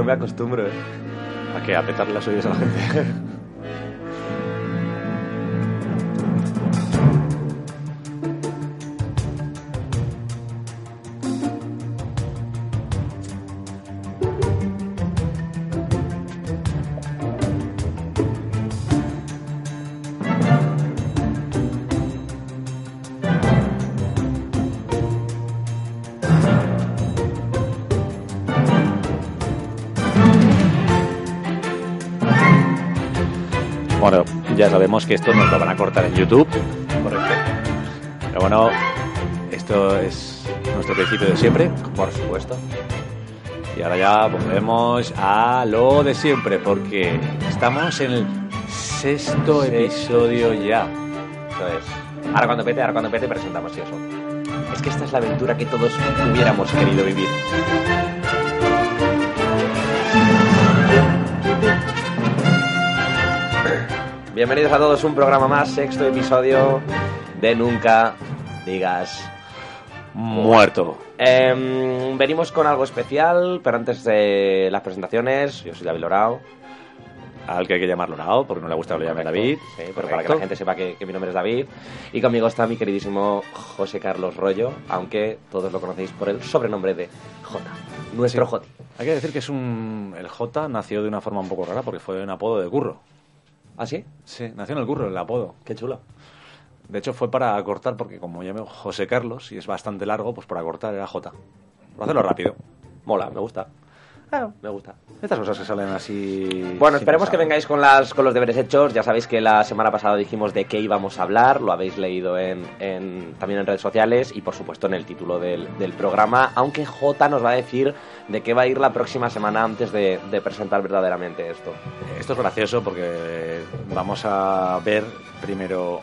no me acostumbro, ¿eh? ¿A qué? ¿A petarle las oídos a la gente? ya sabemos que esto nos lo van a cortar en YouTube. Correcto. Pero bueno, esto es nuestro principio de siempre. Por supuesto. Y ahora ya volvemos a lo de siempre, porque estamos en el sexto Sí. episodio ya. Eso es. Ahora cuando pete, ahora cuando pete presentamos eso. Es que esta es la aventura que todos hubiéramos querido vivir. Bienvenidos a todos, un programa más, sexto episodio de Nunca Digas Muerto. Em, venimos con algo especial, pero antes de las presentaciones, yo soy David Lorao. Al que hay que llamarlo Nao, porque no le gusta que lo llame David. Sí, pero para que la gente sepa que, que mi nombre es David. Y conmigo está mi queridísimo José Carlos Rollo, aunque todos lo conocéis por el sobrenombre de J. Nuestro Joti. Hay que decir que es un. El J nació de una forma un poco rara porque fue un apodo de curro. ¿Ah, sí? Sí, nació en el curro, el apodo. Qué chulo. De hecho, fue para acortar, porque como llamo José Carlos y es bastante largo, pues para acortar era J. Por hacerlo rápido. Mola, me gusta. Me gusta. Estas cosas que salen así. Bueno, esperemos que vengáis con, las, con los deberes hechos. Ya sabéis que la semana pasada dijimos de qué íbamos a hablar. Lo habéis leído en, en- también en redes sociales y, por supuesto, en el título del, del programa. Aunque J nos va a decir de qué va a ir la próxima semana antes de, de presentar verdaderamente esto. Esto es gracioso porque vamos a ver primero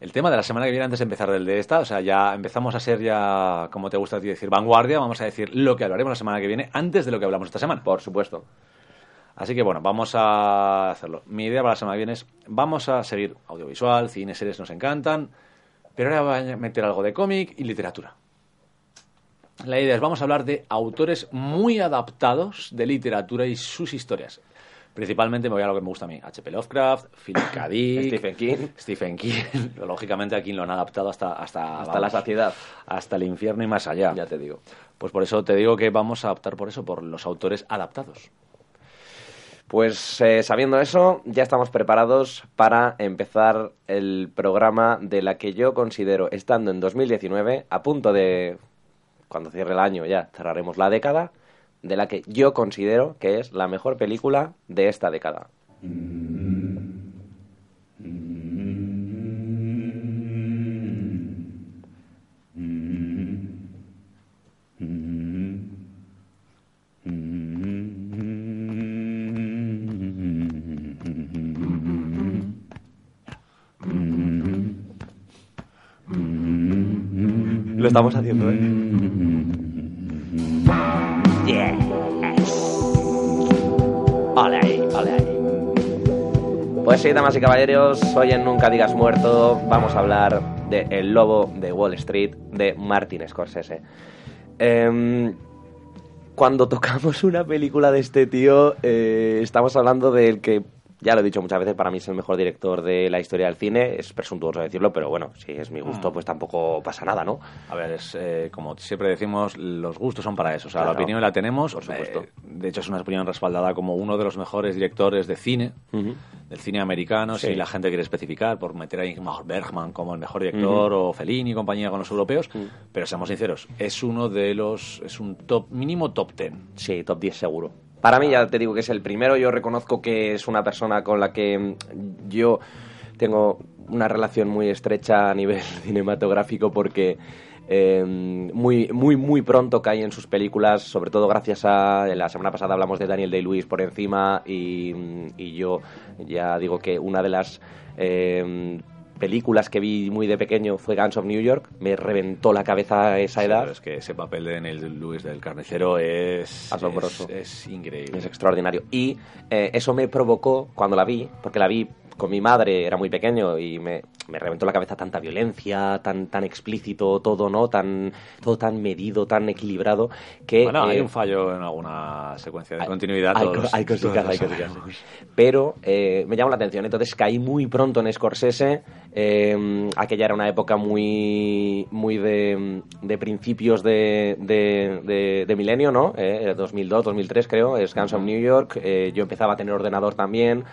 el tema de la semana que viene antes de empezar del de esta. O sea, ya empezamos a ser ya, como te gusta a ti decir, vanguardia. Vamos a decir lo que hablaremos la semana que viene antes de lo que hablamos esta semana. Por supuesto. Así que bueno, vamos a hacerlo. Mi idea para la semana que viene es, vamos a seguir audiovisual, cine, series nos encantan, pero ahora voy a meter algo de cómic y literatura. La idea es, vamos a hablar de autores muy adaptados de literatura y sus historias. Principalmente me voy a lo que me gusta a mí, H.P. Lovecraft, Philip K. Dick, Stephen King. Stephen King. Lógicamente aquí lo han adaptado hasta, hasta, Hasta la saciedad. hasta el infierno y más allá. Ya te digo. Pues por eso te digo que vamos a optar por eso, por los autores adaptados. Pues eh, sabiendo eso, ya estamos preparados para empezar el programa de la que yo considero, estando en 2019, a punto de, cuando cierre el año ya cerraremos la década, de la que yo considero que es la mejor película de esta década. Lo estamos haciendo, ¿eh? Ole ahí. Pues sí, damas y caballeros, hoy en Nunca Digas Muerto vamos a hablar de El Lobo de Wall Street de Martin Scorsese. Em, cuando tocamos una película de este tío, eh, estamos hablando del que, ya lo he dicho muchas veces, para mí es el mejor director de la historia del cine. Es presuntuoso decirlo, pero bueno, si es mi gusto, pues tampoco pasa nada, ¿no? A ver, es, eh, como siempre decimos, los gustos son para eso. O sea, Claro. la opinión la tenemos. Por supuesto. eh, de hecho, es una opinión respaldada como uno de los mejores directores de cine, del cine americano, Sí. si la gente quiere especificar, por meter a Ingmar Bergman como el mejor director, o Fellini y compañía con los europeos. Pero seamos sinceros, es uno de los. Es un top, mínimo top ten. Sí, top 10 seguro. Para mí ya te digo que es el primero. Yo reconozco que es una persona con la que mm, yo tengo una relación muy estrecha a nivel cinematográfico porque eh, muy, muy, muy pronto caí en sus películas, sobre todo gracias a... La semana pasada hablamos de Daniel Day-Lewis por encima y, y yo ya digo que una de las... eh, películas que vi muy de pequeño fue Guns of New York, me reventó la cabeza a esa Sí, edad. es que ese papel de Daniel Lewis del carnicero es. Asombroso. Es, es increíble. Es extraordinario. Y eh, eso me provocó, cuando la vi, porque la vi con mi madre, era muy pequeño y me, me reventó la cabeza tanta violencia, tan, tan explícito todo, ¿no? Tan, todo tan medido, tan equilibrado, que... Bueno, hay eh, un fallo en alguna secuencia de continuidad. hay, todos- hay cositas, hay cositas. Pero eh, me llamó la atención. Entonces caí muy pronto en Scorsese. eh, aquella era una época muy, muy de, de principios de, de, de- de milenio, ¿no? Eh, 2002, 2003 creo, es Guns of New York. eh, yo empezaba a tener ordenador también.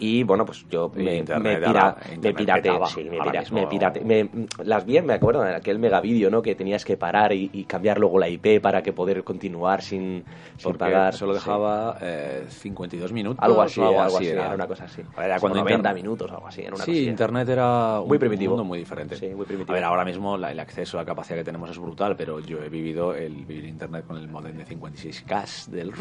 Y bueno, pues yo me, internet me, pira- me pirate, petaba. sí, me, Ahora pira- mismo- me pirate- me- las vi, me acuerdo, en aquel megavídeo, ¿no? Que tenías que parar y, y cambiar luego la IP para que poder continuar sin, sin pagar. solo Sí. dejaba eh, 52 minutos. Algo así, algo así, era una cosa así. Como cuando 90 internet- minutos, algo así. Era una sí, cosilla. Internet era un Muy primitivo. mundo muy diferente. Sí, muy primitivo. A ver, ahora mismo la- el acceso, la capacidad que tenemos es brutal, pero yo he vivido el vivir Internet con el modem de 56K del...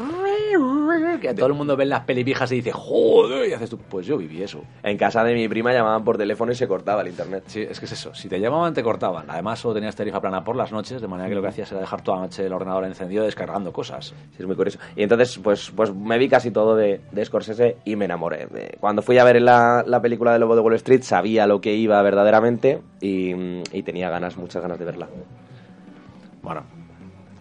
Que todo el mundo ve las pelivijas y dice, joder, y haces tú, pues yo viví eso. En casa de mi prima llamaban por teléfono y se cortaba el internet. Sí, es que es eso. Si te llamaban, te cortaban. Además, solo tenías tarifa plana por las noches, de manera que lo que hacías era dejar toda la noche el ordenador encendido descargando cosas. Sí, es muy curioso. Y entonces, pues, pues me vi casi todo de, de Scorsese y me enamoré. Cuando fui a ver la, la película de Lobo de Wall Street, sabía lo que iba verdaderamente y, y tenía ganas, muchas ganas de verla. Bueno,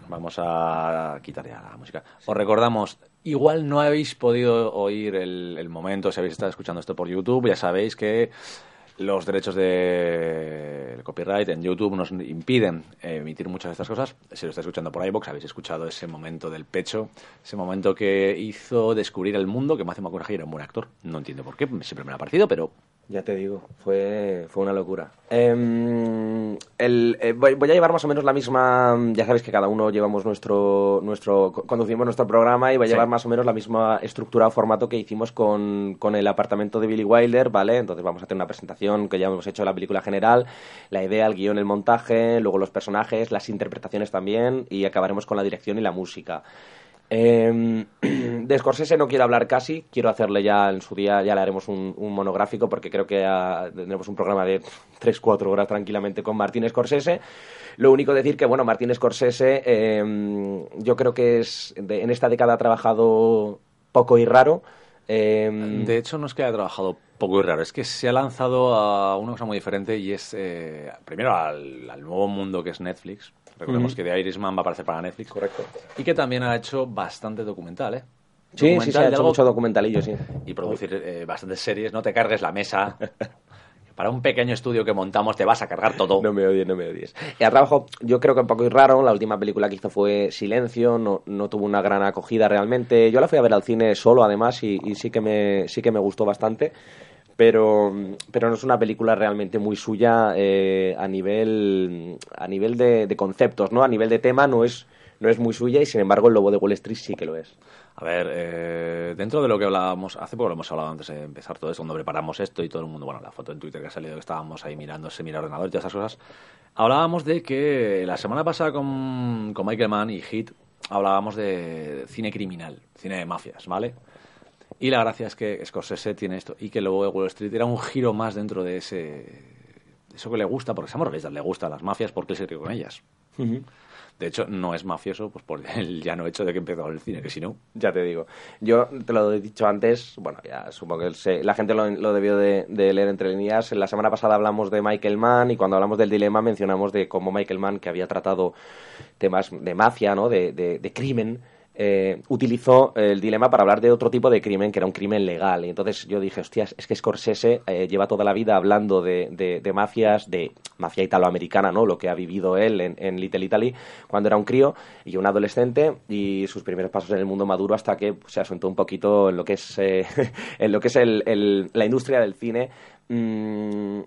vamos a quitar ya la música. Os recordamos, igual no habéis podido oír el, el momento, si habéis estado escuchando esto por YouTube, ya sabéis que los derechos de copyright en YouTube nos impiden eh, emitir muchas de estas cosas. Si lo estáis escuchando por iVoox, habéis escuchado ese momento del pecho, ese momento que hizo descubrir el mundo, que Matthew McConaughey era un buen actor. No entiendo por qué, siempre me ha parecido, pero Ya te digo, fue, fue una locura. Em, el, eh, voy, voy a llevar más o menos la misma. Ya sabéis que cada uno llevamos nuestro. nuestro conducimos nuestro programa y voy a Sí. llevar más o menos la misma estructura o formato que hicimos con, con el apartamento de Billy Wilder, ¿vale? Entonces vamos a tener una presentación que ya hemos hecho de la película general, la idea, el guion, el montaje, luego los personajes, las interpretaciones también y acabaremos con la dirección y la música. Eh, de Scorsese no quiero hablar casi, quiero hacerle ya en su día, ya le haremos un, monográfico porque creo que tendremos un programa de 3-4 horas tranquilamente con Martín Scorsese. Lo único decir que, bueno, Martín Scorsese eh, yo creo que es en esta década ha trabajado poco y raro. eh, De hecho, no es que haya trabajado poco y raro, es que se ha lanzado a una cosa muy diferente y es, eh, primero, al nuevo mundo que es Netflix. Recordemos Ujú. que The Irishman va a aparecer para Netflix. Correcto. Y que también ha hecho bastante documental, ¿eh? Sí, sí, Documental se ha hecho algo- mucho documentalillo, sí. Y producir eh, bastantes series, no te cargues la mesa. Para un pequeño estudio que montamos te vas a cargar todo. No me odies, no me odies. Y a trabajo, yo creo que un poco y raro. La última película que hizo fue Silencio, no, no tuvo una gran acogida realmente. Yo la fui a ver al cine solo, además, y, y sí, que me, sí que me gustó bastante. Pero, pero no es una película realmente muy suya eh, a nivel, a nivel de, conceptos, ¿no? A nivel de tema no es, no es muy suya y, sin embargo, El Lobo de Wall Street sí que lo es. A ver, eh, dentro de lo que hablábamos, hace poco lo hemos hablado antes de empezar todo esto, cuando preparamos esto y todo el mundo, bueno, la foto en Twitter que ha salido que estábamos ahí mirando, se mira ordenador y todas esas cosas, hablábamos de que la semana pasada con, con Michael Mann y Hit hablábamos de cine criminal, cine de mafias, ¿vale? Y la gracia es que Scorsese tiene esto y que luego Wall Street era un giro más dentro de ese de eso que le gusta, porque seamos realistas, le gustan las mafias porque él se crió con ellas. De hecho, no es mafioso pues por el llano hecho de que empezó el cine, que si no, Ya te digo. Yo te lo he dicho antes, bueno, ya supongo que se- la gente lo, lo debió de, de leer entre líneas. La semana pasada hablamos de Michael Mann y cuando hablamos del dilema mencionamos de cómo Michael Mann, que había tratado temas de mafia, ¿no? de, de- de crimen, eh, utilizó el dilema para hablar de otro tipo de crimen, que era un crimen legal. Y entonces yo dije, hostias, es que Scorsese eh, lleva toda la vida hablando de, de- mafias, de mafia italoamericana, ¿no? Lo que ha vivido él en, Little Italy cuando era un crío y un adolescente y sus primeros pasos en el mundo maduro hasta que se asentó un poquito en lo que es, eh, en lo que es el- la industria del cine. Mm,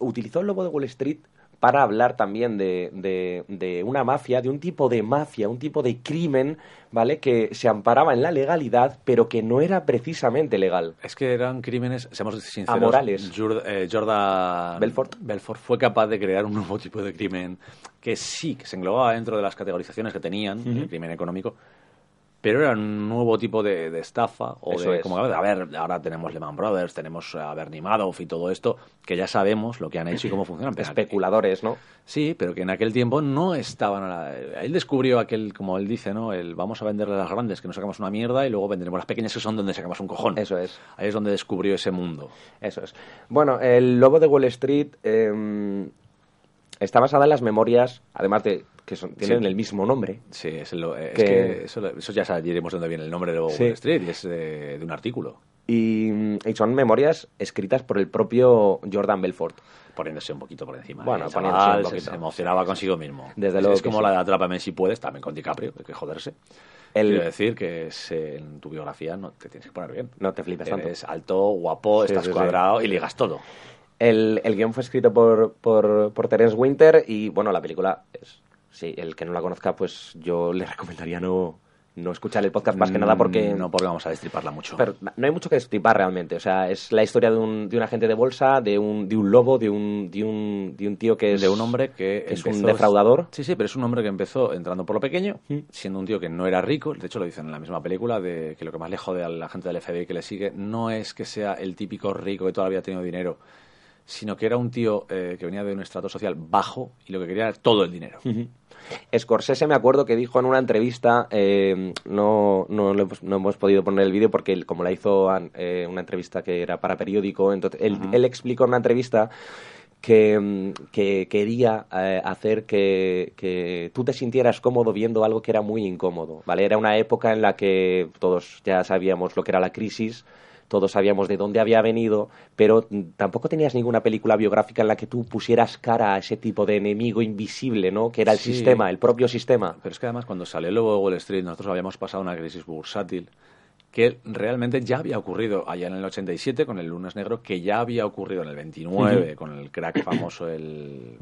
utilizó el lobo de Wall Street para hablar también de, de- de una mafia, de un tipo de mafia, un tipo de crimen, ¿vale? Que se amparaba en la legalidad, pero que no era precisamente legal. Es que eran crímenes, seamos sinceros. Amorales. Eh, Jordan Belfort. Belfort fue capaz de crear un nuevo tipo de crimen que sí, que se englobaba dentro de las categorizaciones que tenían, el crimen económico, pero era un nuevo tipo de, de estafa o Eso de es. como a ver ahora tenemos Lehman Brothers tenemos a Bernie Madoff y todo esto que ya sabemos lo que han hecho y cómo funcionan pero Especuladores, ¿no? sí pero que en aquel tiempo no estaban a la- él descubrió aquel como él dice no el vamos a venderle a las grandes que nos sacamos una mierda y luego venderemos las pequeñas que son donde sacamos un cojón Eso es. ahí es donde descubrió ese mundo Eso es. Bueno, el Lobo de Wall Street eh, está basada en las memorias, además de que son- tienen Sí. el mismo nombre. sí es, lo- es Que- que eso, eso ya sabemos de dónde viene el nombre de Wall Sí. Street y es de, de un artículo Y, y son memorias escritas por el propio Jordan Belfort. poniéndose un poquito por encima. Bueno, chaval un se- poquito. Se emocionaba consigo mismo. Desde Es- luego Es que como sí. la de Atrápame si puedes, también con DiCaprio, hay que joderse. El- Quiero decir que es, eh, en tu biografía no te tienes que poner bien. No te flipes tanto. Eres alto, guapo, Sí, estás sí. cuadrado y ligas todo. El, el guion fue escrito por, por, por Terence Winter y, bueno, la película es... Sí, el que no la conozca, pues yo le recomendaría no, no escuchar el podcast más que nada porque... Mm, No porque vamos a destriparla mucho. Pero no hay mucho que destripar realmente. O sea, es la historia de un, de un agente de bolsa, de un, de un lobo, de un, de un, de un tío que es... de un hombre que, que es un defraudador. Sí, sí, pero es un hombre que empezó entrando por lo pequeño, siendo un tío que no era rico. De hecho, lo dicen en la misma película, de que lo que más le jode a la gente del FBI que le sigue no es que sea el típico rico que todavía ha tenido dinero, sino que era un tío eh, que venía de un estrato social bajo y lo que quería era todo el dinero. Scorsese me acuerdo que dijo en una entrevista, eh, no, no, no hemos podido poner el vídeo porque él, como la hizo an- eh, una entrevista que era para periódico, entonces él, él explicó en una entrevista que, mm, que quería eh, hacer que, que tú te sintieras cómodo viendo algo que era muy incómodo, ¿vale? Era una época en la que todos ya sabíamos lo que era la crisis, todos sabíamos de dónde había venido, pero mm, tampoco tenías ninguna película biográfica en la que tú pusieras cara a ese tipo de enemigo invisible, ¿no? Que era el Sí. sistema, el propio sistema. Pero es que además cuando salió de Wall Street nosotros habíamos pasado una crisis bursátil que realmente ya había ocurrido allá en el 87 con el lunes negro, que ya había ocurrido en el 29 con el crack famoso, el,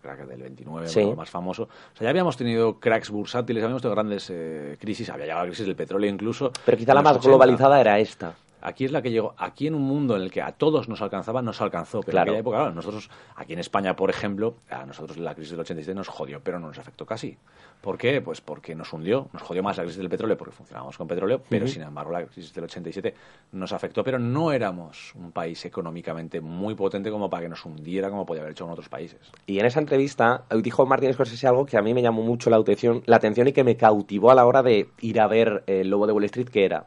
crack del 29, Sí. bueno, más famoso. O sea, ya habíamos tenido cracks bursátiles, habíamos tenido grandes eh, crisis, había llegado la crisis del petróleo incluso. Pero quizá la más 80. globalizada era esta. Aquí es la que llegó. Aquí en un mundo en el que a todos nos alcanzaba, nos alcanzó. Pero Claro. en aquella época, claro, nosotros, aquí en España, por ejemplo, a nosotros la crisis del 87 nos jodió, pero no nos afectó casi. ¿Por qué? Pues porque nos hundió, nos jodió más la crisis del petróleo porque funcionábamos con petróleo, pero sin embargo la crisis del 87 nos afectó, pero no éramos un país económicamente muy potente como para que nos hundiera como podía haber hecho en otros países. Y en esa entrevista dijo Martin Scorsese algo que a mí me llamó mucho la atención, la atención y que me cautivó a la hora de ir a ver eh, El Lobo de Wall Street, que era...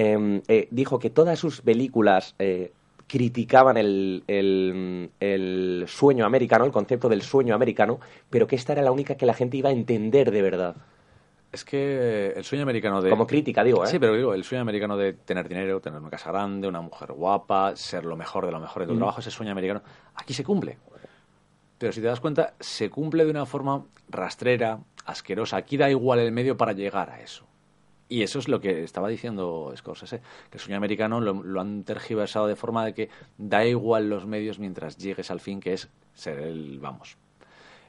eh, eh, dijo que todas sus películas eh, criticaban el, el- el sueño americano, el concepto del sueño americano, pero que esta era la única que la gente iba a entender de verdad. Es que el sueño americano de... Como crítica, digo, ¿eh? Sí, pero digo, el sueño americano de tener dinero, tener una casa grande, una mujer guapa, ser lo mejor de lo mejor en tu trabajo, ese sueño americano, aquí se cumple. Pero si te das cuenta, se cumple de una forma rastrera, asquerosa. Aquí da igual el medio para llegar a eso. Y eso es lo que estaba diciendo Scorsese, que el sueño americano lo, han tergiversado de forma de que da igual los medios mientras llegues al fin, que es ser el, vamos,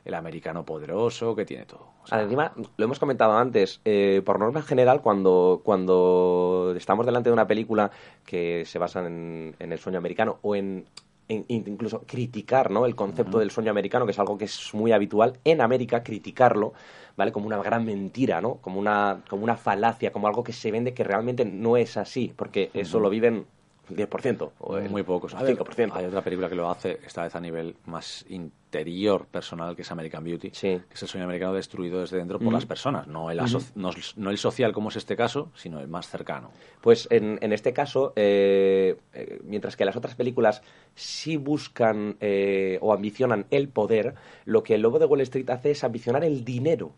el americano poderoso que tiene todo. O sea, Encima, lo hemos comentado antes, eh, por norma general, cuando, cuando estamos delante de una película que se basa en, en el sueño americano o en- incluso criticar ¿no? el concepto del sueño americano, que es algo que es muy habitual en América, criticarlo, ¿vale? Como una gran mentira, ¿no? Como una, como una falacia, como algo que se vende que realmente no es así, porque eso lo viven 10% o el muy pocos. A 5%. ver, hay otra película que lo hace, esta vez a nivel más interior personal, que es American Beauty, Sí. que es el sueño americano destruido desde dentro por las personas, no el, no, no el social como es este caso, sino el más cercano. Pues en, en este caso, eh, eh, mientras que las otras películas sí buscan eh, o ambicionan el poder, lo que el Lobo de Wall Street hace es ambicionar el dinero.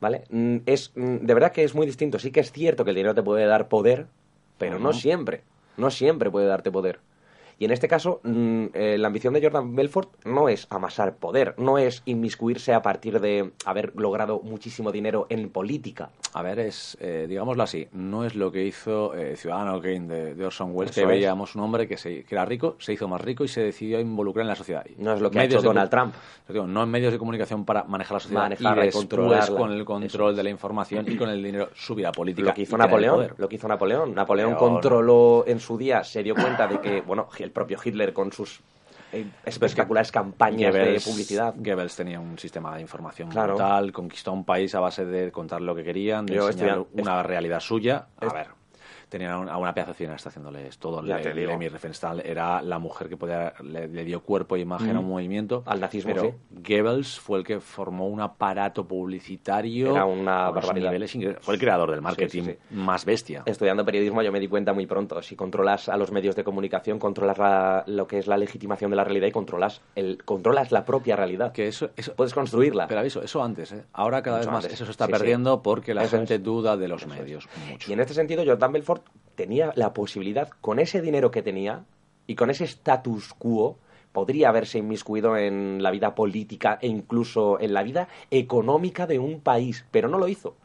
¿Vale? Mm, Es, mm, de verdad que es muy distinto. Sí que es cierto que el dinero te puede dar poder, pero no siempre. No siempre puede darte poder. Y en este caso, mm, eh, la ambición de Jordan Belfort no es amasar poder, no es inmiscuirse a partir de haber logrado muchísimo dinero en política. A ver, es, eh, digámoslo así, no es lo que hizo eh, Ciudadano Kane de, de Orson Welles, que es. veíamos un hombre que, se, que era rico, se hizo más rico y se decidió a involucrar en la sociedad. No es lo que ha medios hecho de Donald Trump. Digo, no en medios de comunicación para manejar la sociedad Manejarla y después con el control es. de la información y con el dinero subir a política. Lo que hizo Napoleón, lo que hizo Napoleón. Napoleón controló en su día, se dio cuenta de que, bueno, el propio Hitler con sus eh, espectaculares campañas Goebbels- de publicidad. Goebbels tenía un sistema de información Claro. brutal, conquistó un país a base de contar lo que querían, de Yo enseñar una realidad suya. A ver, tenían a un- a una pedazo de cineasta haciéndoles todo. Ya Le-. Lemmy Riefenstahl era la mujer que podía, le, le dio cuerpo e imagen a un movimiento. Al nazismo, pero sí. Goebbels fue el que formó un aparato publicitario. Era una barbaridad. Fue el creador del marketing sí, más bestia. Estudiando periodismo yo me di cuenta muy pronto, si controlas a los medios de comunicación, controlas la- lo que es la legitimación de la realidad y controlas, el, controlas la propia realidad. Que eso, eso, Puedes construirla. pero aviso, eso antes, ¿eh? Ahora cada Mucho vez más antes. eso se está perdiendo porque la Eso gente es. duda de los Eso medios mucho. Y en este sentido, Jordan Belfort tenía la posibilidad, con ese dinero que tenía y con ese status quo, podría haberse inmiscuido en la vida política e incluso en la vida económica de un país, pero no lo hizo.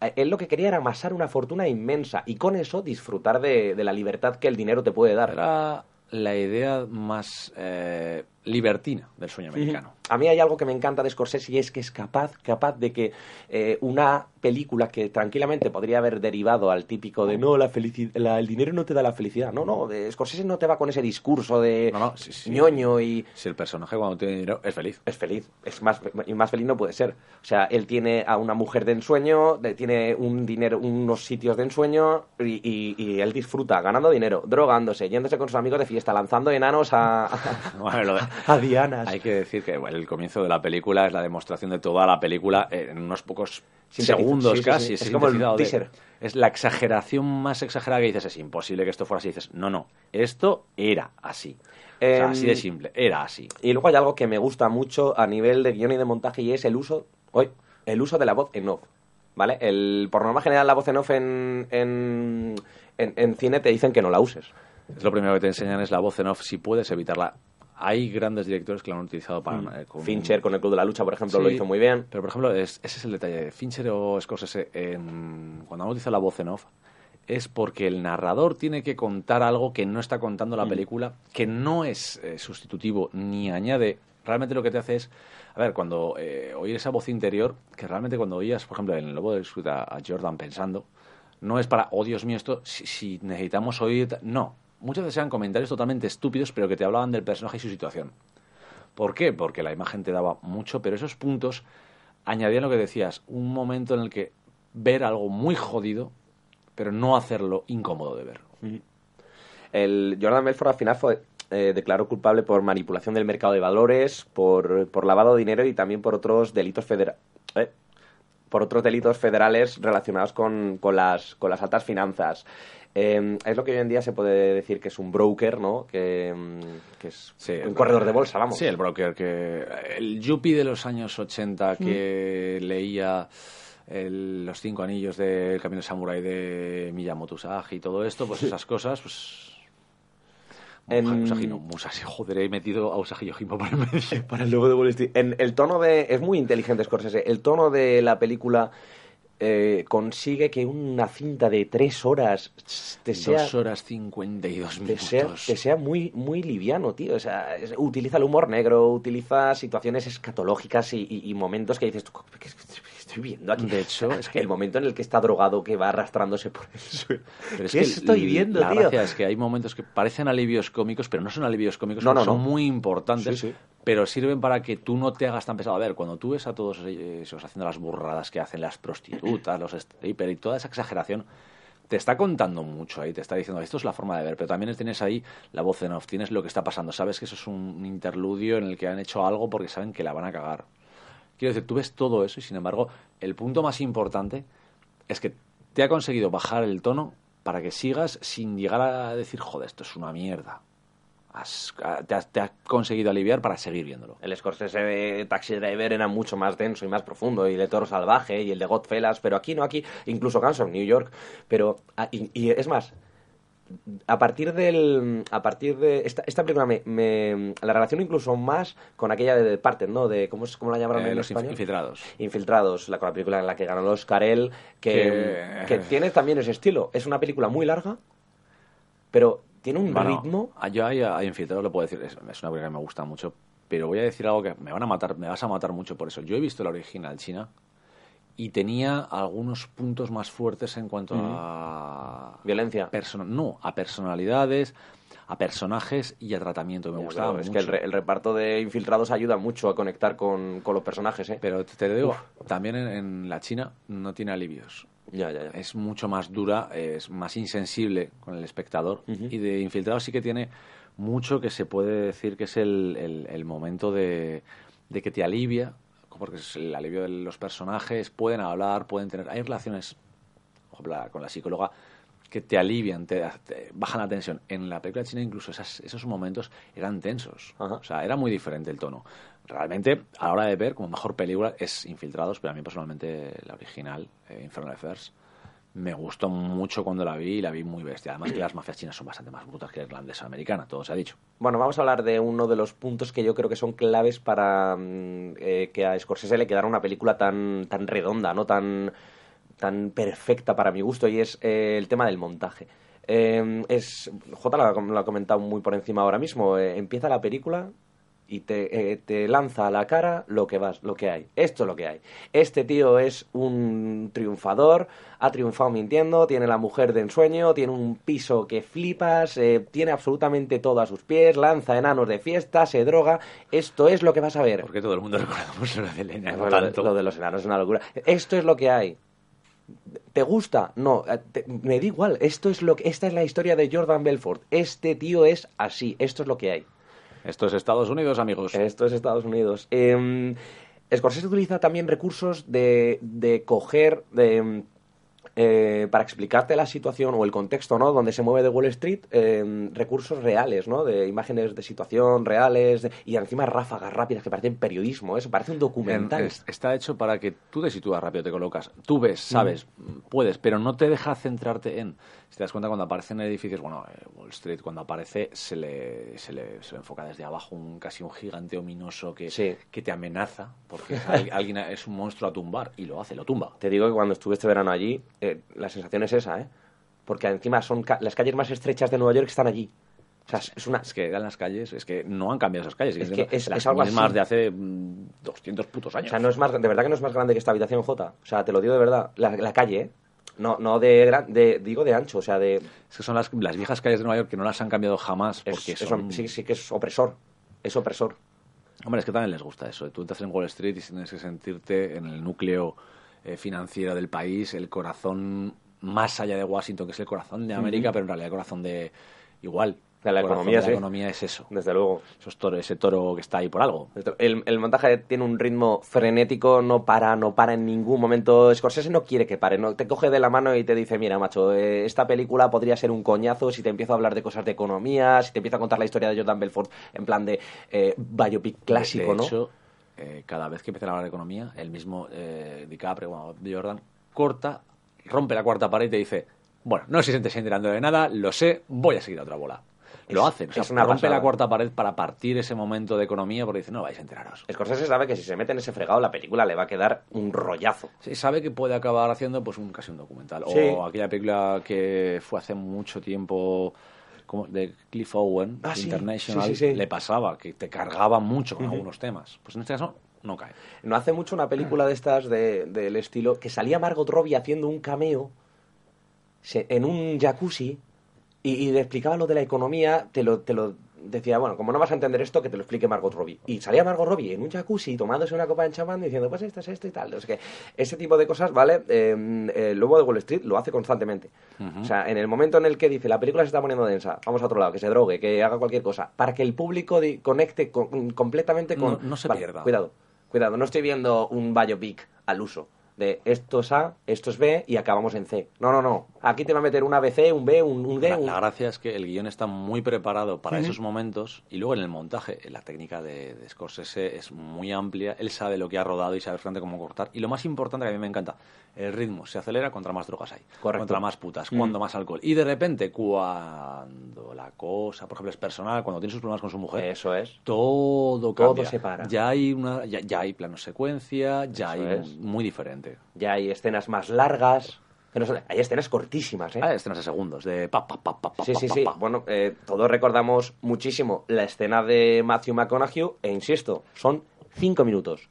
Eh, Él lo que quería era amasar una fortuna inmensa y con eso disfrutar de, de la libertad que el dinero te puede dar. Era la idea más eh, libertina del sueño americano. A mí hay algo que me encanta de Scorsese y es que es capaz, capaz de que eh, una película que tranquilamente podría haber derivado al típico de no, la la- el dinero no te da la felicidad. No, no, de Scorsese no te va con ese discurso de No, no, sí, sí. ñoño y Si el personaje cuando tiene dinero es feliz. es feliz. Es más, y más feliz no puede ser. O sea, él tiene a una mujer de ensueño, tiene un dinero, unos sitios de ensueño y, y- y él disfruta ganando dinero, drogándose, yéndose con sus amigos de fiesta, lanzando enanos a, Bueno, lo de- a dianas. Hay que decir que bueno, el comienzo de la película es la demostración de toda la película en unos pocos segundos sí, casi. sí. Es como el de- teaser. es la exageración más exagerada que dices, es imposible que esto fuera así. dices, no, no, esto era así. O sea, Em, así de simple, era así. Y luego hay algo que me gusta mucho a nivel de guion y de montaje y es el uso, hoy, el uso de la voz en off. ¿Vale? El, por norma general, la voz en off en, en, en- en cine te dicen que no la uses. Es lo primero que te enseñan es la voz en off, si puedes evitarla. Hay grandes directores que lo han utilizado para... eh, con- Mm. Fincher con el Club de la Lucha, por ejemplo, Sí, lo hizo muy bien. Pero, por ejemplo, es- ese es el detalle. Fincher o Scorsese, en- cuando han utilizado la voz en off, es porque el narrador tiene que contar algo que no está contando Mm. la película, que no es eh, sustitutivo ni añade. Realmente lo que te hace es, a ver, cuando eh, oír esa voz interior, que realmente cuando oías, por ejemplo, en el Lobo de Disfruta a Jordan pensando, no es para, oh Dios mío, esto, si, si necesitamos oír. No. Muchas veces eran comentarios totalmente estúpidos, pero que te hablaban del personaje y su situación. ¿Por qué? Porque la imagen te daba mucho, pero esos puntos añadían lo que decías, un momento en el que ver algo muy jodido, pero no hacerlo incómodo de ver. El Jordan Belfort al final fue eh, declaró culpable por manipulación del mercado de valores, por, por lavado de dinero y también por otros delitos federales. Por otros delitos federales relacionados con, con las, con las altas finanzas. Eh, es lo que hoy en día se puede decir que es un broker, ¿no? Que, mm, que es Sí, un corredor de bolsa, vamos. Sí, el broker que... El yuppie de los años 80 que leía el- los cinco anillos del Camino Samurai de Miyamoto Usagi y todo esto, pues esas cosas, pues... En- Usagi no, Musashi, joder, he metido a Usagi Yojimbo por el medio. Para el logo de Wall Street. En el tono de. Es muy inteligente Scorsese. El tono de la película eh, consigue que una cinta de tres horas te sea. Dos horas cincuenta y dos te minutos. sea, te sea muy, muy liviano, tío. O sea, es- utiliza el humor negro, utiliza situaciones escatológicas y, y- y momentos que dices, tú, ¿qué estoy viendo aquí? De hecho, es que- El momento en el que está drogado, que va arrastrándose por el suelo. Pero es ¿Qué que estoy viendo, la tío? gracia es que hay momentos que parecen alivios cómicos, pero no son alivios cómicos, No, no, son no. muy importantes, Sí, sí. pero sirven para que tú no te hagas tan pesado. A ver, cuando tú ves a todos esos haciendo las burradas que hacen las prostitutas, los strippers y toda esa exageración, te está contando mucho ahí, te está diciendo, esto es la forma de ver, pero también tienes ahí la voz en off, tienes lo que está pasando, sabes que eso es un interludio en el que han hecho algo porque saben que la van a cagar. Quiero decir, tú ves todo eso y sin embargo, el punto más importante es que te ha conseguido bajar el tono para que sigas sin llegar a decir, joder, esto es una mierda. Has- te, has- conseguido aliviar para seguir viéndolo. El Scorsese de Taxi Driver era mucho más denso y más profundo, y el de Toro Salvaje y el de Godfellas, pero aquí no, aquí, incluso Guns of New York. Pero, ah, y es más, a partir del. A partir de. Esta, esta película me, me- La relaciono incluso más con aquella de The Parted, ¿no? De, ¿cómo, es, cómo la llamaron Eh, en los español? infiltrados. Infiltrados, la, con la película en la que ganó el Oscar él, que, Que- que tiene también ese estilo. Es una película muy larga, pero tiene un Bueno, ritmo. Yo a Infiltrados lo puedo decir, es, es una película que me gusta mucho, pero voy a decir algo que me van a matar, me vas a matar mucho por eso. Yo he visto la original china y tenía algunos puntos más fuertes en cuanto a Violencia. no, a personalidades, a personajes y a tratamiento. Me Ya, gustaba pero es mucho. que el, re- el reparto de infiltrados ayuda mucho a conectar con, con los personajes, ¿eh? Pero te digo, también en, en la China no tiene alivios. Ya, ya, ya. Es mucho más dura, es más insensible con el espectador. Y de infiltrado sí que tiene mucho que se puede decir que es el, el- el momento de, de que te alivia, porque es el alivio de los personajes, pueden hablar, pueden tener... Hay relaciones, con la psicóloga, que te alivian, te, te bajan la tensión. En la película china incluso esas- esos momentos eran tensos. Ajá. O sea, era muy diferente el tono. Realmente, a la hora de ver, como mejor película, es Infiltrados, pero a mí personalmente la original, eh, Infernal Affairs, me gustó mucho cuando la vi y la vi muy bestia. Además que las mafias chinas son bastante más brutas que la irlandesa americana, todo se ha dicho. Bueno, vamos a hablar de uno de los puntos que yo creo que son claves para mm, eh, que a Scorsese le quedara una película tan, tan redonda, ¿no? Tan, tan perfecta para mi gusto, y es eh, el tema del montaje. Eh, es, J lo lo ha comentado muy por encima ahora mismo. eh, empieza la película y te, eh, te lanza a la cara lo que vas, lo que hay. Esto es lo que hay. Este tío es un triunfador, ha triunfado mintiendo, tiene la mujer de ensueño, tiene un piso que flipas, eh, tiene absolutamente todo a sus pies, lanza enanos de fiesta, se droga. Esto es lo que vas a ver. Porque todo el mundo recordamos lo de Elena. Bueno, lo, de, tanto. lo de los enanos es una locura. Esto es lo que hay. ¿Te gusta? No, eh, te- me da igual. Esto es lo que, esta es la historia de Jordan Belfort. Este tío es así. Esto es lo que hay. Esto es Estados Unidos, amigos. Esto es Estados Unidos. Eh, Scorsese utiliza también recursos de, de coger de, eh, para explicarte la situación o el contexto, ¿no? Donde se mueve de Wall Street, eh, recursos reales, ¿no? De imágenes de situación reales de- y encima ráfagas rápidas que parecen periodismo, eso parece un documental. En- es- está hecho para que tú te sitúas rápido, te colocas. Tú ves, sabes, puedes, pero no te deja centrarte en. Si te das cuenta, cuando aparecen edificios, bueno, eh, Wall Street, cuando aparece, se le, se le, se le enfoca desde abajo un, casi un gigante ominoso que, Sí. que te amenaza, porque alguien es un monstruo a tumbar, y lo hace, lo tumba. Te digo que cuando estuve este verano allí, eh, la sensación es esa, ¿eh? Porque encima son ca- las calles más estrechas de Nueva York están allí. O sea, es- una... Es que eran las calles, es que no han cambiado esas calles. Es que es- las es algo mismas así. de hace mm, 200 putos O años. sea, no es más, de verdad que no es más grande que esta habitación J. O sea, te lo digo de verdad. La, la calle, ¿eh? No, no de, gran- de, digo de ancho, o sea, de... Es que son las, las viejas calles de Nueva York que no las han cambiado jamás porque es- son... sí, sí que es opresor. Es opresor. Hombre, es que también les gusta eso. Tú entras en Wall Street y tienes que sentirte en el núcleo eh, financiero del país, el corazón más allá de Washington, que es el corazón de América, pero en realidad el corazón de igual. De la economía, de sí. La economía es eso. Desde luego. Esos toro- ese toro que está ahí por algo. El, el montaje tiene un ritmo frenético, no para, no para en ningún momento. Scorsese no quiere que pare, no te coge de la mano y te dice, mira, macho, eh, esta película podría ser un coñazo si te empiezo a hablar de cosas de economía, si te empiezo a contar la historia de Jordan Belfort en plan de eh, biopic clásico, de ¿no? hecho, eh, cada vez que empiezan a hablar de economía, el mismo eh, DiCaprio, bueno, Jordan, corta, rompe la cuarta pared y te dice, bueno, no sé si te estáis enterando de nada, lo sé, voy a seguir a otra bola. Lo hacen, o sea, es una rompe pasada. la cuarta pared para partir ese momento de economía porque dice, no vais a enteraros. Scorsese sabe que si se mete en ese fregado, la película le va a quedar un rollazo. Sí, sabe que puede acabar haciendo pues un casi un documental. Sí. O aquella película que fue hace mucho tiempo como de Cliff Owen, Ah. International, Sí, sí, sí. le pasaba, que te cargaba mucho con algunos temas. Pues en este caso no cae. No hace mucho una película de estas de- del estilo que salía Margot Robbie haciendo un cameo en un jacuzzi y, y le explicaba lo de la economía, te lo, te lo decía, bueno, como no vas a entender esto, que te lo explique Margot Robbie. Y salía Margot Robbie en un jacuzzi tomándose una copa de champán diciendo, pues esto es esto y tal. O sea que ese tipo de cosas, ¿vale? Eh, el lobo de Wall Street lo hace constantemente. O sea, en el momento en el que dice, la película se está poniendo densa, vamos a otro lado, que se drogue, que haga cualquier cosa, para que el público conecte con- completamente con... No- no se Vale, pierda. Cuidado, cuidado, no estoy viendo un biopic al uso. De esto es A, esto es B y acabamos en C. No, no, no. Aquí te va a meter un ABC, un B, un, un D, La, un... la gracia es que el guion está muy preparado para esos momentos y luego en el montaje, la técnica de, de Scorsese es muy amplia. Él sabe lo que ha rodado y sabe bastante cómo cortar. Y lo más importante que a mí me encanta, el ritmo se acelera contra más drogas hay. Correcto. Contra más putas, cuando más alcohol. Y de repente, cuando la cosa, por ejemplo, es personal, cuando tiene sus problemas con su mujer, Eso es. todo Todo cambia. se para. Ya hay, una, ya, ya hay plano secuencia, ya Eso hay es. muy diferente. Ya hay escenas más largas. que no son- hay escenas cortísimas, ¿eh? Hay escenas de segundos, de pa, pa, pa, pa, pa, Sí, pa, sí, pa, sí. pa. Bueno, eh, todos recordamos muchísimo la escena de Matthew McConaughey, e insisto, son cinco minutos.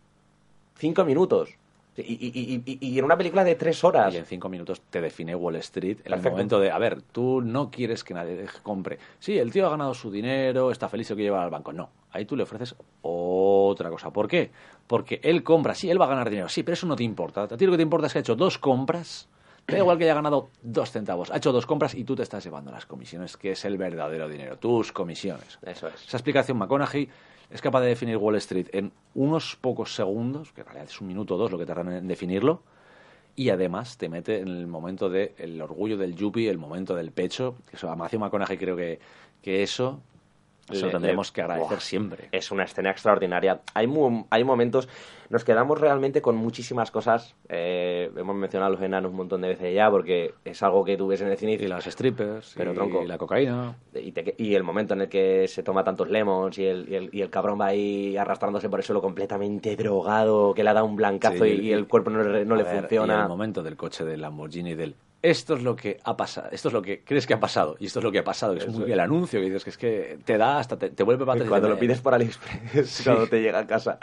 Cinco minutos. Y, y- y- y- en una película de tres horas. Y en cinco minutos te define Wall Street en el momento de, a ver, tú no quieres que nadie compre. Sí, el tío ha ganado su dinero, está feliz, lo quiere llevar al banco. No, ahí tú le ofreces otra cosa. ¿Por qué? Porque él compra, sí, él va a ganar dinero, sí, pero eso no te importa. A ti lo que te importa es que ha hecho dos compras, da igual que haya ganado dos centavos, ha hecho dos compras y tú te estás llevando las comisiones, que es el verdadero dinero, tus comisiones. Eso es. Esa explicación, McConaughey es capaz de definir Wall Street en unos pocos segundos, que en realidad es un minuto o dos lo que tardan en definirlo, y además te mete en el momento del orgullo del yuppie, el momento del pecho. Eso, a Matthew McConaughey creo que, que eso se lo Le- tendremos que agradecer Buah, siempre. Es una escena extraordinaria. Hay, hay momentos, nos quedamos realmente con muchísimas cosas. Eh, hemos mencionado a los enanos un montón de veces ya, porque es algo que tú ves en el cine y Y las strippers, Pero, y tronco. la cocaína. y, te- y el momento en el que se toma tantos lemons y el, y el, y el cabrón va ahí arrastrándose por el suelo completamente drogado, que le ha dado un blancazo Sí, y, y el cuerpo no, le- no le ver, Y funciona. el momento del coche del Lamborghini del esto es lo que ha pasado, esto es lo que crees que ha pasado y esto es lo que ha pasado, que es muy es. el anuncio que dices que es que te da hasta te, te vuelve para Cuando te- lo pides por AliExpress, cuando te llega a casa.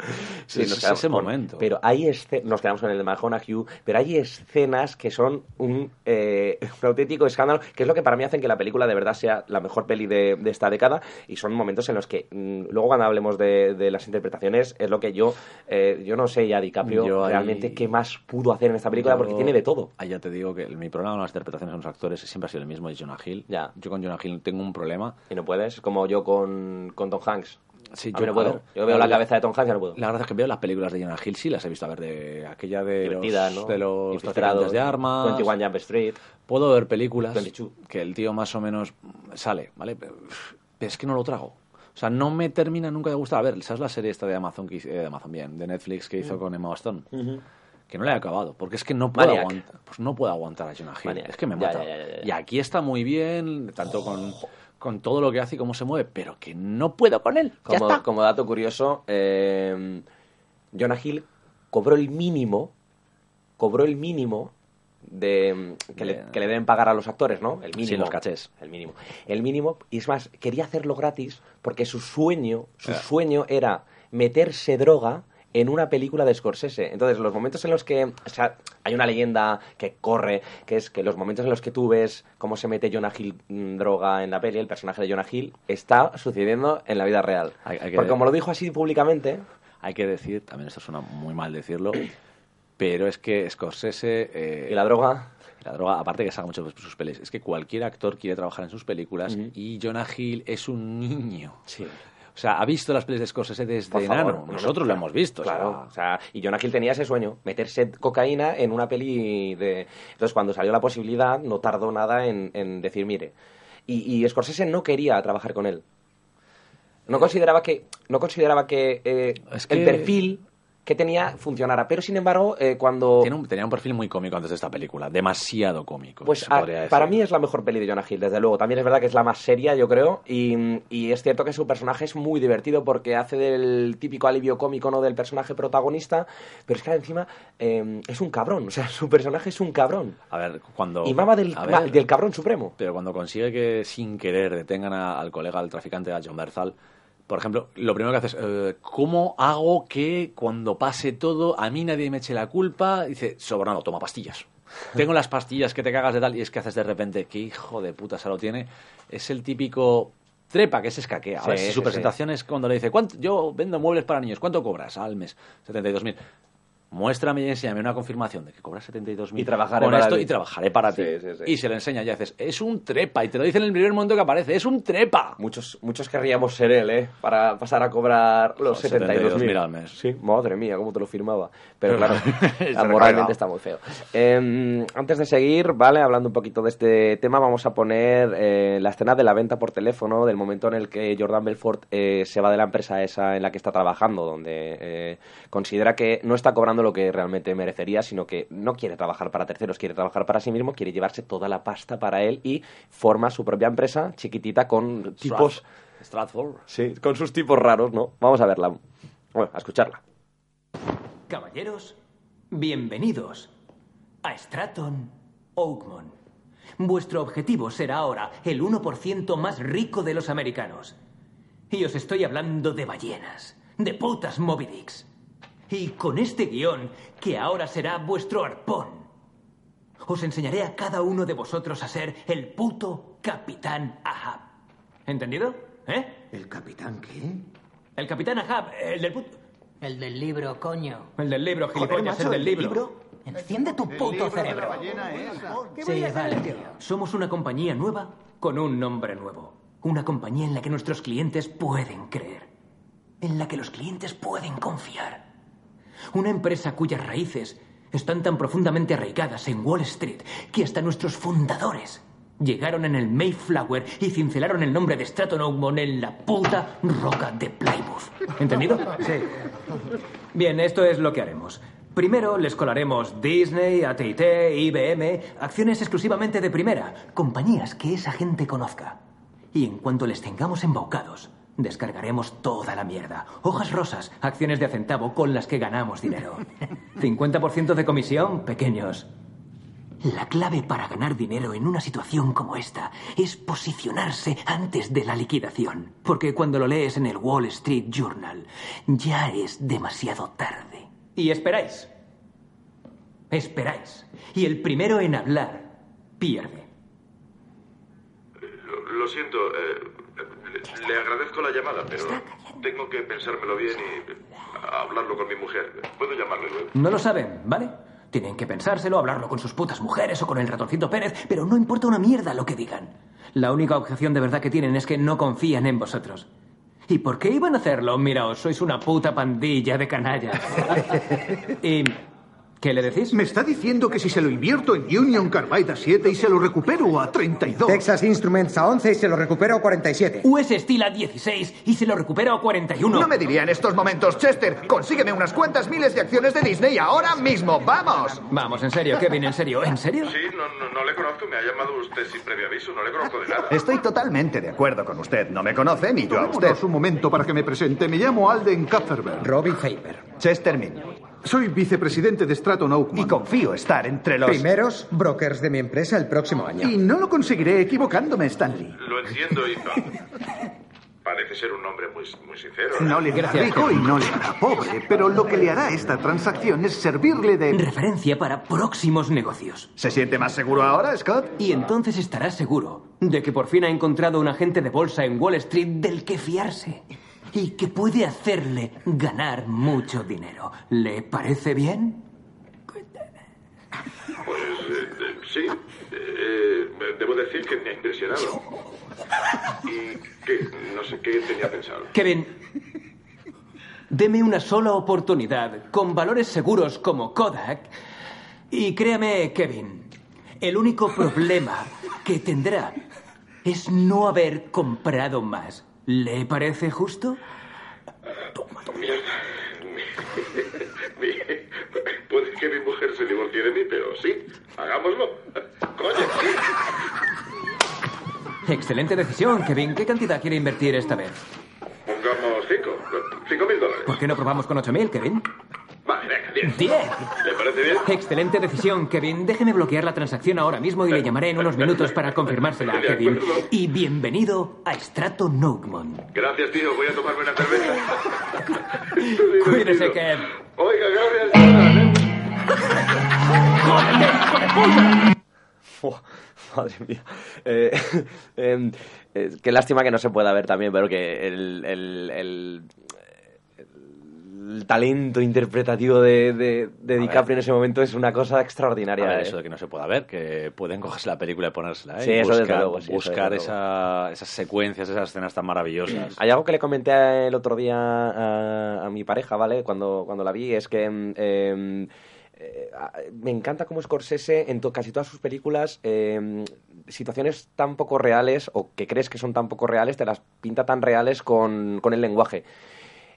Sí, es quedamos ese momento. Pero hay escenas, nos quedamos con el de McConaughey, pero hay escenas que son un, eh, un auténtico escándalo, que es lo que para mí hacen que la película de verdad sea la mejor peli de, de esta década, y son momentos en los que, mm, luego cuando hablemos de, de las interpretaciones, es lo que yo, eh, yo no sé ya DiCaprio Yo ahí- realmente qué más pudo hacer en esta película, porque Yo- tiene de todo. Ah, ya te digo que mi problema con las interpretaciones de los actores siempre ha sido el mismo de Jonah Hill. Ya. Yo con Jonah Hill tengo un problema. Y no puedes, como yo con, con Tom Hanks. Sí, A yo no puedo. ver, yo veo la la- cabeza de Tom Hanks y no puedo. La verdad es que veo las películas de Jonah Hill, sí las he visto. A ver, de aquella de Divertida, los, ¿no? de los traficantes de armas. 21 Jump Street. Puedo ver películas 22. que el tío más o menos sale, ¿vale? Pero, es que no lo trago. O sea, no me termina nunca de gustar. A ver, ¿sabes la serie esta de Amazon, que hizo- eh, de Amazon bien, de Netflix que Mm. hizo con Emma Stone? Que no le he acabado, porque es que no puedo Maniac. aguantar. Pues no puedo aguantar a Jonah Hill. Maniac. Es que me mata. ya, ya, ya, ya. Y aquí está muy bien, tanto con, con todo lo que hace y cómo se mueve, pero que no puedo con él. Ya Como, está. como dato curioso, eh, Jonah Hill cobró el mínimo, cobró el mínimo de que, le, De- que le deben pagar a los actores, ¿no? El mínimo. Sí, los cachés. El mínimo. El mínimo, y es más, quería hacerlo gratis porque su sueño, su sueño era meterse droga en una película de Scorsese. Entonces, los momentos en los que... O sea, hay una leyenda que corre, que es que los momentos en los que tú ves cómo se mete Jonah Hill mm, droga en la peli, el personaje de Jonah Hill, está sucediendo en la vida real. Hay- hay que- Porque como lo dijo así públicamente... Hay que decir, también esto suena muy mal decirlo, pero es que Scorsese... eh, ¿Y la droga? La droga, aparte que saca mucho de sus pelis, es que cualquier actor quiere trabajar en sus películas y Jonah Hill es un niño. Sí. O sea, ha visto las pelis de Scorsese desde favor, enano. no, Nosotros no, lo hemos visto. Claro, o sea, y Jonah Hill tenía ese sueño, meterse cocaína en una peli de... Entonces, cuando salió la posibilidad, no tardó nada en, en decir, mire. Y, y Scorsese no quería trabajar con él. No consideraba que, no consideraba que, eh, Es el perfil que tenía funcionara. Pero, sin embargo, eh, cuando... tiene un- tenía un perfil muy cómico antes de esta película, demasiado cómico. Pues a- para mí es la mejor peli de Jonah Hill, desde luego. También es verdad que es la más seria, yo creo. Y, y es cierto que su personaje es muy divertido porque hace del típico alivio cómico, ¿no? Del personaje protagonista. Pero es que encima eh, es un cabrón. O sea, su personaje es un cabrón. A ver, cuando... Y mama del, ma- del cabrón supremo. Pero cuando consigue que sin querer detengan a- al colega, al traficante, a John Berzal, por ejemplo, lo primero que haces, eh, ¿cómo hago que cuando pase todo a mí nadie me eche la culpa? Dice, sobrado, toma pastillas. Tengo las pastillas que te cagas de tal y es que haces de repente, qué hijo de puta se lo tiene. Es el típico trepa que se escaquea. A Sí, ver, si sí, su sí. presentación es cuando le dice, ¿cuánto? yo vendo muebles para niños, ¿cuánto cobras al mes? 72.000. Muéstrame y enséñame una confirmación de que cobras 72.000 Y trabajaré con para esto ti. y trabajaré para ti. Sí, sí, sí. Y se le enseña y haces, es un trepa. Y te lo dice en el primer momento que aparece, es un trepa. Muchos, muchos querríamos ser él, ¿eh? Para pasar a cobrar los Joder, 72.000 72.000 al mes. Sí, madre mía, cómo te lo firmaba. Pero claro, moralmente está muy feo. Eh, antes de seguir, ¿vale? Hablando un poquito de este tema, vamos a poner eh, la escena de la venta por teléfono, del momento en el que Jordan Belfort eh, se va de la empresa esa en la que está trabajando, donde eh, considera que no está cobrando lo que realmente merecería, sino que no quiere trabajar para terceros, quiere trabajar para sí mismo, quiere llevarse toda la pasta para él y forma su propia empresa chiquitita con tipos... Stratford. Sí, con sus tipos raros, ¿no? Vamos a verla. Bueno, a escucharla. Caballeros, bienvenidos a Stratton Oakmont. Vuestro objetivo será ahora el 1% más rico de los americanos. Y os estoy hablando de ballenas, de putas Moby Dicks. Y con este guion, que ahora será vuestro arpón, os enseñaré a cada uno de vosotros a ser el puto Capitán Ahab. ¿Entendido? ¿Eh? ¿El capitán qué? El Capitán Ahab, el del puto... El del libro, coño. El del libro, Joder, gilipollas, macho, el del ¿el libro. Enciende tu puto cerebro. Sí, vale, tío. Somos una compañía nueva con un nombre nuevo. Una compañía en la que nuestros clientes pueden creer. En la que los clientes pueden confiar. Una empresa cuyas raíces están tan profundamente arraigadas en Wall Street que hasta nuestros fundadores llegaron en el Mayflower y cincelaron el nombre de Stratton Oakmont en la puta roca de Plymouth. ¿Entendido? Sí. Bien, esto es lo que haremos. Primero les colaremos Disney, AT&T, IBM, acciones exclusivamente de primera, compañías que esa gente conozca. Y en cuanto les tengamos embaucados, descargaremos toda la mierda. Hojas rosas, acciones de centavo con las que ganamos dinero. 50% de comisión, pequeños. La clave para ganar dinero en una situación como esta es posicionarse antes de la liquidación. Porque cuando lo lees en el Wall Street Journal, ya es demasiado tarde. Y esperáis. Esperáis. Y el primero en hablar pierde. Lo, lo siento, eh, le, le agradezco la llamada, pero tengo que pensármelo bien y hablarlo con mi mujer. ¿Puedo llamarle luego? No lo saben, ¿vale? Tienen que pensárselo, hablarlo con sus putas mujeres o con el ratoncito Pérez, pero no importa una mierda lo que digan. La única objeción de verdad que tienen es que no confían en vosotros. ¿Y por qué iban a hacerlo? Miraos, sois una puta pandilla de canallas. ¿Y qué le decís? Me está diciendo que si se lo invierto en Union Carbide a 7 y se lo recupero a 32. Texas Instruments a 11 y se lo recupero a 47. US Steel a 16 y se lo recupero a 41. No me diría en estos momentos, Chester, consígueme unas cuantas miles de acciones de Disney ahora mismo, vamos. Vamos, en serio, Kevin, en serio, ¿en serio? Sí, no, no, no le conozco, me ha llamado usted sin previo aviso, no le conozco de nada. Estoy totalmente de acuerdo con usted. No me conoce ni yo a usted. Un momento para que me presente. Me llamo Alden Kupferberg. Robbie Faber. Chester Minion. Soy vicepresidente de Stratton Oakmont. Y confío estar entre los... Primeros brokers de mi empresa el próximo año. Y no lo conseguiré equivocándome, Stanley. Lo entiendo y parece ser un hombre muy, muy sincero. No le hará rico y no le hará pobre, pero lo que le hará esta transacción es servirle de... Referencia para próximos negocios. ¿Se siente más seguro ahora, Scott? Y entonces estará seguro de que por fin ha encontrado un agente de bolsa en Wall Street del que fiarse y que puede hacerle ganar mucho dinero. ¿Le parece bien? Pues sí, eh, debo decir que me ha impresionado. Y que no sé qué tenía pensado. Kevin, deme una sola oportunidad con valores seguros como Kodak y créame, Kevin, el único problema que tendrá es no haber comprado más. ¿Le parece justo? Mierda. Mi- mi- Puede que mi mujer se divorcie de mí, pero sí, hagámoslo. Coño, sí. Excelente decisión, Kevin. ¿Qué cantidad quiere invertir esta vez? Pongamos cinco. Cinco mil dólares. ¿Por qué no probamos con 8.000, Kevin? Vale, venga, diez. ¡Diez! ¿Le parece bien? Excelente decisión, Kevin. Déjeme bloquear la transacción ahora mismo y le llamaré en unos minutos para confirmársela, De Kevin. Y bienvenido a Stratton Oakmont. Gracias, tío. Voy a tomarme una cerveza. Cuídese, Kev. Oiga, gracias. Buah, madre mía. Eh, em, eh, qué lástima que no se pueda ver también, pero que el, el- el- el talento interpretativo de, de, de DiCaprio en ese momento es una cosa extraordinaria. ver, eh. eso de que no se pueda ver, que pueden cogerse la película y ponérsela. ¿eh? Sí, Y eso desde buscar, luego, sí, eso buscar desde esa- esas secuencias, esas escenas tan maravillosas. Hay algo que le comenté el otro día a, a mi pareja, ¿vale? Cuando, cuando la vi, es que em, em, eh, me encanta como Scorsese en to- casi todas sus películas em, situaciones tan poco reales o que crees que son tan poco reales, te las pinta tan reales con, con el lenguaje.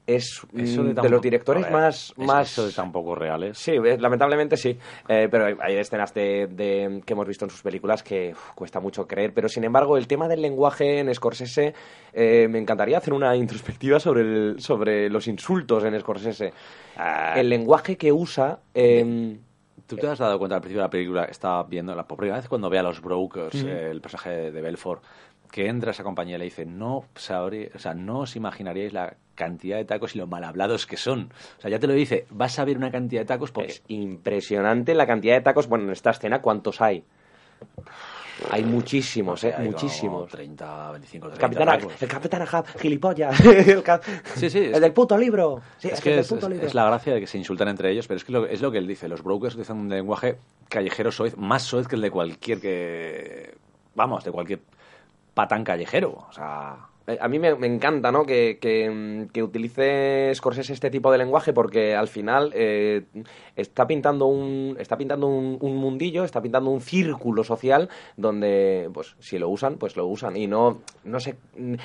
Es Eso mm, de, de, tan los directores ver, más... es más Eso de tan poco reales. Sí, eh, lamentablemente sí. Eh, pero hay, hay escenas de, de- que hemos visto en sus películas que uf, cuesta mucho creer. Pero sin embargo, el tema del lenguaje en Scorsese, eh, me encantaría hacer una introspectiva sobre, el- sobre los insultos en Scorsese. Ah. El lenguaje que usa. eh, ¿Tú te has dado cuenta al principio de la película? Estaba viendo la primera vez cuando ve a los brokers, eh, el personaje de Belfort, que entra a esa compañía y le dice: No sabrí- o sea, no os imaginaríais la cantidad de tacos y lo mal hablados que son. O sea, ya te lo dice, vas a ver una cantidad de tacos porque... Es impresionante la cantidad de tacos. Bueno, en esta escena, ¿cuántos hay? Hay muchísimos, ¿eh? hay Muchísimos. 30, 25, 30 El Capitán, Ahab- tacos. el Capitán Ahab, gilipollas. el, Sí, sí, el del puto libro. Sí, es es, que puto libro. es la gracia de que se insultan entre ellos, pero es que lo, es lo que él dice. Los brokers utilizan un lenguaje callejero soez, más soez que el de cualquier que... Vamos, de cualquier patán callejero. O sea... Eh, A mí me, me encanta, ¿no? Que, que, mm, que utilice Scorsese este tipo de lenguaje porque al final eh, está pintando un está pintando un, un mundillo, está pintando un círculo social donde, pues, si lo usan, pues lo usan y no no se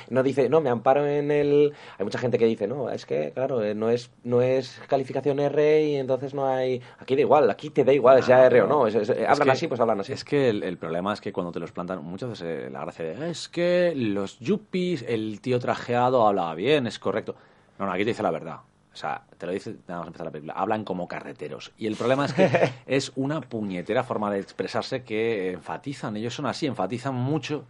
no dice no me amparo en el. Hay mucha gente que dice no es que claro eh, no es no es calificación R y entonces no hay aquí da igual, aquí te da igual sea R o no, es- es- Es hablan que- así pues hablan así. Es que el, el problema es que cuando te los plantan, muchas veces eh, la gracia de es que los yuppies, el tío trajeado hablaba bien, es correcto. No, no, aquí te dice la verdad. O sea, te lo dice nada más empezar la película. Hablan como carreteros. Y el problema es que es una puñetera forma de expresarse que enfatizan. Ellos son así, enfatizan mucho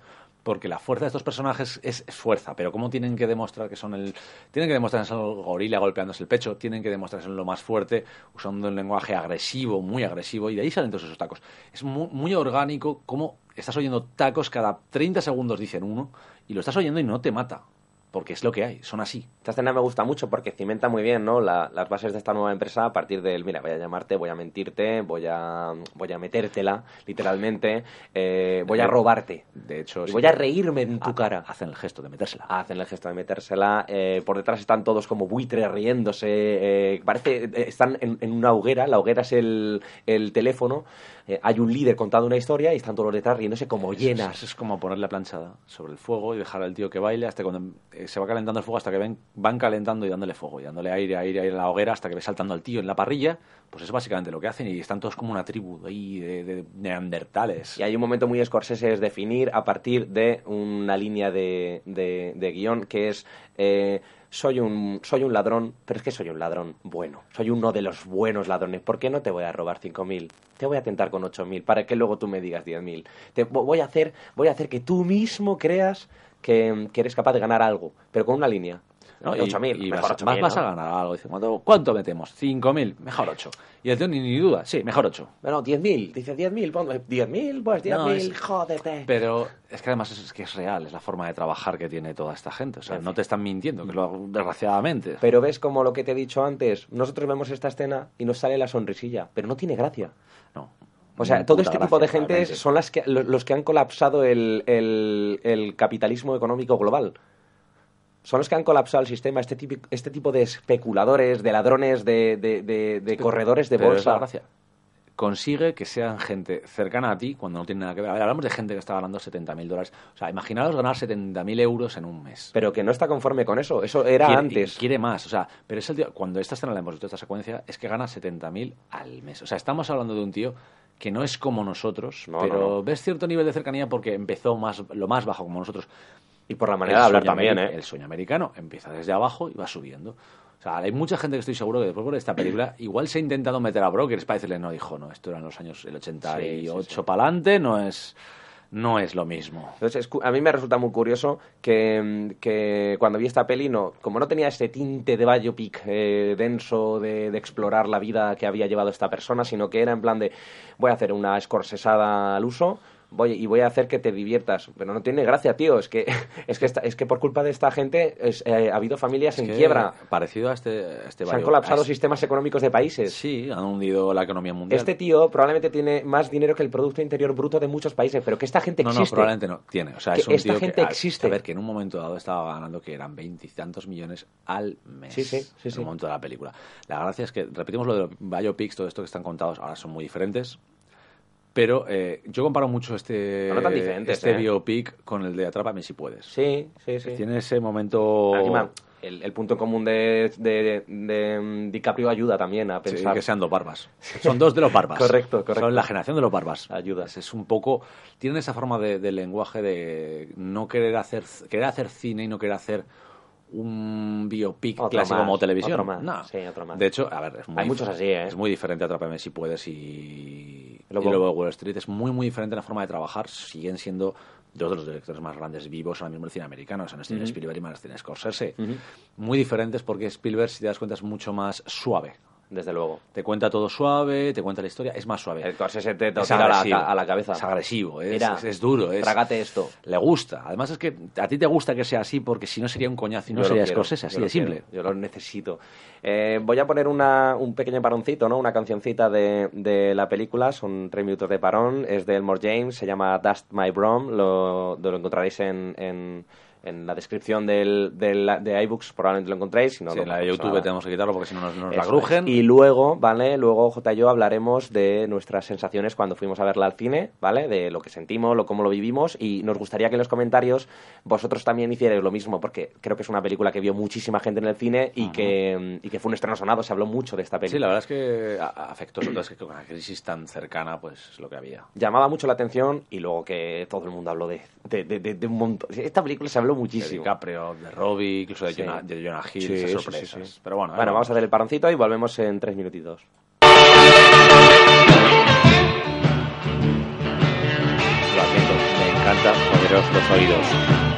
porque la fuerza de estos personajes es, fuerza, pero cómo tienen que demostrar que son el tienen que demostrar que son el gorila golpeándose el pecho, tienen que demostrar que son lo más fuerte usando un lenguaje agresivo, muy agresivo y de ahí salen todos esos tacos. Es muy, muy orgánico cómo estás oyendo tacos cada 30 segundos dicen uno y lo estás oyendo y no te mata, porque es lo que hay, son así. Esta escena me gusta mucho porque cimenta muy bien ¿no? La- las bases de esta nueva empresa a partir del, mira, voy a llamarte, voy a mentirte, voy a, voy a metértela, literalmente, eh, voy a robarte. De hecho, Y sí, voy a reírme en tu ha- cara. Hacen el gesto de metérsela. Hacen el gesto de metérsela. eh, por detrás están todos como buitres riéndose. eh, parece. eh, están en, en una hoguera. La hoguera es el, el teléfono. Eh, hay un líder contando una historia y están todos los detrás riéndose como llenas. Es, es como poner la planchada sobre el fuego y dejar al tío que baile hasta cuando eh, se va calentando el fuego, hasta que ven, van calentando y dándole fuego, y dándole aire, aire, aire a la hoguera hasta que ve saltando al tío en la parrilla. Pues es básicamente lo que hacen y están todos como una tribu ahí de, de neandertales. Y hay un momento muy Scorsese es definir a partir de una línea de, de, de guion que es eh, soy un soy un ladrón, pero es que soy un ladrón bueno. Soy uno de los buenos ladrones. ¿Por qué no te voy a robar 5.000? Te voy a tentar con 8.000 para que luego tú me digas 10.000. Te vo- voy a hacer voy a hacer que tú mismo creas que, que eres capaz de ganar algo, pero con una línea. ¿No? Y, 8.000, y mejor vas, 8.000, vas- vas ¿no? a ganar algo. Dice, ¿cuánto, cuánto metemos? 5.000, mejor 8. Y el tío ni, ni duda, sí, mejor 8. Bueno, 10.000. Dice 10.000, pon 10.000, pues 10.000, No, es- jódete. Pero es que además es, es que es real, es la forma de trabajar que tiene toda esta gente. O sea, no te están mintiendo, que lo desgraciadamente. Pero ves como lo que te he dicho antes, nosotros vemos esta escena y nos sale la sonrisilla, pero no tiene gracia. No. O sea, todo este tipo de gente realmente. son las que, lo- los que han colapsado el, el- el capitalismo económico global. Son los que han colapsado el sistema, este, típico- este tipo de especuladores, de ladrones, de, de- de- de corredores de bolsa. gracia. Consigue que sean gente cercana a ti cuando no tiene nada que ver. A ver, hablamos de gente que está ganando 70.000 dólares. O sea, imaginaos ganar 70.000 euros en un mes. Pero que no está conforme con eso. Eso era quiere, antes. quiere más, o sea, pero es el tío, cuando esta escena la hemos visto, esta secuencia, es que gana 70.000 al mes. O sea, estamos hablando de un tío que no es como nosotros, No, pero no, no. ves cierto nivel de cercanía porque empezó más lo más bajo como nosotros. Y por la manera de hablar también, ¿eh? El sueño americano empieza desde abajo y va subiendo. O sea, hay mucha gente que estoy seguro que después de esta película igual se ha intentado meter a brokers para decirle, no, dijo, no, esto era en los años el 88 Sí, sí, sí. para adelante, no es, no es lo mismo. Entonces, a mí me resulta muy curioso que, que cuando vi esta peli, no, como no tenía ese tinte de biopic eh, denso de, de explorar la vida que había llevado esta persona, sino que era en plan de voy a hacer una escorsesada al uso voy, y voy a hacer que te diviertas. Pero no tiene gracia, tío. Es que, es que, esta- es que por culpa de esta gente es, eh, ha habido familias en Que quiebra. Parecido a este, a este Se han colapsado sistemas económicos de países. Sí, han hundido la economía mundial. Este tío probablemente tiene más dinero que el Producto Interior Bruto de muchos países, pero que esta gente No, no, existe. probablemente no. Tiene. O sea, Que es un esta tío gente que, existe. A ver, que en un momento dado estaba ganando que eran veintitantos millones al mes. Sí, sí, sí, En un momento de la película. La gracia es que, repetimos lo de los biopics, todo esto que están contados, ahora son muy diferentes. Pero eh, yo comparo mucho este, No tan este ¿eh? biopic con el de Atrápame si puedes. Sí, sí, sí. Tiene ese momento... Encima, el, el punto en común de, de, de, mm, DiCaprio ayuda también a Sí, pensar. que sean dos barbas. Son dos de los barbas. Correcto, correcto. Son la generación de los barbas. Ayuda. Es, un poco. Tienen esa forma de, de lenguaje de no querer hacer, querer hacer cine y no querer hacer un biopic Otro clásico más, como televisión. otro más. No. Sí, otro más. De hecho, a ver, es muy Hay muchos así, ¿eh? Es muy diferente Atrápame si puedes y y luego de Wall Street. Es muy, muy diferente la forma de trabajar. Siguen siendo dos de los directores más grandes vivos ahora mismo del cine americano, son Steven. Spielberg y Martin Scorsese. Muy diferentes porque Spielberg, si te das cuenta, es mucho más suave. Desde luego. Te cuenta todo suave, te cuenta la historia, es más suave. El Scorsese te, te Es tira a la, a cabeza. Es agresivo, es, Mira, es, es duro. Es, trágate esto. Le gusta. Además es que a ti te gusta que sea así porque si no sería un coñazo y no Yo sería quiero, Scorsese, así de simple. quiero, yo lo necesito. Eh, voy a poner una, un pequeño paroncito, ¿no? Una cancioncita de, de la película. Son tres minutos de parón. Es de Elmore James. Se llama Dust My Brom. Lo, lo encontraréis en, en, en la descripción del, del- de iBooks. Probablemente lo encontréis. Si no, Sí, no en la de YouTube nada. tenemos que quitarlo porque si no nos, nos la grujen. es. Y luego, ¿vale? Luego J y yo hablaremos de nuestras sensaciones cuando fuimos a verla al cine, ¿vale? De lo que sentimos, lo cómo lo vivimos y nos gustaría que en los comentarios vosotros también hicierais lo mismo porque creo que es una película que vio muchísima gente en el cine y, que, y que fue un estreno sonado, se habló mucho de esta película. Sí, la verdad es que afectó sobre todo es que con una crisis tan cercana, pues es lo que había. Llamaba mucho la atención y luego que todo el mundo habló de, de, de- de- de un montón. Esta película se habló De muchísimo. DiCaprio, de Robbie, incluso de, Sí. Jonah, de Jonah Hill, Sí, esas sorpresas. sí. Pero bueno, Bueno, vamos a hacer el paroncito y volvemos en tres minutitos. Lo admito, me encanta joderos los oídos.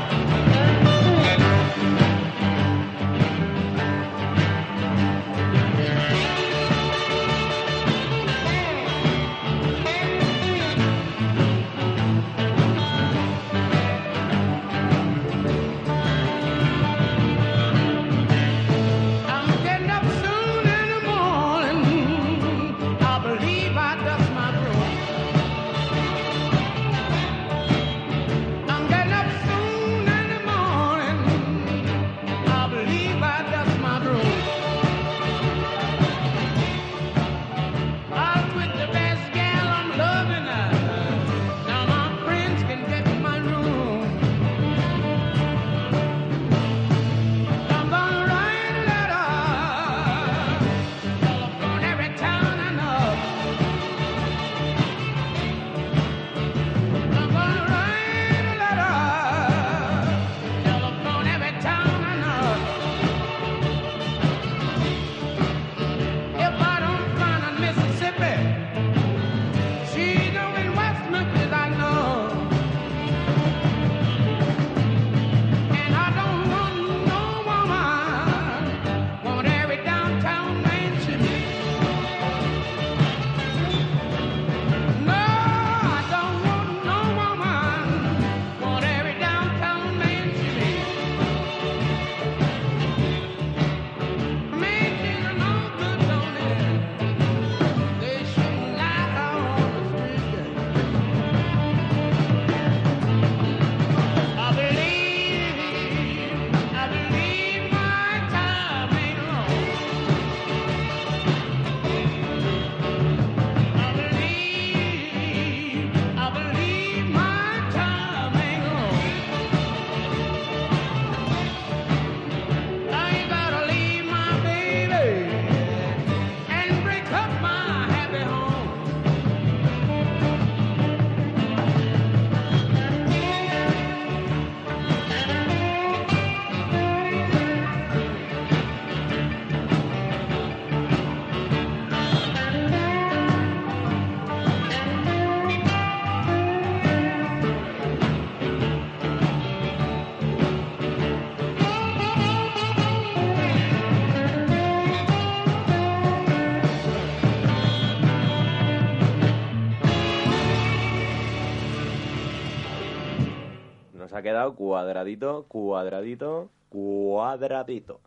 Quedado cuadradito, cuadradito, cuadradito.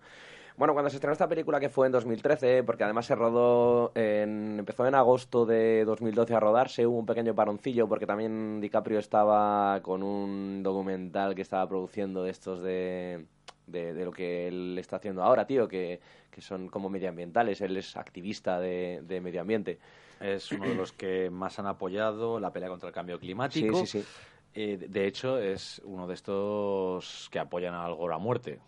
Bueno, cuando se estrenó esta película que fue en 2013, porque además se rodó, en, empezó en agosto de 2012 a rodarse, hubo un pequeño paroncillo porque también DiCaprio estaba con un documental que estaba produciendo de estos de, de, de lo que él está haciendo ahora, tío, que, que son como medioambientales, él es activista de, de medio ambiente. Es uno de los que más han apoyado la pelea contra el cambio climático. Sí, sí, sí. Eh, de- hecho, es uno de estos que apoyan al Gore a muerte.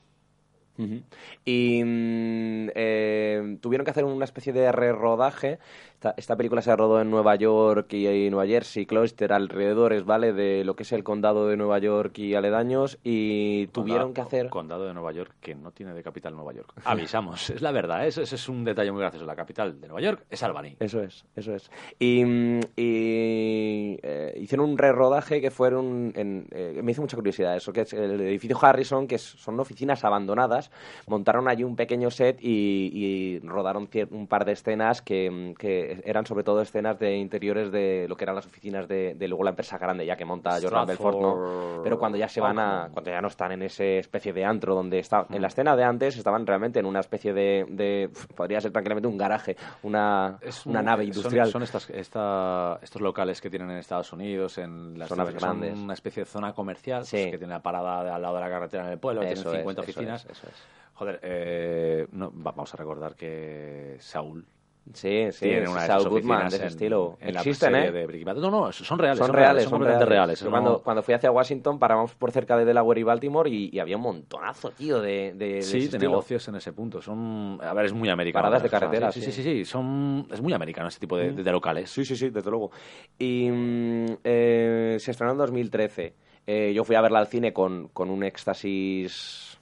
Y mm, eh, tuvieron que hacer una especie de rerodaje. Esta, esta película se rodó en Nueva York y, y Nueva Jersey, Cloister, alrededores, ¿vale? De lo que es el condado de Nueva York y aledaños. Y tuvieron Condado- que hacer. Condado de Nueva York, que no tiene de capital Nueva York. Avisamos, es la verdad, ¿eh? ese, ese es un detalle muy gracioso. La capital de Nueva York es Albany. Eso es, eso es. Y, mm, y, eh, hicieron un rerodaje que fueron. En, eh, me hizo mucha curiosidad eso, que es el edificio Harrison, que son oficinas abandonadas. Montaron allí un pequeño set y, y rodaron un par de escenas que, mm, que eran sobre todo escenas de interiores de lo que eran las oficinas de, de luego la empresa grande ya que monta Jordan Belfort, Pero cuando ya se van a. Cuando ya no están en ese especie de antro donde está. En la escena de antes estaban realmente en una especie de. de podría ser tranquilamente un garaje, una, Es una un- nave son- industrial. Son, estas, esta- estos locales que tienen en Estados Unidos, en las naves que son grandes. una especie de zona comercial, Sí. pues, que tiene la parada de- al lado de la carretera en el pueblo, Eso tienen es, 50 eso oficinas. es, eso es. Joder, eh, no, vamos a recordar que Saúl Sí, sí, tiene una Saul Goodman de ese en- estilo. en la Existen, serie ¿eh? de Breaking Bad. No, no, son reales. son reales, son son reales. reales. No- cuando, cuando fui hacia Washington paramos por cerca de Delaware y Baltimore y, y había un montonazo, tío, de, de, de Sí, de negocios en ese punto. Son, a ver, es muy americano. Paradas de carretera, Sí, sí. sí, sí, sí, Son, es muy americano ese tipo de, de locales. Sí, sí, sí, desde luego. Y mm, eh, se estrenó en 2013. Eh, yo fui a verla al cine con, con un éxtasis...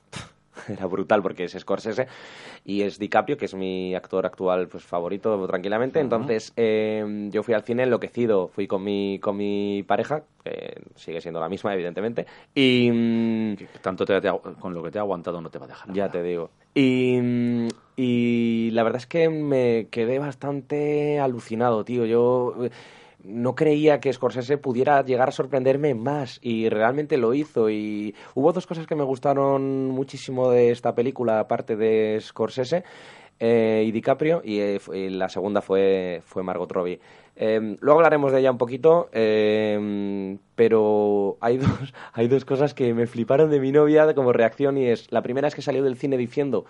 Era brutal porque es Scorsese y es DiCaprio, que es mi actor actual pues favorito, tranquilamente. Entonces eh, yo fui al cine enloquecido. Fui con mi, con mi pareja, que sigue siendo la misma, evidentemente. Y... mm, tanto te, te con lo que te ha aguantado no te va a dejar. ya te digo. Y, mm, y la verdad es que me quedé bastante alucinado, tío. Yo no creía que Scorsese pudiera llegar a sorprenderme más y realmente lo hizo. Y hubo dos cosas que me gustaron muchísimo de esta película, aparte de Scorsese. eh, y DiCaprio, y, eh, la segunda fue, fue Margot Robbie. Eh, luego hablaremos de ella un poquito, eh, pero hay dos, hay dos cosas que me fliparon de mi novia como reacción y es, la primera es que salió del cine diciendo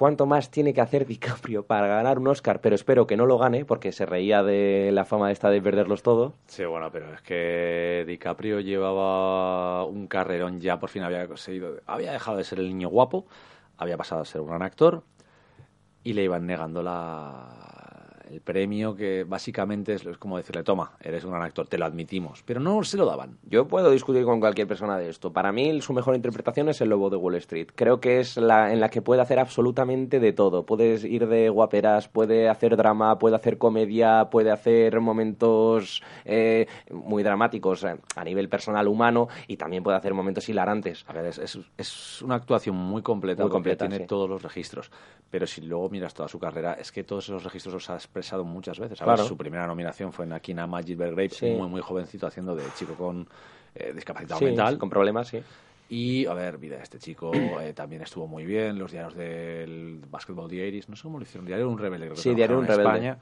cuánto más tiene que hacer DiCaprio para ganar un Oscar, pero espero que no lo gane porque se reía de la fama esta de perderlos todos. Sí, bueno, pero es que DiCaprio llevaba un carrerón ya, por fin había conseguido, había dejado de ser el niño guapo, había pasado a ser un gran actor y le iban negando la, el premio que básicamente es, es como decirle, toma, eres un gran actor, te lo admitimos, pero no se lo daban. Yo puedo discutir con cualquier persona de esto. Para mí su mejor interpretación es El Lobo de Wall Street. Creo que es la en la que puede hacer absolutamente de todo. Puedes ir de guaperas, puede hacer drama, puede hacer comedia, puede hacer momentos eh, muy dramáticos eh, a nivel personal humano y también puede hacer momentos hilarantes. A ver, es, es, es una actuación muy completa, Muy completa, tiene sí. todos los registros. Pero si luego miras toda su carrera, es que todos esos registros los ha expresado muchas veces. A ver, Claro. su primera nominación fue en Akinama Gilbert Grape, Sí. muy, muy jovencito, haciendo de chico con eh, discapacidad Sí, mental. con problemas, sí. Y, a ver, vida, este chico eh, también estuvo muy bien. Los diarios del Basketball Diaries, no sé cómo lo hicieron, Diario un Rebelde, creo que Sí, Diario un Rebelde. España.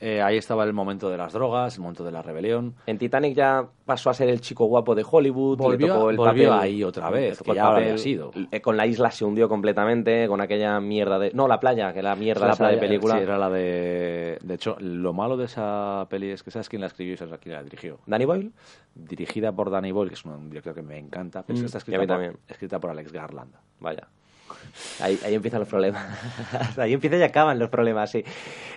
Eh, ahí estaba el momento de las drogas, el momento de la rebelión. En Titanic ya pasó a ser el chico guapo de Hollywood. le Volvió- tocó el volvió papel- ahí otra vez, que ya había sido. eh, Con la isla se hundió completamente, con aquella mierda de... No, la playa, que la mierda la de playa, película. Sí, era la de... De hecho, lo malo de esa peli es que sabes quién la escribió y sabes quién la dirigió. ¿Danny Boyle? Dirigida por Danny Boyle, que es un director que me encanta, pero Mm, está por, escrita por Alex Garland. Vaya. Ahí, ahí empiezan los problemas. ahí empiezan y acaban los problemas, sí.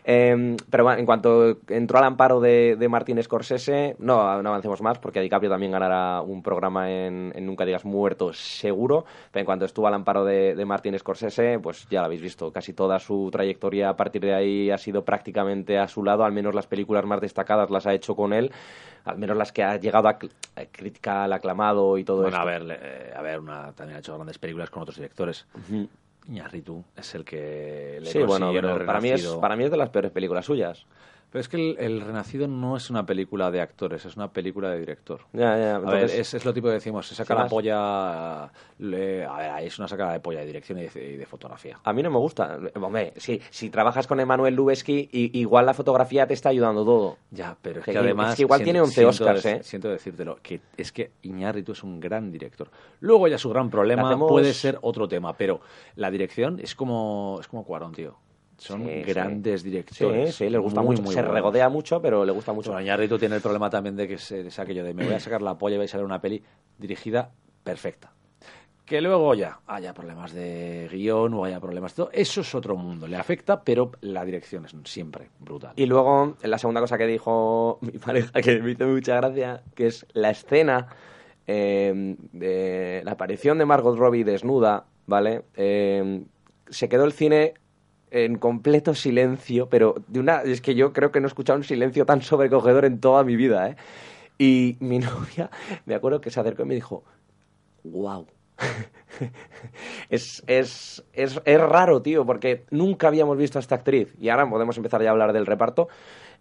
Eh, pero bueno, en cuanto entró al amparo de, de Martin Scorsese, no, no avancemos más porque DiCaprio también ganará un programa en, en Nunca Digas Muerto, seguro. Pero en cuanto estuvo al amparo de, de Martin Scorsese, pues ya lo habéis visto. Casi toda su trayectoria a partir de ahí ha sido prácticamente a su lado. Al menos las películas más destacadas las ha hecho con él. Al menos las que ha llegado a, crítica, al aclamado y todo Bueno, esto. a ver, eh, a ver una, también ha hecho grandes películas con otros directores. Ujú. Iñárritu es el que le Sí, bueno, pero El para mí, es, para mí es de las peores películas suyas. Pero es que el, El Renacido no es una película de actores, es una película de director. Ya, ya, A entonces- ver, es, es lo tipo que decimos, se saca ¿Qué la polla... le- a ver, ahí es una sacada de polla de dirección y de, y de fotografía. A mí no me gusta. Hombre, sí, si trabajas con Emanuel Lubezki, igual la fotografía te está ayudando todo. Ya, pero es Que además... es que igual sien- tiene 11 siento Oscars, dec- ¿eh? Siento decírtelo, que es que Iñárritu es un gran director. Luego ya su gran problema Hacemos- puede ser otro tema, pero la dirección es como, es como Cuarón, tío. Son Sí, grandes sí. directores. Sí, sí, les gusta muy, mucho. muy se buenos. regodea mucho, pero le gusta mucho. Bueno, Iñárritu tiene el problema también de que es, es aquello de me voy a sacar la polla y vais a ver una peli dirigida perfecta. Que luego ya haya problemas de guion o haya problemas de todo, eso es otro mundo. Le afecta, pero la dirección es siempre brutal. Y luego, la segunda cosa que dijo mi pareja, que me hizo mucha gracia, que es la escena eh, de la aparición de Margot Robbie desnuda, ¿vale? Eh, se quedó el cine en completo silencio, pero de una es que yo creo que no he escuchado un silencio tan sobrecogedor en toda mi vida, ¿eh? Y mi novia, me acuerdo que se acercó y me dijo, wow. es, es, es, es raro, tío, porque nunca habíamos visto a esta actriz. Y ahora podemos empezar ya a hablar del reparto.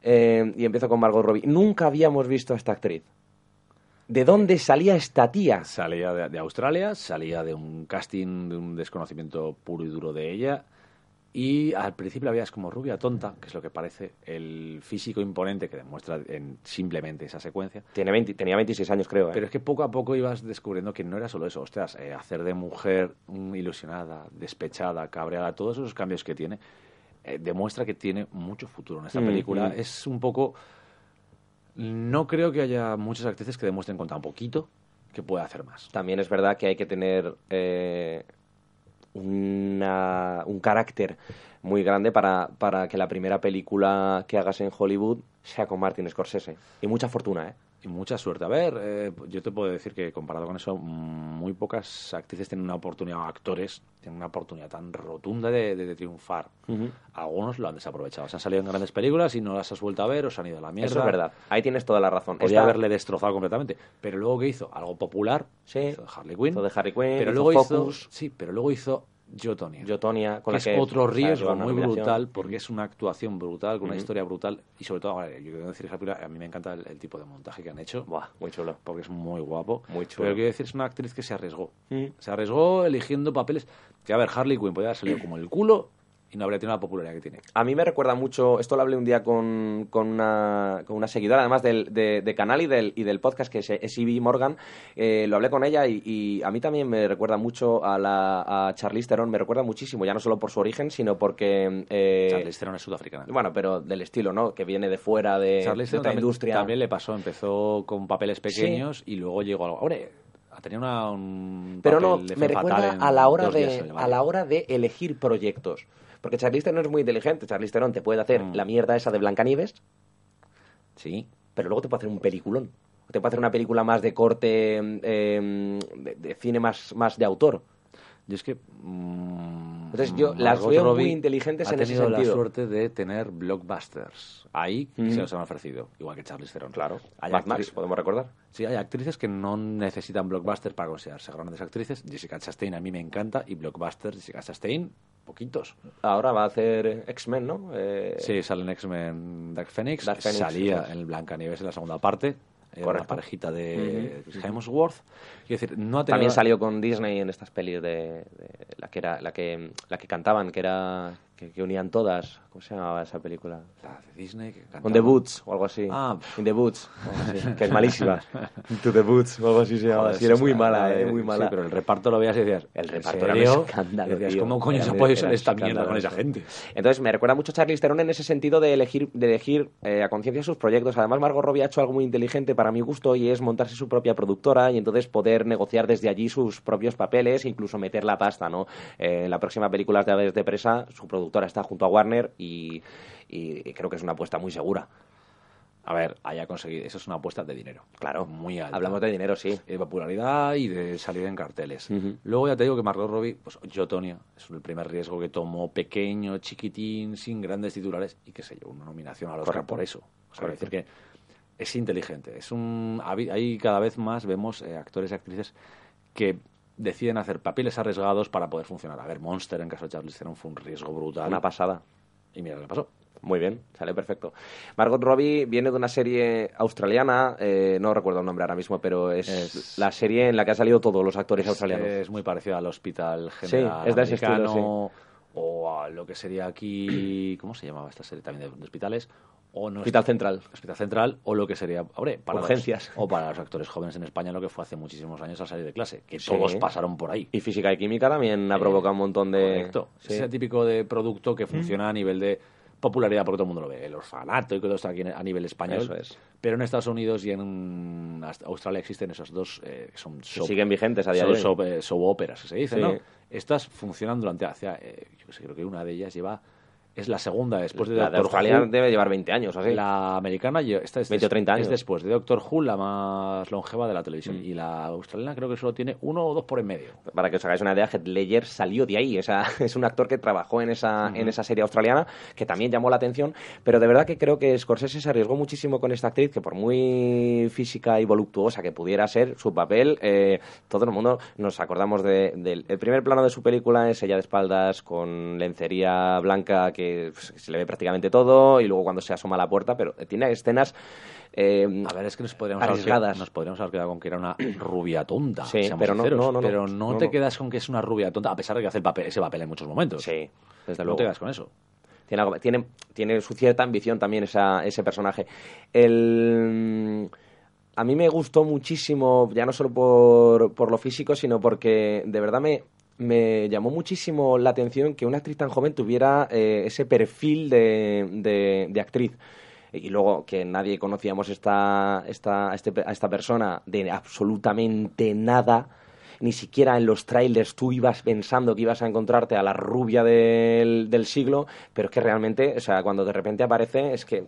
eh, y empiezo con Margot Robbie. Nunca habíamos visto a esta actriz. ¿De dónde salía esta tía? Salía de, de Australia, salía de un casting, de un desconocimiento puro y duro de ella. Y al principio la veías como rubia tonta, que es lo que parece el físico imponente que demuestra en simplemente esa secuencia. Tiene 20 tenía 26 años, creo. ¿eh? Pero es que poco a poco ibas descubriendo que no era solo eso. Ostras, eh, hacer de mujer ilusionada, despechada, cabreada, todos esos cambios que tiene, eh, demuestra que tiene mucho futuro en esta Mm, película. mm. Es un poco... No creo que haya muchas actrices que demuestren con tan poquito que pueda hacer más. También es verdad que hay que tener eh, una- un carácter muy grande para, para que la primera película que hagas en Hollywood sea con Martin Scorsese. Y mucha fortuna, ¿eh? Y mucha suerte. A ver, eh, yo te puedo decir que comparado con eso, mm, muy pocas actrices tienen una oportunidad, o actores tienen una oportunidad tan rotunda de, de- de triunfar. Algunos lo han desaprovechado. Se han salido en grandes películas y no las has vuelto a ver o se han ido a la mierda. Eso es verdad. Ahí tienes toda la razón. Esta- haberle destrozado completamente. Pero luego que hizo algo popular, Sí. hizo de Harley Quinn. Hizo de Harley Quinn, pero hizo luego Focus. hizo, sí, pero luego hizo Yo, Tonya, con que la es que otro riesgo muy brutal porque es una actuación brutal con una historia brutal y sobre todo yo quiero decir esa película, a mí me encanta el, el tipo de montaje que han hecho Buah, muy chulo. porque es muy guapo Muy chulo. pero quiero decir es una actriz que se arriesgó Mm. se arriesgó eligiendo papeles que a ver Harley Quinn podía haber salido como el culo y no habría tenido la popularidad que tiene A mí me recuerda mucho, esto lo hablé un día con, con, una, con una seguidora, además del, de, de canal y del, y del podcast, que es, es Ivy Morgan, eh, lo hablé con ella y, y a mí también me recuerda mucho a, la, a Charlize Theron, me recuerda muchísimo, ya no solo por su origen, sino porque... eh, Charlize Theron es sudafricana Bueno, pero del estilo, ¿no? Que viene de fuera de, de otra también, industria. también le pasó empezó con papeles pequeños y luego llegó a hombre tenía una, un Pero no, me recuerda a la hora de a la hora de elegir proyectos. Porque Charlize Theron es muy inteligente. Charlize Theron te puede hacer Mm. la mierda esa de Blancanieves, sí pero luego te puede hacer un peliculón. Te puede hacer una película más de corte, eh, de, de cine más, más de autor. Yo es que. mm, Entonces yo las veo muy Robbie inteligentes ha en ese tenido la sentido. suerte de tener blockbusters. Ahí Mm. se los han ofrecido, igual que Charlize Theron. Claro, Hay Mad Max, podemos recordar. Sí, hay actrices que no necesitan blockbusters para considerarse grandes actrices. Jessica Chastain a mí me encanta y blockbusters Jessica Chastain, poquitos. Ahora va a hacer X-Men, ¿no? Eh, Sí, sale en X-Men Dark Phoenix. Dark Phoenix, salía eso es. en Blancanieves en la segunda parte. Era una parejita de Ujú. Hemsworth. Quiero decir, no ha tenido... También salió con Disney en estas pelis de, de la que era la que la que cantaban, que era que, que unían todas. ¿Cómo se llamaba esa película? La de Disney que On cantaba. the Boots o algo así. Ah. In the Boots, así, que es malísima. To the Boots o algo así se llamaba. Joder, Sí, era sí, muy mala, eh, muy sí, mala. pero el reparto lo veías y decías... El ¿en reparto era un escándalo, Decías, tío. ¿cómo coño se puede ser esta mierda con esa gente? Entonces me recuerda mucho a Charlize Theron en ese sentido de elegir, de elegir eh, a conciencia sus proyectos. Además, Margot Robbie ha hecho algo muy inteligente para mi gusto y es montarse su propia productora y entonces poder negociar desde allí sus propios papeles, incluso meter la pasta, ¿no? Eh, en la próxima película de Aves de Presa, su productora está junto a Warner y, y creo que es una apuesta muy segura. A ver, haya conseguido... Eso es una apuesta de dinero. Claro, Muy alta. Hablamos de dinero, sí. de popularidad y de salir en carteles. Luego ya te digo que Margot Robbie, pues yo, Tonya, es el primer riesgo que tomó pequeño, chiquitín, sin grandes titulares y que se llevó una nominación al Oscar por eso. O sea, decir que es inteligente. Es un, ahí cada vez más vemos eh, actores y actrices que deciden hacer papeles arriesgados para poder funcionar. A ver, Monster en caso de Charlize Theron fue un riesgo brutal. Una pasada. y mira lo que pasó. Muy bien, sale perfecto. Margot Robbie viene de una serie australiana, eh, no recuerdo el nombre ahora mismo, pero es, Es- la serie en la que han salido todos los actores australianos. Es muy parecido al Hospital General es de ese estilo, o a lo que sería aquí... ¿Cómo se llamaba esta serie también de, de hospitales? O no Hospital Central. Hospital Central, o lo que sería... Hombre, para los- Urgencias. o para los actores jóvenes en España, lo que fue hace muchísimos años al salir de clase, que Sí. todos pasaron por ahí. Y física y química también ha Eh, provocado un montón de... Correcto. Sí. Ese típico de producto que funciona a nivel de popularidad porque todo el mundo lo ve. El orfanato y todo esto aquí a nivel español. Eso es. Pero en Estados Unidos y en hasta Australia existen esos dos eh, que son soap- siguen vigentes a día de hoy. soap, eh, soap operas, que se dice, Sí. ¿no? Estas funcionan durante, hacia, eh, yo sé, creo que una de ellas lleva, es la segunda después de la de Doctor Australia Who. debe llevar 20 años así. La americana, esta es, 20 o 30 años. es después de Doctor Who, la más longeva de la televisión. Mm. Y la australiana creo que solo tiene uno o dos por en medio. Para que os hagáis una idea, Heath Ledger salió de ahí. O sea, es un actor que trabajó en esa, en esa serie australiana, que también llamó la atención. Pero de verdad que creo que Scorsese se arriesgó muchísimo con esta actriz, que por muy física y voluptuosa que pudiera ser su papel, eh, todo el mundo nos acordamos de- del el primer plano de su película es ella de espaldas con lencería blanca que pues, se le ve prácticamente todo y luego cuando se asoma a la puerta, pero tiene escenas eh, A ver, es que nos podríamos, haber arriesgadas. quedado, nos podríamos haber quedado con que era una rubia tonta. Sí, pero no, no, no, no. Pero no, No, te no. quedas con que es una rubia tonta, a pesar de que hace el papel, ese papel en muchos momentos. Sí, desde no luego. te quedas con eso. Tiene, tiene, tiene su cierta ambición también esa, ese personaje. El, a mí me gustó muchísimo, ya no solo por, por lo físico, sino porque de verdad me, me llamó muchísimo la atención que una actriz tan joven tuviera eh, ese perfil de, de- actriz. Y luego que nadie conocíamos esta, esta, este- a esta persona de absolutamente nada ni siquiera en los trailers tú ibas pensando que ibas a encontrarte a la rubia del, del siglo, pero es que realmente, o sea, cuando de repente aparece, es que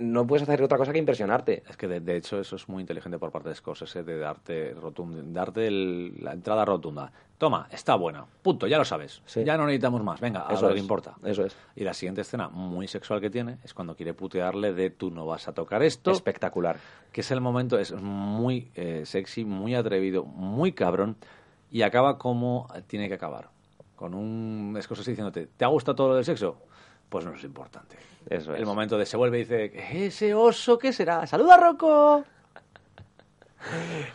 no puedes hacer otra cosa que impresionarte. Es que de, de hecho eso es muy inteligente por parte de Scorsese de darte, rotund- darte el- la entrada rotunda. Toma, está buena. Punto, ya lo sabes. Sí. Ya no necesitamos más. Venga, a Eso lo que es, importa. eso es. Y la siguiente escena muy sexual que tiene es cuando quiere putearle de tú no vas a tocar esto. Espectacular. que es el momento, es muy eh, sexy, muy atrevido, muy cabrón, y acaba como tiene que acabar. Con un Scorsese diciéndote, ¿te ha gustado todo lo del sexo? Pues no es importante. Eso El es. momento de se vuelve y dice, ese oso, ¿qué será? ¡Saluda, Rocco!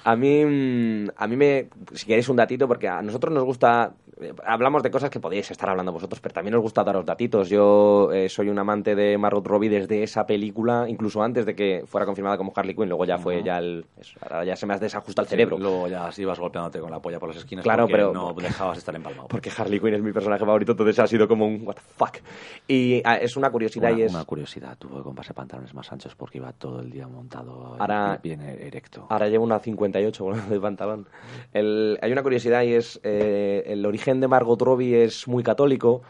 A mí, mm, a mí me, si queréis un datito, porque a nosotros nos gusta, hablamos de cosas que podéis estar hablando vosotros, pero también nos gusta daros datitos. Yo eh, soy un amante de Margot Robbie desde esa película, incluso antes de que fuera confirmada como Harley Quinn, luego ya fue ya el, eso, ahora ya se me desajusta el cerebro. Luego ya ibas golpeándote con la polla por las esquinas Claro, porque pero- no dejabas de estar empalmado. Porque Harley Quinn es mi personaje favorito, entonces ha sido como un what the fuck. Y ah, es una curiosidad Una, y es... una curiosidad, tuvo que comprarse pantalones más anchos porque iba todo el día montado Ahora- bien erecto. Ahora llevo una 58 de pantalón. El- hay una curiosidad y es eh, el origen de Margot Robbie es muy católico.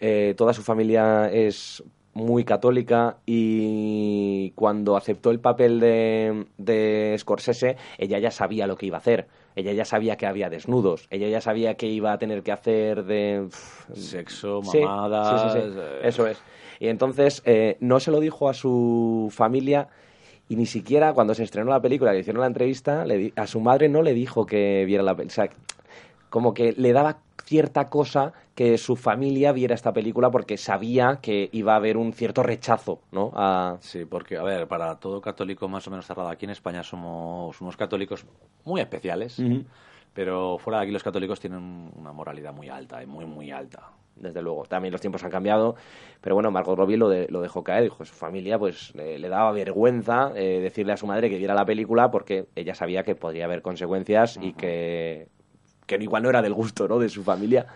eh, toda su familia es muy católica y cuando aceptó el papel de, de Scorsese, ella ya sabía lo que iba a hacer. Ella ya sabía que había desnudos. Ella ya sabía que iba a tener que hacer de... Sexo, mamadas... sí, sí, sí. eh, Eso es. Y entonces eh, no se lo dijo a su familia y ni siquiera cuando se estrenó la película, le hicieron la entrevista, le di- a su madre no le dijo que viera la película. O sea, como que le daba cierta cosa que su familia viera esta película porque sabía que iba a haber un cierto rechazo, ¿no? A... Sí, porque, a ver, para todo católico más o menos cerrado, aquí en España somos unos católicos muy especiales, pero fuera de aquí los católicos tienen una moralidad muy alta, y muy, muy alta. desde luego. También los tiempos han cambiado, pero bueno, Margot Robbie lo, de- lo dejó caer, dijo, su familia pues eh, le daba vergüenza eh, decirle a su madre que viera la película porque ella sabía que podría haber consecuencias y que, que igual no era del gusto, ¿no?, de su familia.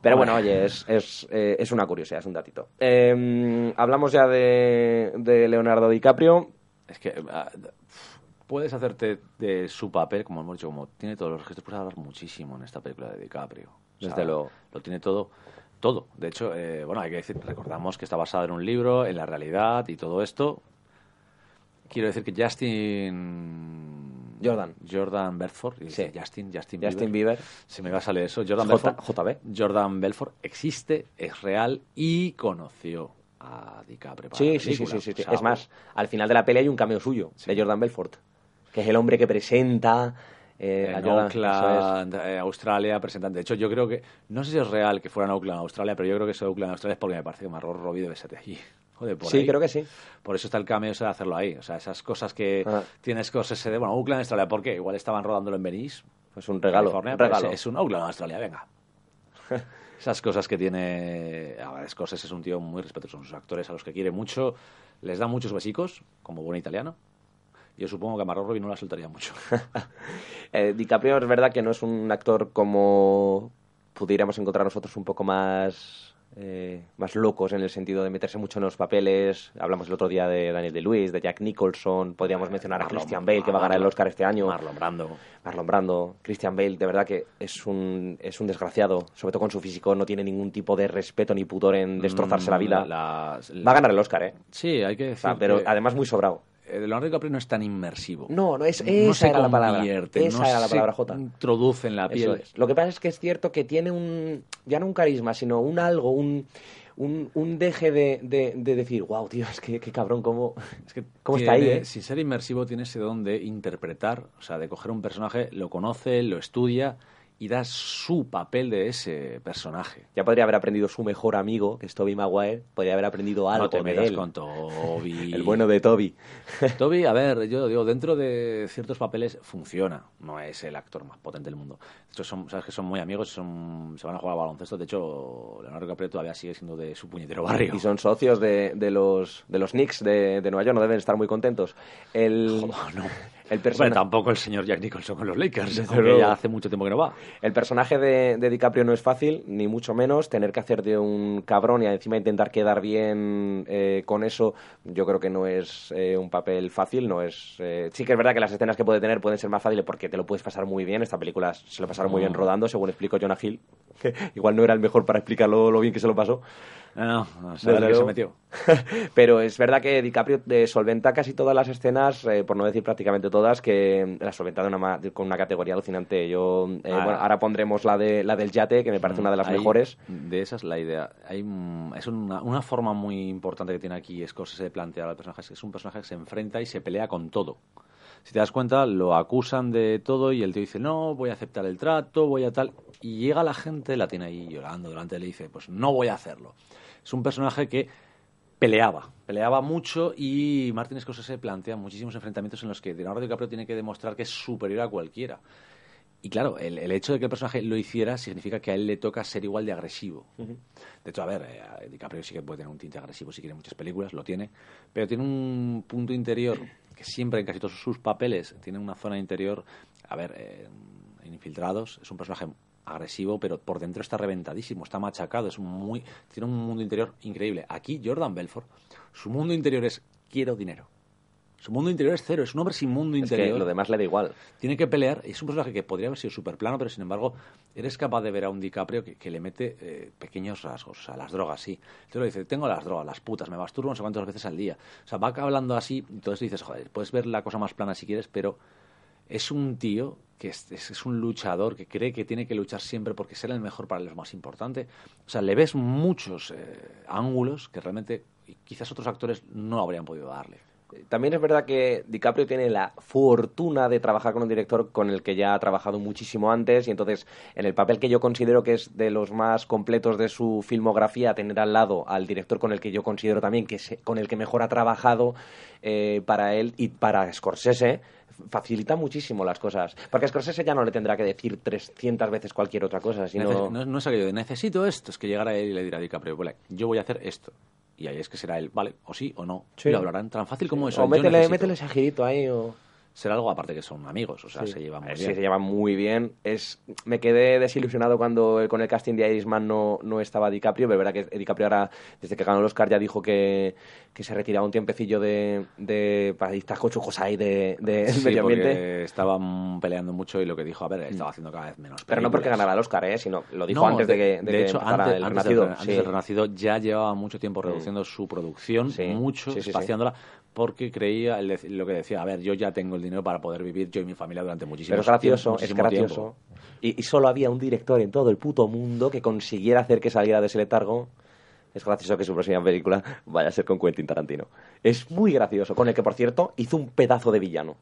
Pero bueno, oye, es, es, eh, es una curiosidad, es un datito. Eh, hablamos ya de, de Leonardo DiCaprio. Es que ah, puedes hacerte de su papel, como hemos dicho, como tiene todos los gestos, puedes hablar muchísimo en esta película de DiCaprio. O sea, Desde luego. Lo tiene todo. Todo. De hecho, eh, bueno, hay que decir, recordamos que está basado en un libro, en la realidad y todo esto. Quiero decir que Justin. Jordan. Jordan Belfort. y Sí. Justin, Justin, Justin Bieber. Se me va a salir eso. Jordan J- Belfort. JB. Jordan Belfort existe, es real y conoció a DiCaprio. para Sí, la sí, sí, sí, sí. Es más, al final de la peli hay un cameo suyo, de Jordan Belfort, que es el hombre que presenta... eh, a en Jordan- eso es. Auckland, eh, Australia, presentan. De hecho, yo creo que. No sé si es real que fuera en Auckland, Australia, pero yo creo que es Auckland, Australia es porque me parece que Margot Robbie debe ser de allí. Joder, por Sí, ahí. creo que sí. Por eso está el cameo ese de hacerlo ahí. O sea, esas cosas que Ah. tienes cosas de. Bueno, Auckland, Australia, ¿por qué? Igual estaban rodándolo en Venice. Pues un regalo, California, un pues regalo. Es un Auckland, Australia, venga. Esas cosas que tiene. A ver, Scorsese es un tío muy respetuoso. Son sus actores a los que quiere mucho. Les da muchos besicos, como buen italiano. Yo supongo que a Margot Robbie no la soltaría mucho. Eh, DiCaprio es verdad que no es un actor como pudiéramos encontrar nosotros un poco más eh, más locos en el sentido de meterse mucho en los papeles. Hablamos el otro día de Daniel de Luis, de Jack Nicholson. Podríamos mencionar a Christian Bale, que va a ganar el Oscar este año. Marlon Brando. Marlon Brando, Christian Bale, de verdad que es un, es un desgraciado, sobre todo con su físico, no tiene ningún tipo de respeto ni pudor en destrozarse la vida. Mm, La- Va a ganar el Oscar, ¿eh? Sí, hay que O decir. sea, pero que, además muy sobrado. Leonardo DiCaprio no es tan inmersivo. No, no es No esa se era la palabra. Esa no era la se palabra J. introduce en la piel. Es. Lo que pasa es que es cierto que tiene un, ya no un carisma, sino un algo, un, un, un deje de, de, de decir, wow, tío, es que qué cabrón, cómo, Es que cómo está ahí, ¿eh? Sin ser inmersivo, tiene ese don de interpretar, o sea, de coger un personaje, lo conoce, lo estudia y da su papel de ese personaje. Ya podría haber aprendido su mejor amigo, que es Toby Maguire, podría haber aprendido algo no te de metas él. con Toby. El bueno de Toby. Toby, a ver, yo digo, dentro de ciertos papeles funciona. No es el actor más potente del mundo. Estos son, sabes que son muy amigos, son, se van a jugar al baloncesto. De hecho, Leonardo DiCaprio todavía sigue siendo de su puñetero barrio. Y son socios de, de los, de los Knicks de, de Nueva York, no deben estar muy contentos. El, el personaje... tampoco el señor Jack Nicholson con los Lakers, aunque ya hace mucho tiempo que no va. El personaje de, de DiCaprio no es fácil, ni mucho menos. Tener que hacer de un cabrón y encima intentar quedar bien eh, con eso, yo creo que no es eh, un papel fácil. No es. eh, sí que es verdad que las escenas que puede tener pueden ser más fáciles porque te lo puedes pasar muy bien. Esta película se lo pasaron muy bien Mm. rodando, según explicó Jonah Hill. Que igual no era el mejor para explicarlo lo bien que se lo pasó. No, no, no lo que se metió. Pero es verdad que DiCaprio eh, solventa casi todas las escenas, eh, por no decir prácticamente todas, que las solventa de una, ma- de- con una categoría alucinante. Yo, eh, Ah. bueno, ahora pondremos la de la del yate, que me parece una de las Hay- mejores. De esa es la idea. Hay, mm, es una, una forma muy importante que tiene aquí Scorsese de plantear al personaje. Es que es un personaje que se enfrenta y se pelea con todo. Si te das cuenta, lo acusan de todo y el tío dice, no, voy a aceptar el trato, voy a tal. Y llega la gente, la tiene ahí llorando delante y dice, pues no voy a hacerlo. Es un personaje que peleaba, peleaba mucho y Martin Scorsese plantea muchísimos enfrentamientos en los que Leonardo DiCaprio tiene que demostrar que es superior a cualquiera. Y claro, el, el hecho de que el personaje lo hiciera significa que a él le toca ser igual de agresivo. De hecho, a ver, eh, DiCaprio sí que puede tener un tinte agresivo si quiere en muchas películas, lo tiene, pero tiene un punto interior que siempre en casi todos sus papeles tiene una zona interior, a ver, eh, en Infiltrados es un personaje agresivo, pero por dentro está reventadísimo, está machacado, es muy tiene un mundo interior increíble. Aquí Jordan Belfort, su mundo interior es quiero dinero. Su mundo interior es cero, es un hombre sin mundo Es interior que lo demás le da igual. tiene que pelear. Es un personaje que podría haber sido súper plano, pero sin embargo, eres capaz de ver a un DiCaprio que, que le mete eh, pequeños rasgos. A las drogas, sí. Entonces lo dice: Tengo las drogas, las putas, me masturbo no sé cuántas veces al día. O sea, va hablando así, y entonces dices: Joder, puedes ver la cosa más plana si quieres, pero es un tío que es, es- es un luchador que cree que tiene que luchar siempre porque ser el mejor para él es lo más importante. O sea, le ves muchos eh, ángulos que realmente quizás otros actores no habrían podido darle. También es verdad que DiCaprio tiene la fortuna de trabajar con un director con el que ya ha trabajado muchísimo antes y entonces en el papel que yo considero que es de los más completos de su filmografía, tener al lado al director con el que yo considero también que se- con el que mejor ha trabajado eh, para él y para Scorsese facilita muchísimo las cosas. Porque Scorsese ya no le tendrá que decir 300 veces cualquier otra cosa, sino... Neces- no, no es aquello de necesito esto, es que llegará él y le dirá a DiCaprio, vale, yo voy a hacer esto. Y ahí es que será él, vale, o sí o no. Sí. Y lo hablarán tan fácil como eso. o métele, ese girito ahí o... Será algo aparte que son amigos, o sea, Sí. se llevan muy Eh, Sí, bien. se llevan muy bien. Es, me quedé desilusionado cuando el- con el casting de Irishman no, no estaba DiCaprio, pero es verdad que DiCaprio ahora, desde que ganó el Oscar, ya dijo que, que se retiraba un tiempecillo de, de para estas cochujos ahí de, de Sí, medio ambiente. estaban peleando mucho y lo que dijo, a ver, estaba haciendo cada vez menos. Pero no porque ganara el Oscar, ¿eh? sino lo dijo No, antes de, que, de hecho, antes, el antes Renacido. del, antes sí. del Renacido ya llevaba mucho tiempo reduciendo su producción, Sí, mucho, sí, sí, sí. espaciándola, porque creía lo que decía, a ver, yo ya tengo el dinero para poder vivir yo y mi familia durante muchísimo Pero es gracioso, tiempo. es gracioso. tiempo. Y, y solo había un director en todo el puto mundo que consiguiera hacer que saliera de ese letargo. Es gracioso que su próxima película vaya a ser con Quentin Tarantino. Es muy gracioso, con el que, por cierto, hizo un pedazo de villano.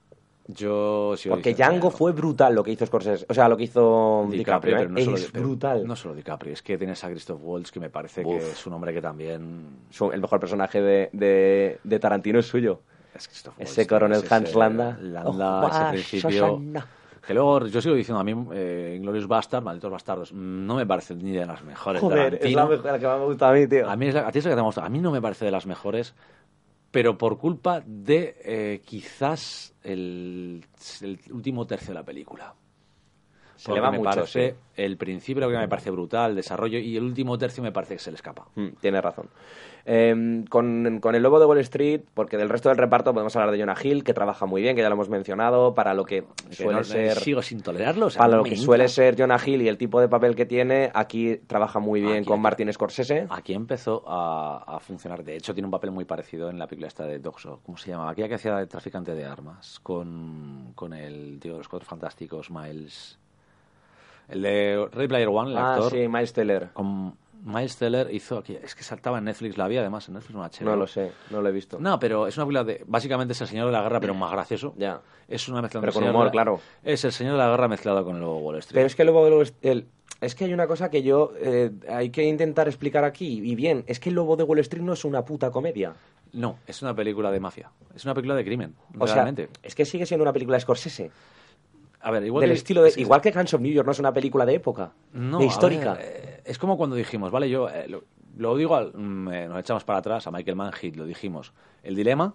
Yo sigo Porque Django fue brutal lo que hizo Scorsese. O sea, lo que hizo DiCaprio. ¿eh? pero no solo es de- pero brutal. No solo DiCaprio, es que tienes a Christoph Waltz, que me parece que Uf. es un hombre que también... Su- el mejor personaje de, de, de Tarantino es suyo. Es Christoph Waltz, Ese coronel ese- Hans Landa. Landa, Oh, ese ah, principio... Shoshana. Que luego, yo sigo diciendo, a mí, eh, Glorious Bastard, Malditos Bastardos, no me parece ni de las mejores. de Joder, es Tarantino. la, mejor, la que más me gusta a mí, tío. A mí es la, a ti es la que te ha gustado. A mí no me parece de las mejores, pero por culpa de eh, quizás el, el último tercio de la película. Se le va mucho, parece, sí. el principio lo que me parece brutal, el desarrollo, y el último tercio me parece que se le escapa. Mm, Tienes razón. Eh, con, con el Lobo de Wall Street, porque del resto del reparto podemos hablar de Jonah Hill, que trabaja muy bien, que ya lo hemos mencionado, para lo que suele no- ser... Sigo sin tolerarlo. o sea, Para lo que suele ser Jonah Hill y el tipo de papel que tiene, aquí trabaja muy bien Aquí- con Martin Scorsese. Aquí empezó a, a funcionar. De hecho, tiene un papel muy parecido en la película esta de Doxo. ¿Cómo se llama? Aquella que hacía de traficante de armas. Con, con el tío de los cuatro fantásticos, Miles. El de Ready Player One, el Ah, actor. sí, Miles Teller. Con Miles Teller hizo aquí. Es que saltaba en Netflix. La había además en Netflix, una HBO. No lo sé, no lo he visto. No, pero es una película de. Básicamente es el señor de la guerra, pero más gracioso. Ya. Es una mezcla Pero con humor, de la- claro. Es el señor de la guerra mezclado con el lobo Wall Street. Pero es que el Lobo de Wall Street... Es que hay una cosa que yo eh, hay que intentar explicar aquí, y bien, es que el Lobo de Wall Street no es una puta comedia. No, es una película de mafia. Es una película de crimen. O sea, realmente. es que sigue siendo una película de Scorsese. A ver, igual del que- estilo de, igual que Guns of New York no es una película de época, No, de histórica. ver, eh, es como cuando dijimos, vale, yo eh, lo, lo digo, al- mm, eh, nos echamos para atrás a Michael Mann Hit, lo dijimos. El dilema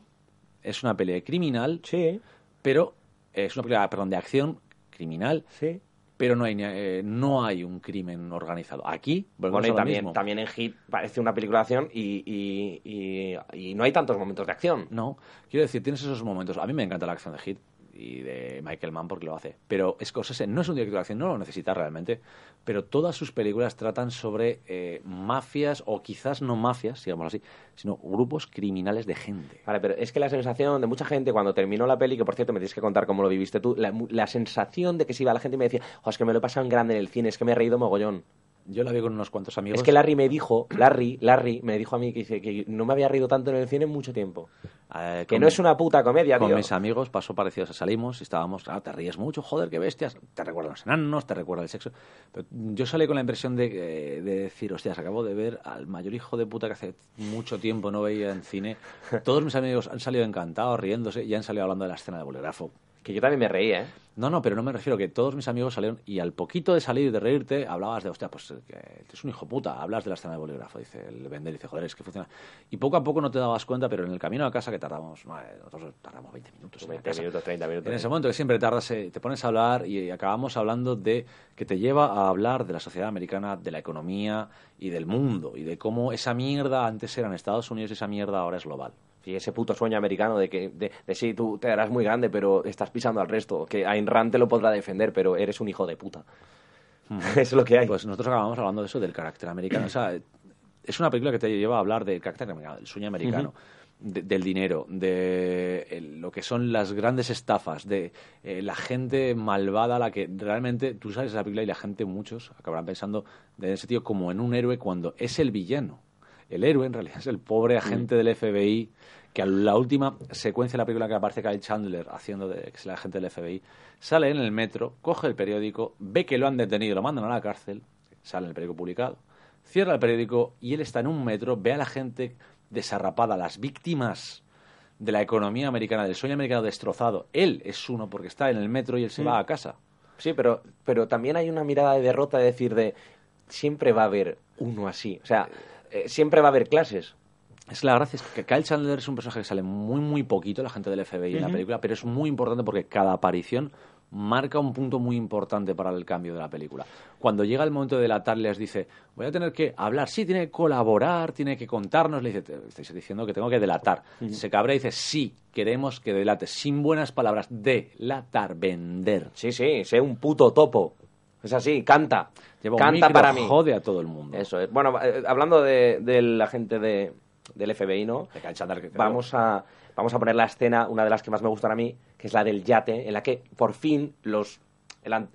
es una pelea criminal, sí, pero es una pelea, perdón, de acción criminal, sí. pero no hay eh, no hay un crimen organizado. Aquí, Bueno, y también, mismo. también en Hit parece una película de acción y, y- y- y no hay tantos momentos de acción. No, quiero decir, tienes esos momentos. A mí me encanta la acción de Hit y de Michael Mann porque lo hace. Pero Scorsese no es un director de acción, no lo necesita realmente. Pero todas sus películas tratan sobre eh, mafias, o quizás no mafias, digamos así, sino grupos criminales de gente. Vale, pero es que la sensación de mucha gente cuando terminó la peli, que por cierto me tienes que contar cómo lo viviste tú, la, sensación de que se iba la gente y me decía, "Jo, es que me lo he pasado en grande en el cine, es que me he reído mogollón. Yo la vi con unos cuantos amigos. Es que Larry me dijo, Larry, Larry me dijo a mí que, no me había reído tanto en el cine en mucho tiempo. eh, Que con- no es una puta comedia, Con tío. mis amigos pasó parecido, o sea, salimos y estábamos, ah, te ríes mucho, joder, qué bestias, te recuerdan los enanos, te recuerda el sexo. Pero yo salí con la impresión de, eh, de decir, hostias, acabo de ver al mayor hijo de puta que hace mucho tiempo no veía en cine. Todos mis amigos han salido encantados, riéndose, y han salido hablando de la escena de bolígrafo. Que yo también me reía, ¿eh? No, no, pero no me refiero que todos mis amigos salieron y al poquito de salir y de reírte hablabas de, hostia, pues que es un hijo puta, hablas de la escena de bolígrafo, dice el vender, dice, joder, es que funciona. Y poco a poco no te dabas cuenta, pero en el camino a casa que tardamos, madre, nosotros tardamos 20 minutos. en ir a 20 casa. minutos, 30 minutos. En ese momento que siempre tardas, eh, te pones a hablar y acabamos hablando de que te lleva a hablar de la sociedad americana, de la economía y del mundo y de cómo esa mierda antes era en Estados Unidos y esa mierda ahora es global. Y ese puto sueño americano de que, de, de sí, tú te harás muy grande, pero estás pisando al resto. Que Ayn Rand te lo podrá defender, pero eres un hijo de puta. es lo que hay. Pues nosotros acabamos hablando de eso, del carácter americano. O sea, es una película que te lleva a hablar del carácter americano, del sueño americano, de- del dinero, de el- lo que son las grandes estafas, de eh, la gente malvada a la que realmente tú sabes esa película y la gente, muchos, acabarán pensando de ese tío como en un héroe cuando es el villano. El héroe en realidad es el pobre agente del FBI que la última secuencia de la película que aparece Kyle Chandler haciendo de que es el agente del FBI, sale en el metro, coge el periódico, ve que lo han detenido, lo mandan a la cárcel, sale en el periódico publicado, cierra el periódico y él está en un metro, ve a la gente desarrapada, las víctimas de la economía americana, del sueño americano destrozado. Él es uno porque está en el metro y él se Mm. va a casa. Sí, pero, pero también hay una mirada de derrota de decir de siempre va a haber uno así. O sea, eh, siempre va a haber clases. Es la gracia, es que Kyle Chandler es un personaje que sale muy, muy poquito, la gente del FBI en la película, pero es muy importante porque cada aparición marca un punto muy importante para el cambio de la película. Cuando llega el momento de delatar, les dice, voy a tener que hablar, sí, tiene que colaborar, tiene que contarnos, le dice, "Te- estáis diciendo que tengo que delatar. Se cabrea y dice, sí, queremos que delates, sin buenas palabras, delatar, vender. Sí, sí, sé un puto topo. Es así, canta. Lleva un canta micro, para mí. jode a todo el mundo. Eso es. Bueno, eh, hablando de, del agente de, del FBI, ¿no? De Vamos a, vamos a poner la escena, una de las que más me gustan a mí, que es la del yate, en la que por fin los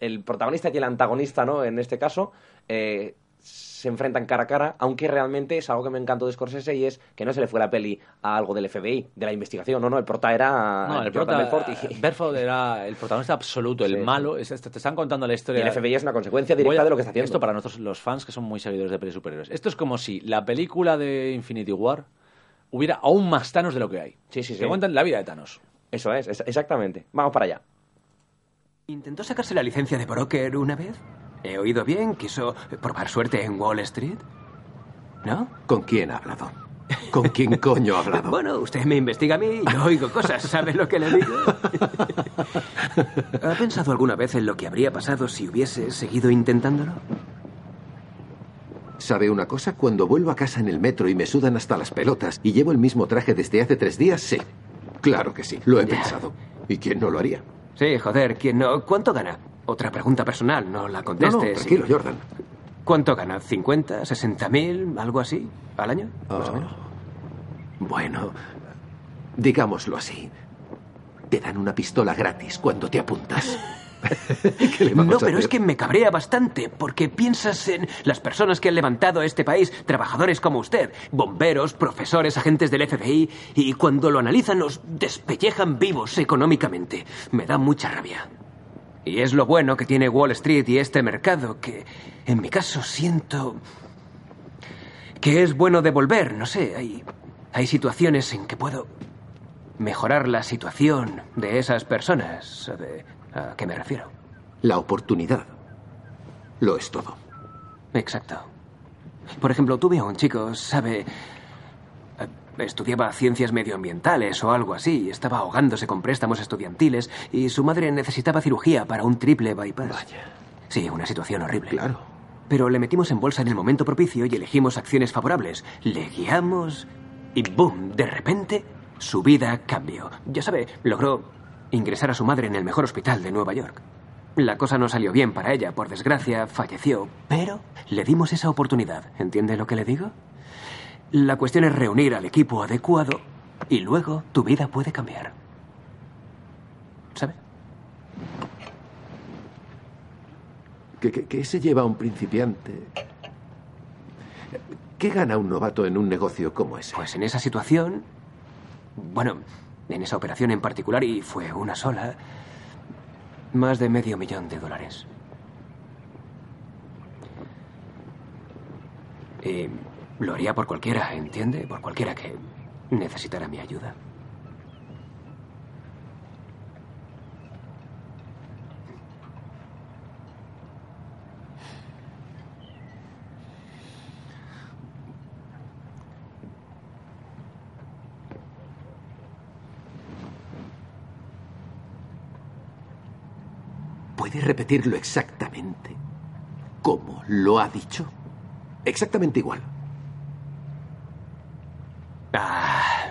el protagonista y el antagonista, ¿no? En este caso, eh, se enfrentan cara a cara, aunque realmente es algo que me encantó de Scorsese y es que no se le fue la peli a algo del FBI, de la investigación. No, no, el prota era No, el prota, Belfort y, Belfort era el protagonista absoluto, el Sí, malo. es- te están contando la y historia. el FBI es una consecuencia directa a- de lo que está haciendo. Esto para nosotros, los fans que son muy seguidores de pelis superhéroes. Esto es como si la película de Infinity War hubiera aún más Thanos de lo que hay. Sí, sí, Te sí. cuentan la vida de Thanos. Eso es, es- exactamente. Vamos para allá. ¿Intentó sacarse la licencia de broker una vez? ¿He oído bien? ¿Quiso probar suerte en Wall Street? ¿No? ¿Con quién ha hablado? ¿Con quién coño ha hablado? Bueno, usted me investiga a mí y yo oigo cosas. ¿Sabe lo que le digo? ¿Ha pensado alguna vez en lo que habría pasado si hubiese seguido intentándolo? ¿Sabe una cosa? Cuando vuelvo a casa en el metro y me sudan hasta las pelotas y llevo el mismo traje desde hace tres días, sí. Claro que sí, lo he pensado. ¿Y quién no lo haría? Sí, joder, ¿quién no? ¿Cuánto gana? Otra pregunta personal, no la contestes. no, tranquilo, Jordan. ¿Cuánto gana? ¿50, 60 mil, algo así? ¿Al año? Más o Ah, menos. Bueno, digámoslo así. Te dan una pistola gratis cuando te apuntas. ¿Qué le vamos No, a pero es que me cabrea bastante, porque piensas en las personas que han levantado este país, trabajadores como usted, bomberos, profesores, agentes del FBI, y cuando lo analizan los despellejan vivos económicamente. Me da mucha rabia. Y es lo bueno que tiene Wall Street y este mercado, que en mi caso siento que es bueno devolver, no sé, hay, hay situaciones en que puedo mejorar la situación de esas personas. ¿Sabe a qué me refiero? La oportunidad. Lo es todo. Exacto. Por ejemplo, tuve a un chico, ¿sabe? Estudiaba ciencias medioambientales o algo así. Estaba ahogándose con préstamos estudiantiles y su madre necesitaba cirugía para un triple bypass. Vaya. Sí, una situación horrible. Claro. Pero le metimos en bolsa en el momento propicio y elegimos acciones favorables. Le guiamos y ¡boom! De repente, su vida cambió. Ya sabe, logró ingresar a su madre en el mejor hospital de Nueva York. La cosa no salió bien para ella, por desgracia, falleció, pero le dimos esa oportunidad. ¿Entiende lo que le digo? La cuestión es reunir al equipo adecuado y luego tu vida puede cambiar. ¿Sabe? ¿Qué, qué- qué se lleva un principiante? ¿Qué gana un novato en un negocio como ese? Pues en esa situación, bueno, en esa operación en particular, y fue una sola, más de medio millón de dólares. Y lo haría por cualquiera, ¿entiende? Por cualquiera que necesitara mi ayuda. ¿Puede repetirlo exactamente como lo ha dicho? Exactamente igual. Ah,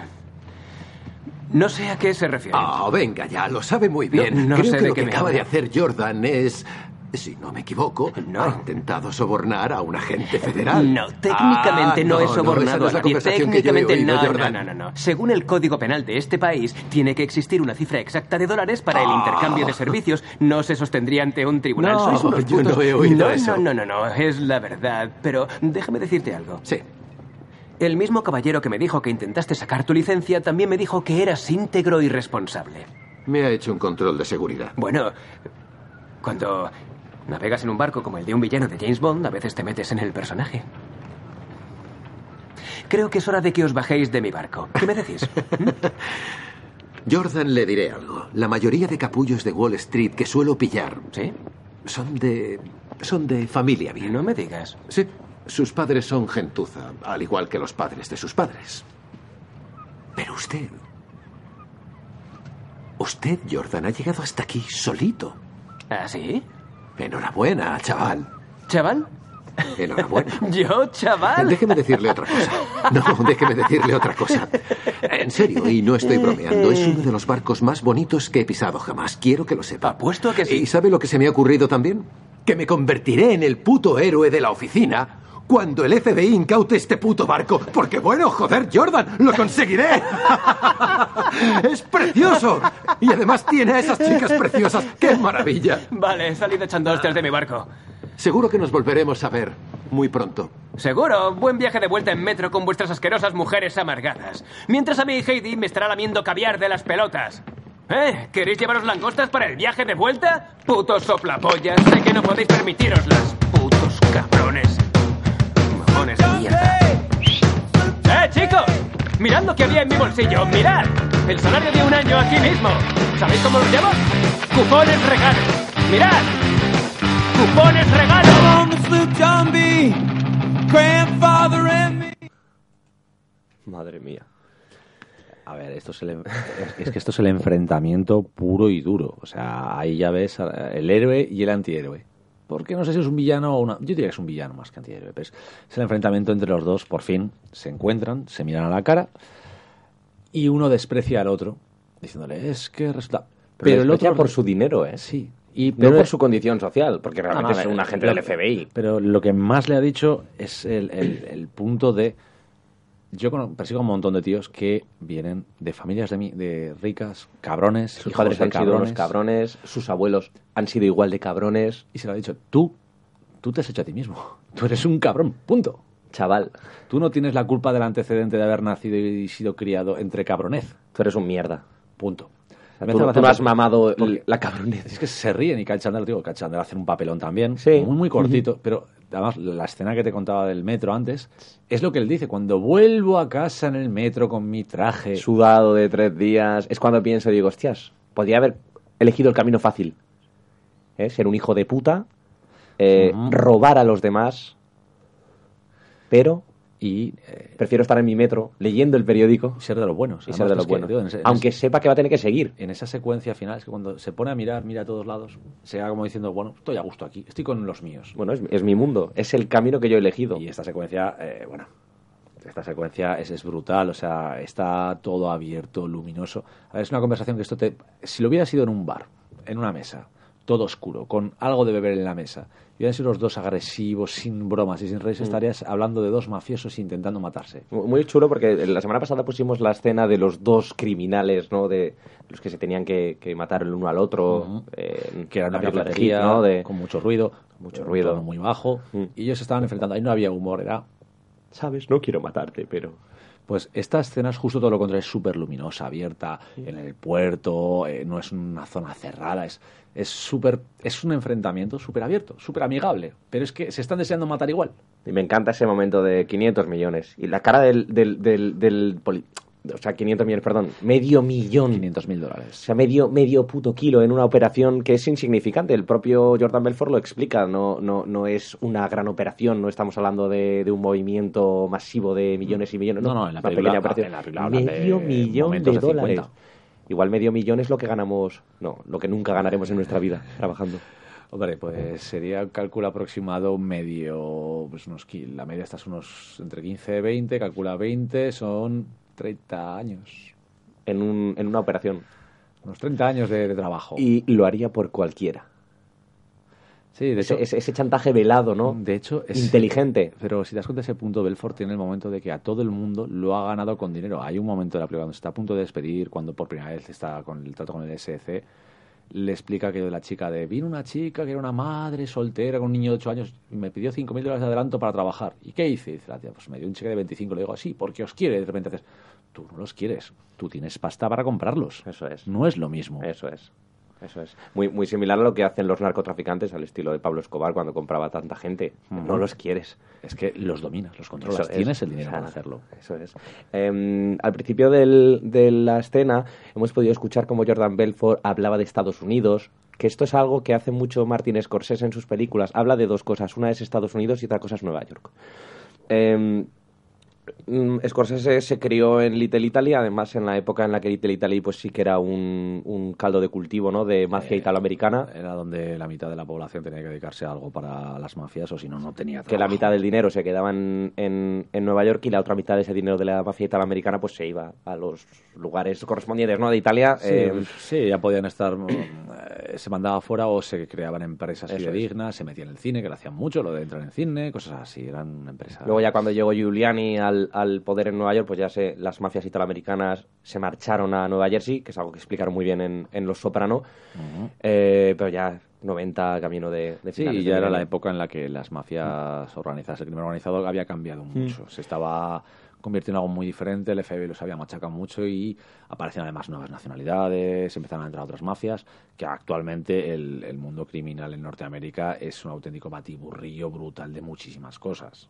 no sé a qué se refiere. Ah, venga ya, lo sabe muy bien. No- no Creo sé que de lo que me acaba de hacer Jordan es, si no me equivoco, ha intentado sobornar a un agente federal. No, técnicamente Ah, no, he esa sobornado no es a nadie. conversación que yo he Técnicamente oído, no, no, no, no, no. Según el Código Penal de este país, tiene que existir una cifra exacta de dólares para el Ah. intercambio de servicios. No se sostendría ante un tribunal. No, Sois unos yo no he oído no, eso. No, no, no, no, es la verdad. Pero déjame decirte algo. Sí. El mismo caballero que me dijo que intentaste sacar tu licencia también me dijo que eras íntegro y responsable. Me ha hecho un control de seguridad. Bueno, cuando navegas en un barco como el de un villano de James Bond, a veces te metes en el personaje. Creo que es hora de que os bajéis de mi barco. ¿Qué me decís? Jordan, le diré algo. La mayoría de capullos de Wall Street que suelo pillar. ¿Sí? Son de. son de familia bien. No me digas. Sí. Sus padres son gentuza, al igual que los padres de sus padres. Pero usted. Usted, Jordan, ha llegado hasta aquí solito. ¿Ah, sí? Enhorabuena, chaval. ¿Chaval? Enhorabuena. ¿Yo, chaval? Déjeme decirle otra cosa. No, déjeme decirle otra cosa. En serio, y no estoy bromeando, es uno de los barcos más bonitos que he pisado jamás. Quiero que lo sepa. Apuesto a que sí. ¿Y sabe lo que se me ha ocurrido también? Que me convertiré en el puto héroe de la oficina cuando el FBI incaute este puto barco. Porque bueno, joder, Jordan, lo conseguiré. es precioso. Y además tiene a esas chicas preciosas. ¡Qué maravilla! Vale, salid echando hostias de mi barco. Seguro que nos volveremos a ver muy pronto. Seguro, buen viaje de vuelta en metro con vuestras asquerosas mujeres amargadas. Mientras a mí Heidi me estará lamiendo caviar de las pelotas. ¿Eh? ¿Queréis llevaros langostas para el viaje de vuelta? Putos soplapollas, sé que no podéis permitiroslas. De mierda. ¡Eh, chicos! Mirad lo que había en mi bolsillo, mirad. El salario de un año aquí mismo. ¿Sabéis cómo lo llamo? Cupones regalo. Mirad. Cupones regalo. Madre mía. A ver, esto es, el, es, es que esto es el enfrentamiento puro y duro. O sea, ahí ya ves el héroe y el antihéroe. Porque no sé si es un villano o una... Yo diría que es un villano más que antihéroe. Pero es, es el enfrentamiento entre los dos. Por fin se encuentran, se miran a la cara y uno desprecia al otro diciéndole, es que resulta... Pero, el otro por su dinero, ¿eh? Sí. Y No pero por su condición social, porque realmente no, es ver, un agente lo- del FBI. Pero lo que más le ha dicho es el, el- el punto de... Yo persigo a un montón de tíos que vienen de familias de, mi- de ricas, cabrones, Sus padres de han sido unos cabrones, sus abuelos han sido igual de cabrones. Y se lo ha dicho, tú, tú te has hecho a ti mismo. Tú eres un cabrón, punto. Chaval, Tú no tienes la culpa del antecedente de haber nacido y sido criado entre cabronez. tú eres un mierda. Punto. Tú, tú no has mamado porque- la cabronez. Es que se ríen y Kyle Chandler, digo, Kyle Chandler hace un papelón también, Sí. muy, muy cortito, pero además la escena que te contaba del metro antes es lo que él dice, cuando vuelvo a casa en el metro con mi traje, Sudado de tres días. Es cuando pienso y digo, hostias, podría haber elegido el camino fácil. ¿Eh? Ser un hijo de puta, eh, robar a los demás, pero y eh, prefiero estar en mi metro leyendo el periódico ser de los buenos. y ser de los que, buenos. ese- Aunque ese- sepa que va a tener que seguir. en esa secuencia final es que cuando se pone a mirar, mira a todos lados, se va como diciendo, bueno, estoy a gusto aquí, estoy con los míos. Bueno, es, es mi mundo, es el camino que yo he elegido. Y esta secuencia, eh, bueno, esta secuencia es, es brutal, o sea, está todo abierto, luminoso. A ver, Es una conversación que esto te... Si lo hubiera sido en un bar, en una mesa, todo oscuro, con algo de beber en la mesa, y hubieran sido los dos agresivos, sin bromas y sin reír, estarías hablando de dos mafiosos intentando matarse. Muy chulo porque la semana pasada pusimos la escena de los dos criminales, ¿no? De los que se tenían que, que matar el uno al otro. Eh, que era una Hit, ¿no? De, con mucho ruido, Mucho ruido. muy bajo, Mm. y ellos se estaban enfrentando. Ahí no había humor, era ¿Sabes? No quiero matarte, pero... Pues esta escena es justo todo lo contrario, es súper luminosa, abierta, en el puerto, eh, no es una zona cerrada, es es súper es un enfrentamiento súper abierto, súper amigable, pero es que se están deseando matar igual. Y me encanta ese momento de 500 millones. Y la cara del... del, del, del poli- o sea, 500 millones, perdón. Medio millón. 500 mil O dólares. sea, medio, medio puto kilo en una operación que es insignificante. El propio Jordan Belfort lo explica. No, no, no es una gran operación. No estamos hablando de, de un movimiento masivo de millones y millones. No, no, en la película- pequeña operación. en la película hablan de medio millón de de dólares. 50. Igual medio millón es lo que ganamos. No, lo que nunca ganaremos en nuestra vida trabajando. Hombre, pues sería un cálculo aproximado medio, pues unos, la media estás unos entre 15 y 20, calcula 20, son 30 años. En, un, en una operación. Unos 30 años de, de trabajo. Y lo haría por cualquiera. sí, de hecho, Ese, ese, chantaje velado, ¿no? de hecho es, Inteligente. Pero si te das cuenta, ese punto, Belfort tiene el momento de que a todo el mundo lo ha ganado con dinero. Hay un momento de la película cuando se está a punto de despedir, cuando por primera vez está con el trato con el SEC, le explica que la chica de, vino una chica que era una madre soltera con un niño de 8 años y me pidió 5.000 dólares de adelanto para trabajar. ¿Y qué hice? Dice la tía, pues me dio un cheque de 25. Le digo, así, porque os quiere. De repente haces, tú no los quieres, tú tienes pasta para comprarlos. Eso es. No es lo mismo. Eso es. Eso es. Muy, muy similar a lo que hacen los narcotraficantes al estilo de Pablo Escobar cuando compraba tanta gente. No los quieres. Es que los dominas, los controlas, Eso es. tienes el dinero O sea, para hacerlo. Eso es. Eh, al principio del- de la escena hemos podido escuchar cómo Jordan Belfort hablaba de Estados Unidos, que esto es algo que hace mucho Martin Scorsese en sus películas. Habla de dos cosas. Una es Estados Unidos y otra cosa es Nueva York. Eh, mm, Scorsese se crió en Little Italy, además en la época en la que Little Italy pues sí que era un, un caldo de cultivo ¿no? de mafia Eh, italoamericana, Era donde la mitad de la población tenía que dedicarse a algo para las mafias o si no, no tenía que la trabajo. mitad del dinero se quedaba en, en, en Nueva York y la otra mitad de ese dinero de la mafia italoamericana pues se iba a los lugares correspondientes ¿no? de Italia. Sí, eh, sí, ya podían estar. mm, eh, se mandaba fuera o se creaban empresas fidedignas, se metían en el cine, que lo hacían mucho, lo de entrar en cine, cosas así. Eran empresas. Luego ya cuando llegó Giuliani al, al poder en Nueva York, pues ya se, las mafias italoamericanas se marcharon a Nueva Jersey, que es algo que explicaron muy bien en, en Los Soprano, eh, pero ya 90 camino de, de Sí, ya de era la época en la que las mafias organizadas, el crimen organizado había cambiado mucho. Se estaba convirtiendo en algo muy diferente, el FBI los había machacado mucho y aparecían además nuevas nacionalidades, empezaron a entrar otras mafias, que actualmente el, el mundo criminal en Norteamérica es un auténtico batiburrillo brutal de muchísimas cosas.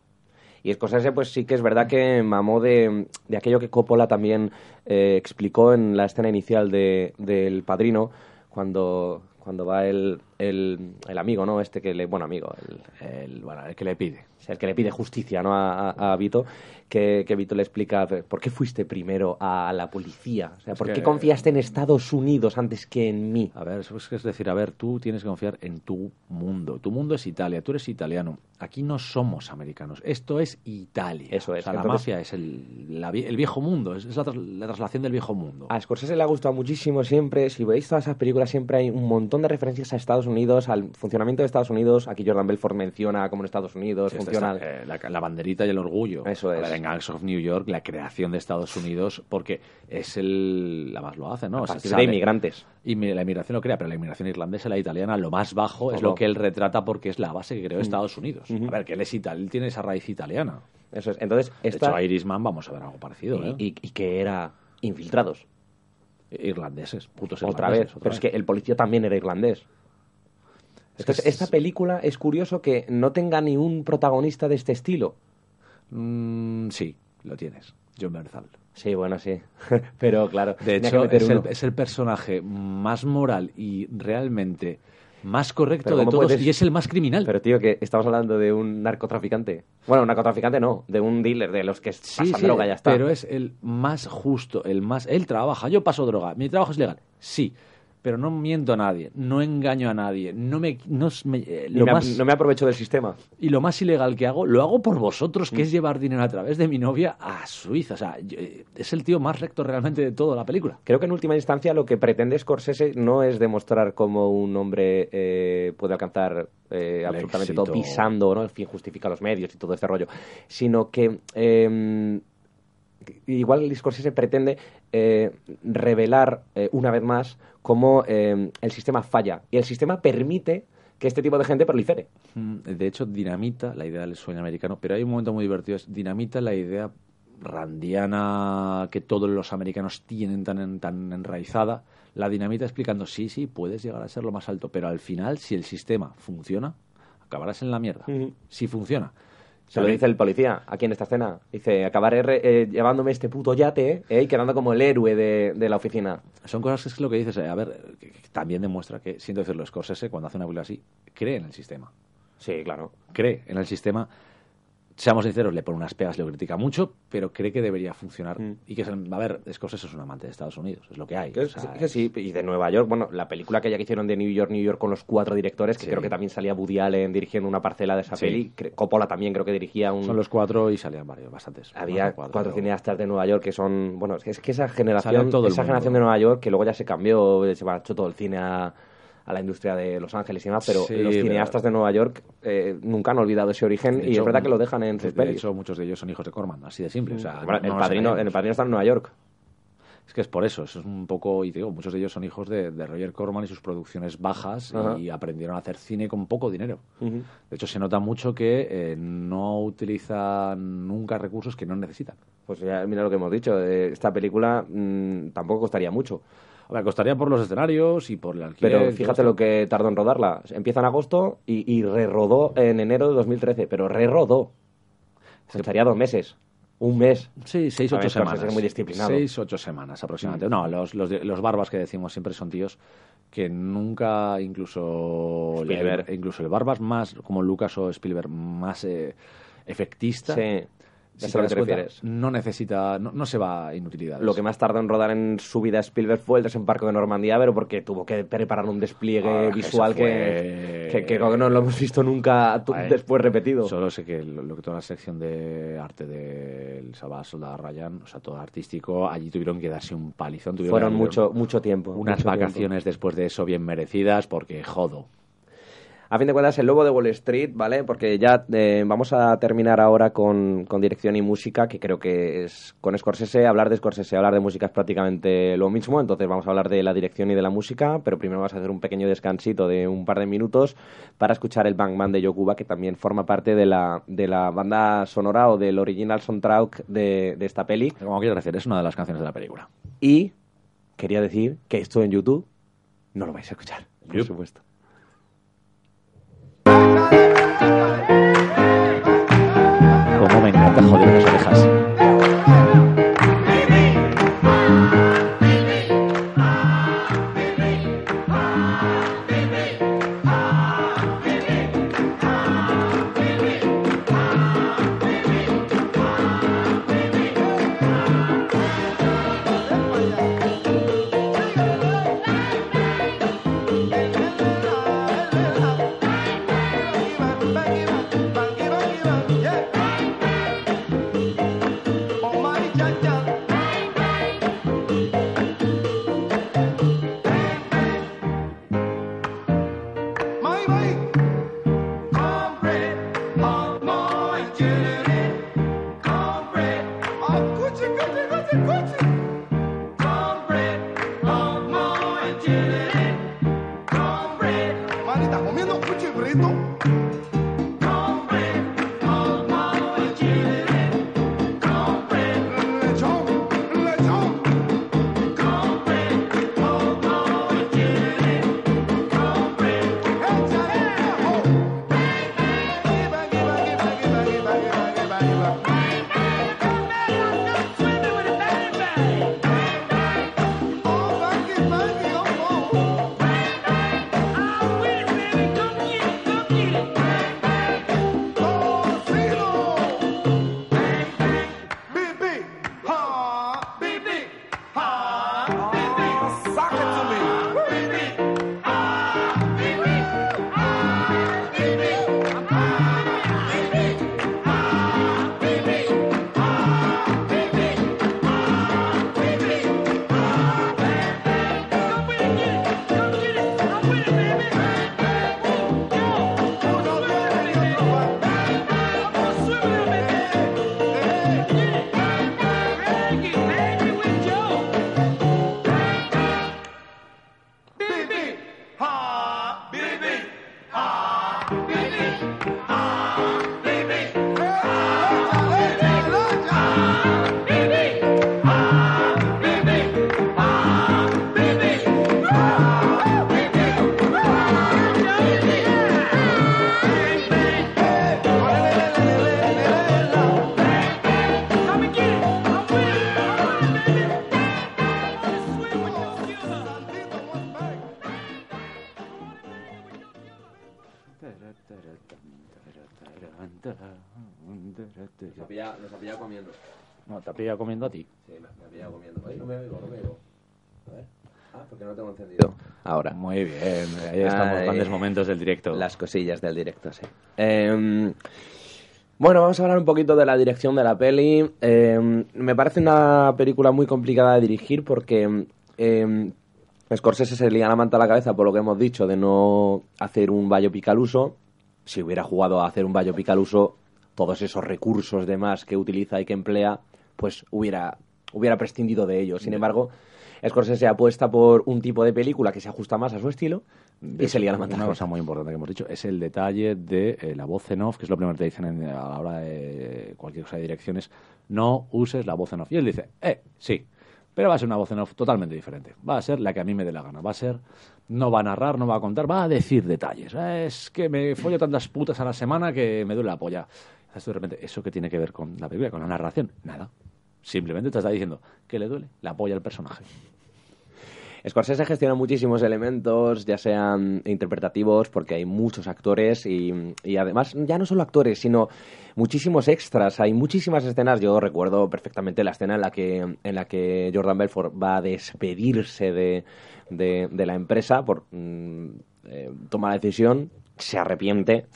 Y Scorsese, pues sí que es verdad que mamó de, de aquello que Coppola también eh, explicó en la escena inicial de, del Padrino, cuando, cuando va él el, el amigo, ¿no? Este que le... Bueno, amigo, el, El, bueno, el que le pide. o sea, el que le pide justicia, ¿no? A, a- a Vito, que, que Vito le explica ¿por qué fuiste primero a la policía? O sea, ¿por qué confiaste en Estados Unidos antes que en mí? A ver, eso es, decir, a ver, tú tienes que confiar en tu mundo. Tu mundo es Italia, tú eres italiano. Aquí no somos americanos, esto es Italia. Eso es, O sea, la mafia es el, la el viejo mundo, es, es la, la traslación del viejo mundo. A Scorsese le ha gustado muchísimo siempre, si veis todas esas películas, siempre hay un montón de referencias a Estados Unidos, al funcionamiento de Estados Unidos. Aquí Jordan Belfort menciona cómo en Estados Unidos Sí, funciona... está, eh, la, la banderita y el orgullo. Eso A es. en Gangs of New York, la creación de Estados Unidos, porque es el. La más lo hace, ¿no? a O sea, de inmigrantes. Y la inmigración lo crea, pero la inmigración irlandesa y la italiana, lo más bajo es lo que él retrata porque es la base que Mm. creó Estados Unidos. A ver, que él es él tiene esa raíz italiana. Eso es. Entonces, De esta... hecho, Irishman vamos a ver algo parecido, ¿eh? y, y- y que era infiltrados. Irlandeses, putos Otra irlandeses, vez. otra Pero vez. es que el policía también era irlandés. Entonces, es- esta película es curioso que no tenga ni un protagonista de este estilo. Mm, sí, lo tienes. John Bernthal. Sí, bueno, sí. Pero claro, De hecho, es el, es el personaje más moral y realmente más correcto de ¿cómo todos puedes- y es el más criminal. Pero tío, que estamos hablando de un narcotraficante. Bueno, un narcotraficante no, de un dealer, de los que Sí, pasan sí, droga y ya está. pero es el más justo, el más... Él trabaja, yo paso droga, mi trabajo es legal, sí, pero no miento a nadie, no engaño a nadie, no me... No, me- eh, Ni lo me, más, no me aprovecho del sistema. Y lo más ilegal que hago, lo hago por vosotros, Mm. que es llevar dinero a través de mi novia a Suiza. O sea, yo- eh, es el tío más recto realmente de toda la película. Creo que en última instancia lo que pretende Scorsese no es demostrar cómo un hombre eh, puede alcanzar eh, absolutamente éxito. todo pisando, ¿no? El fin justifica los medios y todo este rollo, sino que eh, igual Scorsese pretende eh, revelar eh, una vez más cómo eh, el sistema falla y el sistema permite que este tipo de gente prolifere. Mm, De hecho, dinamita la idea del sueño americano, pero hay un momento muy divertido, es dinamita la idea randiana que todos los americanos tienen tan, en- tan enraizada, la dinamita explicando, sí, sí, puedes llegar a ser lo más alto, pero al final, si el sistema funciona, acabarás en la mierda. Si funciona. Se lo dice el policía aquí en esta escena. Dice, acabaré re- eh, llevándome este puto yate eh, y quedando como el héroe de, de la oficina. Son cosas que es lo que dices, eh, a ver, que, que también demuestra que, siento decirlo, Scorsese, cuando hace una película así, cree en el sistema. Sí, claro. Cree en el sistema. Seamos sinceros, le pone unas pegas, le critica mucho, pero cree que debería funcionar. Y que, es el- a ver, Scorsese es un amante de Estados Unidos, es lo que hay. Que, o sea, que sí, y de Nueva York, bueno, la película que ya hicieron de New York, New York con los cuatro directores, que Sí. creo que también salía Woody Allen dirigiendo una parcela de esa Sí. peli, Coppola también creo que dirigía un... Son los cuatro y salían varios, bastantes. Había cuatro, cineastas de Nueva York que son, bueno, es que, es que esa generación, todo esa mundo. generación de Nueva York que luego ya se cambió, se marchó todo el cine a, a la industria de Los Ángeles y demás, pero Sí, los pero- cineastas de Nueva York eh, nunca han olvidado ese origen De y es verdad que lo dejan en de- sus De pelis. hecho, muchos de ellos son hijos de Corman, así de simple. O sea, Bueno, no el, padrino, el padrino está en Nueva York. Es que es por eso, eso es un poco, y te digo, muchos de ellos son hijos de, de Roger Corman y sus producciones bajas Ajá. y aprendieron a hacer cine con poco dinero. Ujú. De hecho, se nota mucho que eh, no utilizan nunca recursos que no necesitan. Pues ya, mira lo que hemos dicho, eh, esta película mm, tampoco costaría mucho. Ver, costaría por los escenarios y por el alquiler. Pero fíjate lo que tardó en rodarla. Empieza en agosto y, y rerodó en enero de 2013, pero rerodó. Se echaría dos meses. Un mes. Sí, seis, ocho semanas. es muy disciplinado. Seis, ocho semanas aproximadamente. No, los, los, los barbas que decimos siempre son tíos que nunca, incluso Spielberg. el, incluso el barbas más, como Lucas o Spielberg, más eh, efectista, Sí. Si Ya sé te a lo das que te cuenta, refieres. no necesita, no, no se va a inutilidades. Lo que más tardó en rodar en su vida Spielberg fue el desembarco de Normandía, pero porque tuvo que preparar un despliegue Ah, visual que, que, no lo hemos visto nunca después repetido. Solo sé que lo, lo que toda la sección de arte del Salvador Soldado Ryan, o sea, todo artístico, allí tuvieron que darse un palizón. tuvieron Fueron mucho, mucho tiempo. unas mucho tiempo. vacaciones después de eso bien merecidas, porque jodo. A fin de cuentas, el lobo de Wall Street, ¿vale? Porque ya eh, vamos a terminar ahora con, con dirección y música, que creo que es con Scorsese. Hablar de Scorsese, hablar de música es prácticamente lo mismo. Entonces vamos a hablar de la dirección y de la música, pero primero vamos a hacer un pequeño descansito de un par de minutos para escuchar el Bang Bang de Yokuba, que también forma parte de la, de la banda sonora o del original soundtrack de, de esta peli. Como quieras decir, es una de las canciones de la película. Y quería decir que esto en YouTube no lo vais a escuchar, por supuesto. Yeah. Momentos del directo. Las cosillas del directo, sí. Eh, bueno, vamos a hablar un poquito de la dirección de la peli. Eh, me parece una película muy complicada de dirigir porque eh, Scorsese se lía la manta a la cabeza por lo que hemos dicho de no hacer un biopic al uso. Si hubiera jugado a hacer un biopic al uso, todos esos recursos demás que utiliza y que emplea, pues hubiera, hubiera prescindido de ellos. Sin embargo, Scorsese apuesta por un tipo de película que se ajusta más a su estilo y se lía la Una cabeza. cosa muy importante que hemos dicho es el detalle de eh, la voz en off, que es lo primero que te dicen en- a la hora de cualquier cosa de direcciones. No uses la voz en off. Y él dice, eh, sí, pero va a ser una voz en off totalmente diferente. Va a ser la que a mí me dé la gana. Va a ser, no va a narrar, no va a contar, va a decir detalles. Eh, Es que me follo tantas putas a la semana que me duele la polla. Entonces, de repente, ¿eso qué tiene que ver con la película, con la narración? Nada. Simplemente te está diciendo que le duele la polla al personaje. Scorsese gestiona muchísimos elementos, ya sean interpretativos, porque hay muchos actores y, y además ya no solo actores, sino muchísimos extras. Hay muchísimas escenas. Yo recuerdo perfectamente la escena en la que, en la que Jordan Belfort va a despedirse de, de- la empresa por mm, eh, toma la decisión, se arrepiente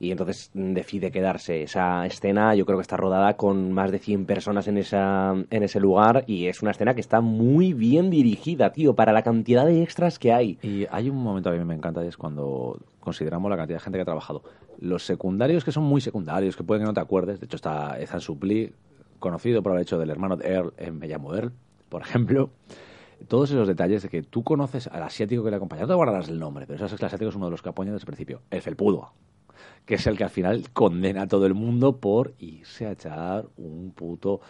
y entonces decide quedarse. Esa escena yo creo que está rodada con más de 100 personas en, esa, en ese lugar y es una escena que está muy bien dirigida, tío, para la cantidad de extras que hay. Y hay un momento que a mí me encanta y es cuando consideramos la cantidad de gente que ha trabajado. Los secundarios que son muy secundarios, que pueden que no te acuerdes, de hecho está Ethan Suplee, conocido por el hecho del hermano de Earl en Me llamo por ejemplo. Todos esos detalles de que tú conoces al asiático que le acompaña, no te guardarás el nombre, pero sabes que el asiático es uno de los que apoya desde el principio, el felpudo, que es el que al final condena a todo el mundo por irse a echar un puto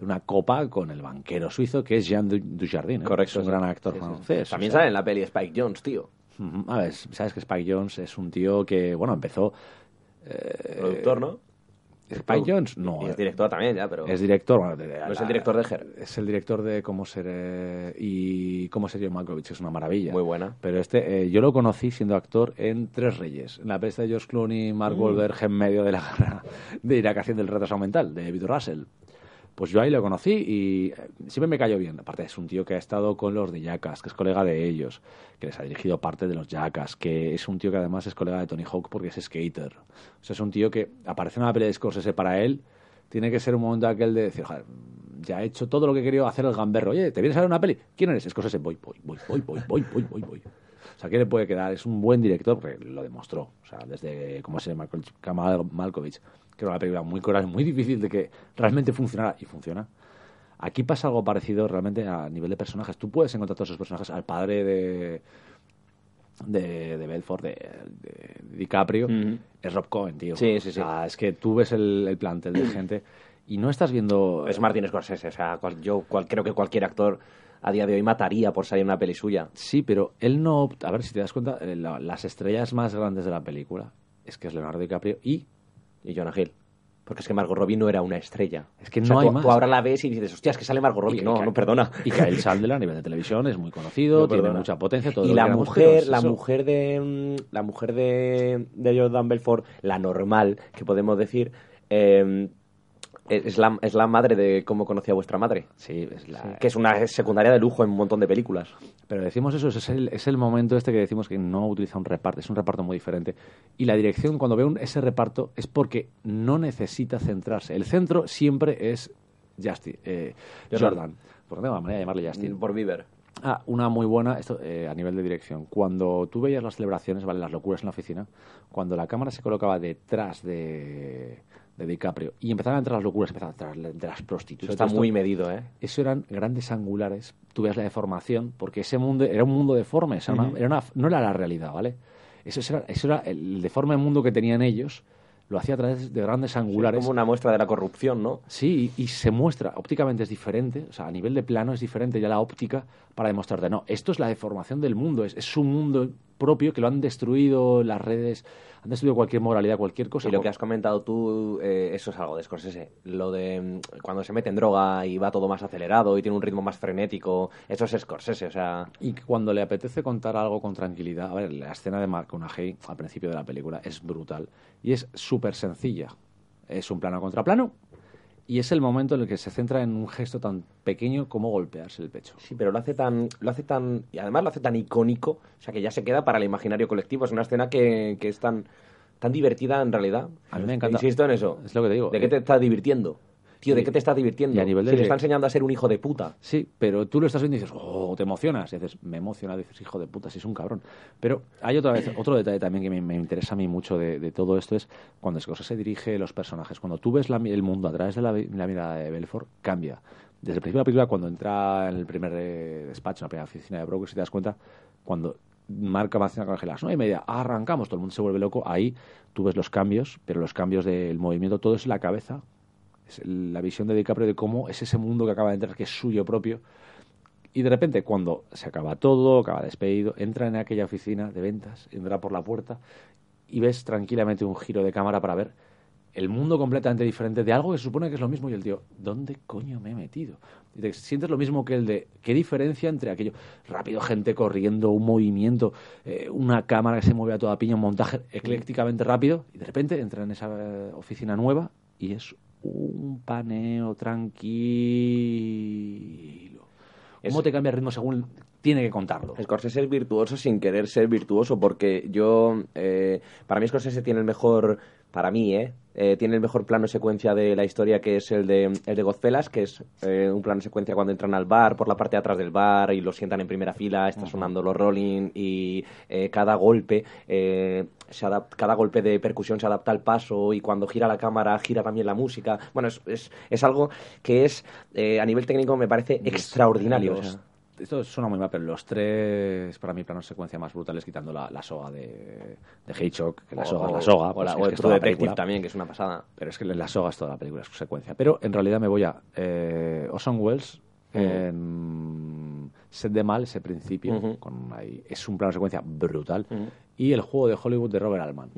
una copa con el banquero suizo que es Jean Du- Dujardin, ¿eh? Correcto, es un gran actor Sí, sí. francés. También o sea, sale en la peli Spike Jones, tío. Ujú. A ver, sabes que Spike Jones es un tío que, bueno, empezó. eh, Productor, ¿no? Spike Jones, no. Y es eh, director también, ya, pero... Es director, bueno, de- No es el director de Her. Es el director de Cómo ser eh, y Cómo ser John Malkovich, es una maravilla. Muy buena. Pero este, eh, yo lo conocí siendo actor en Tres Reyes, en la pesta de George Clooney, Mark Mm. Wahlberg en medio de la guerra de Irak haciendo el retraso mental de David Russell. Pues yo ahí lo conocí y eh, siempre me cayó bien. Aparte es un tío que ha estado con los de Jackass, que es colega de ellos, que les ha dirigido parte de los Jackass, que es un tío que además es colega de Tony Hawk porque es skater. O sea, es un tío que aparece en una pelea de Scorsese para él, tiene que ser un momento aquel de decir, joder, ya he hecho todo lo que quería hacer el gamberro. Oye, ¿te vienes a ver una peli? ¿Quién eres? Scorsese, voy, voy, voy, voy, voy, voy, voy, voy, voy. O sea, ¿qué le puede quedar? Es un buen director, porque lo demostró. O sea, desde cómo se llama Malkovich, que era una película muy coral, muy difícil de que realmente funcionara, y funciona. Aquí pasa algo parecido realmente a nivel de personajes. Tú puedes encontrar todos esos personajes. Al padre de de, de Belfort, de, de DiCaprio, Ujú. es Rob Cohen, tío. Sí, sí, O sea, es que tú ves el, el plantel de gente y no estás viendo... Es Martin Scorsese, o sea, cual- yo cual- creo que cualquier actor a día de hoy mataría por salir una peli suya. Sí, pero él no... A ver, si te das cuenta, eh, la- las estrellas más grandes de la película es que es Leonardo DiCaprio y... Y Jonah Hill. Porque es que Margot Robbie no era una estrella. Es que O sea, no hay tú, más. tú ahora la ves y dices, hostia, es que sale Margot Robbie. y no, no, perdona. Y que el Sandler a nivel de televisión es muy conocido, No, tiene perdona. mucha potencia, todo y la mujer, la eso. mujer de mm, la mujer de, de Jordan Belfort, la normal, que podemos decir, eh, es la, es la madre de cómo conocí a vuestra madre. Sí, es la... Que es una secundaria de lujo en un montón de películas. Pero decimos eso, es el, es el momento este que decimos que no utiliza un reparto, es un reparto muy diferente. Y la dirección, cuando ve un- ese reparto, es porque no necesita centrarse. El centro siempre es Justin, eh, Jordan. Por la manera de llamarle Justin. Por Bieber. Ah, una muy buena esto eh, a nivel de dirección. Cuando tú veías las celebraciones, ¿vale? Las locuras en la oficina, cuando la cámara se colocaba detrás de, de DiCaprio y empezaban a entrar las locuras, empezaban a entrar de las prostitutas. Eso está esto, muy medido, ¿eh? eso eran grandes angulares. Tú veías la deformación, porque ese mundo era un mundo deforme, o sea, una- Ujú. era una- no era la realidad, ¿vale? Eso era, eso era el deforme mundo que tenían ellos, lo hacía a través de grandes angulares. Como una muestra de la corrupción, ¿no? Sí, y, y se muestra, ópticamente es diferente, o sea, a nivel de plano es diferente ya la óptica para demostrarte, no, esto es la deformación del mundo, es, es su mundo propio que lo han destruido las redes, han destruido cualquier moralidad, cualquier cosa. Y lo que has comentado tú, eh, eso es algo de Scorsese. Lo de mm, cuando se mete en droga y va todo más acelerado y tiene un ritmo más frenético, eso es Scorsese, o sea... Y cuando le apetece contar algo con tranquilidad, a ver, la escena de McConaughey al principio de la película es brutal y es súper sencilla. Es un plano contra plano y es el momento en el que se centra en un gesto tan pequeño como golpearse el pecho. Sí, pero lo hace tan, lo hace tan, y además lo hace tan icónico, o sea que ya se queda para el imaginario colectivo. Es una escena que, que es tan, tan divertida en realidad. A mí me encanta. Insisto en eso. Es lo que te digo. ¿De qué te estás divirtiendo? Tío, ¿de qué te estás divirtiendo? y a nivel Si de- le está enseñando a ser un hijo de puta. Sí, pero tú lo estás viendo y dices, oh, te emocionas. Y dices, me emociona, dices, hijo de puta, si es un cabrón. Pero hay otra vez, otro detalle también que me, me interesa a mí mucho de, de todo esto es cuando Scorsese dirige los personajes. Cuando tú ves la el mundo a través de la mirada de Belfort, cambia. Desde el principio de la película, cuando entra en el primer eh, despacho, en la primera oficina de Brokers, si te das cuenta, cuando marca más con las nueve y media, arrancamos, todo el mundo se vuelve loco, ahí tú ves los cambios, pero los cambios del movimiento, todo es la cabeza, es la visión de DiCaprio de cómo es ese mundo que acaba de entrar, que es suyo propio. Y de repente, cuando se acaba todo, acaba despedido, entra en aquella oficina de ventas, entra por la puerta y ves tranquilamente un giro de cámara para ver el mundo completamente diferente de algo que se supone que es lo mismo. Y el tío, ¿dónde coño me he metido? Y te sientes lo mismo que el de, ¿qué diferencia entre aquello? Rápido, gente corriendo, un movimiento, eh, una cámara que se mueve a toda piña, un montaje eclécticamente rápido, y de repente entra en esa eh, oficina nueva y es un paneo tranquilo. ¿Cómo Es- te cambia el ritmo según tiene que contarlo? Scorsese es virtuoso sin querer ser virtuoso, porque yo, eh, para mí Scorsese tiene el mejor, para mí, ¿eh? Eh, tiene el mejor plano secuencia de la historia que es el de, el de Godfellas, que es eh, un plano secuencia cuando entran al bar, por la parte de atrás del bar y lo sientan en primera fila, está sonando los rolling y eh, cada golpe, eh, se adap- cada golpe de percusión se adapta al paso y cuando gira la cámara gira también la música. Bueno, es, es, es algo que es, eh, a nivel técnico me parece extraordinario. Los- o sea. Esto suena muy mal, pero los tres, para mí, planos secuencia más brutales, quitando la, la soga de, de Hitchcock, que la soga es o- la soga. o pues la- es o que el es toda la Detective película. también, que es una pasada. Pero es que la soga es toda la película, es secuencia. Pero en realidad me voy a eh, Orson Welles, en Set de Mal, ese principio, con ahí, es un plano secuencia brutal. Y el juego de Hollywood de Robert Altman.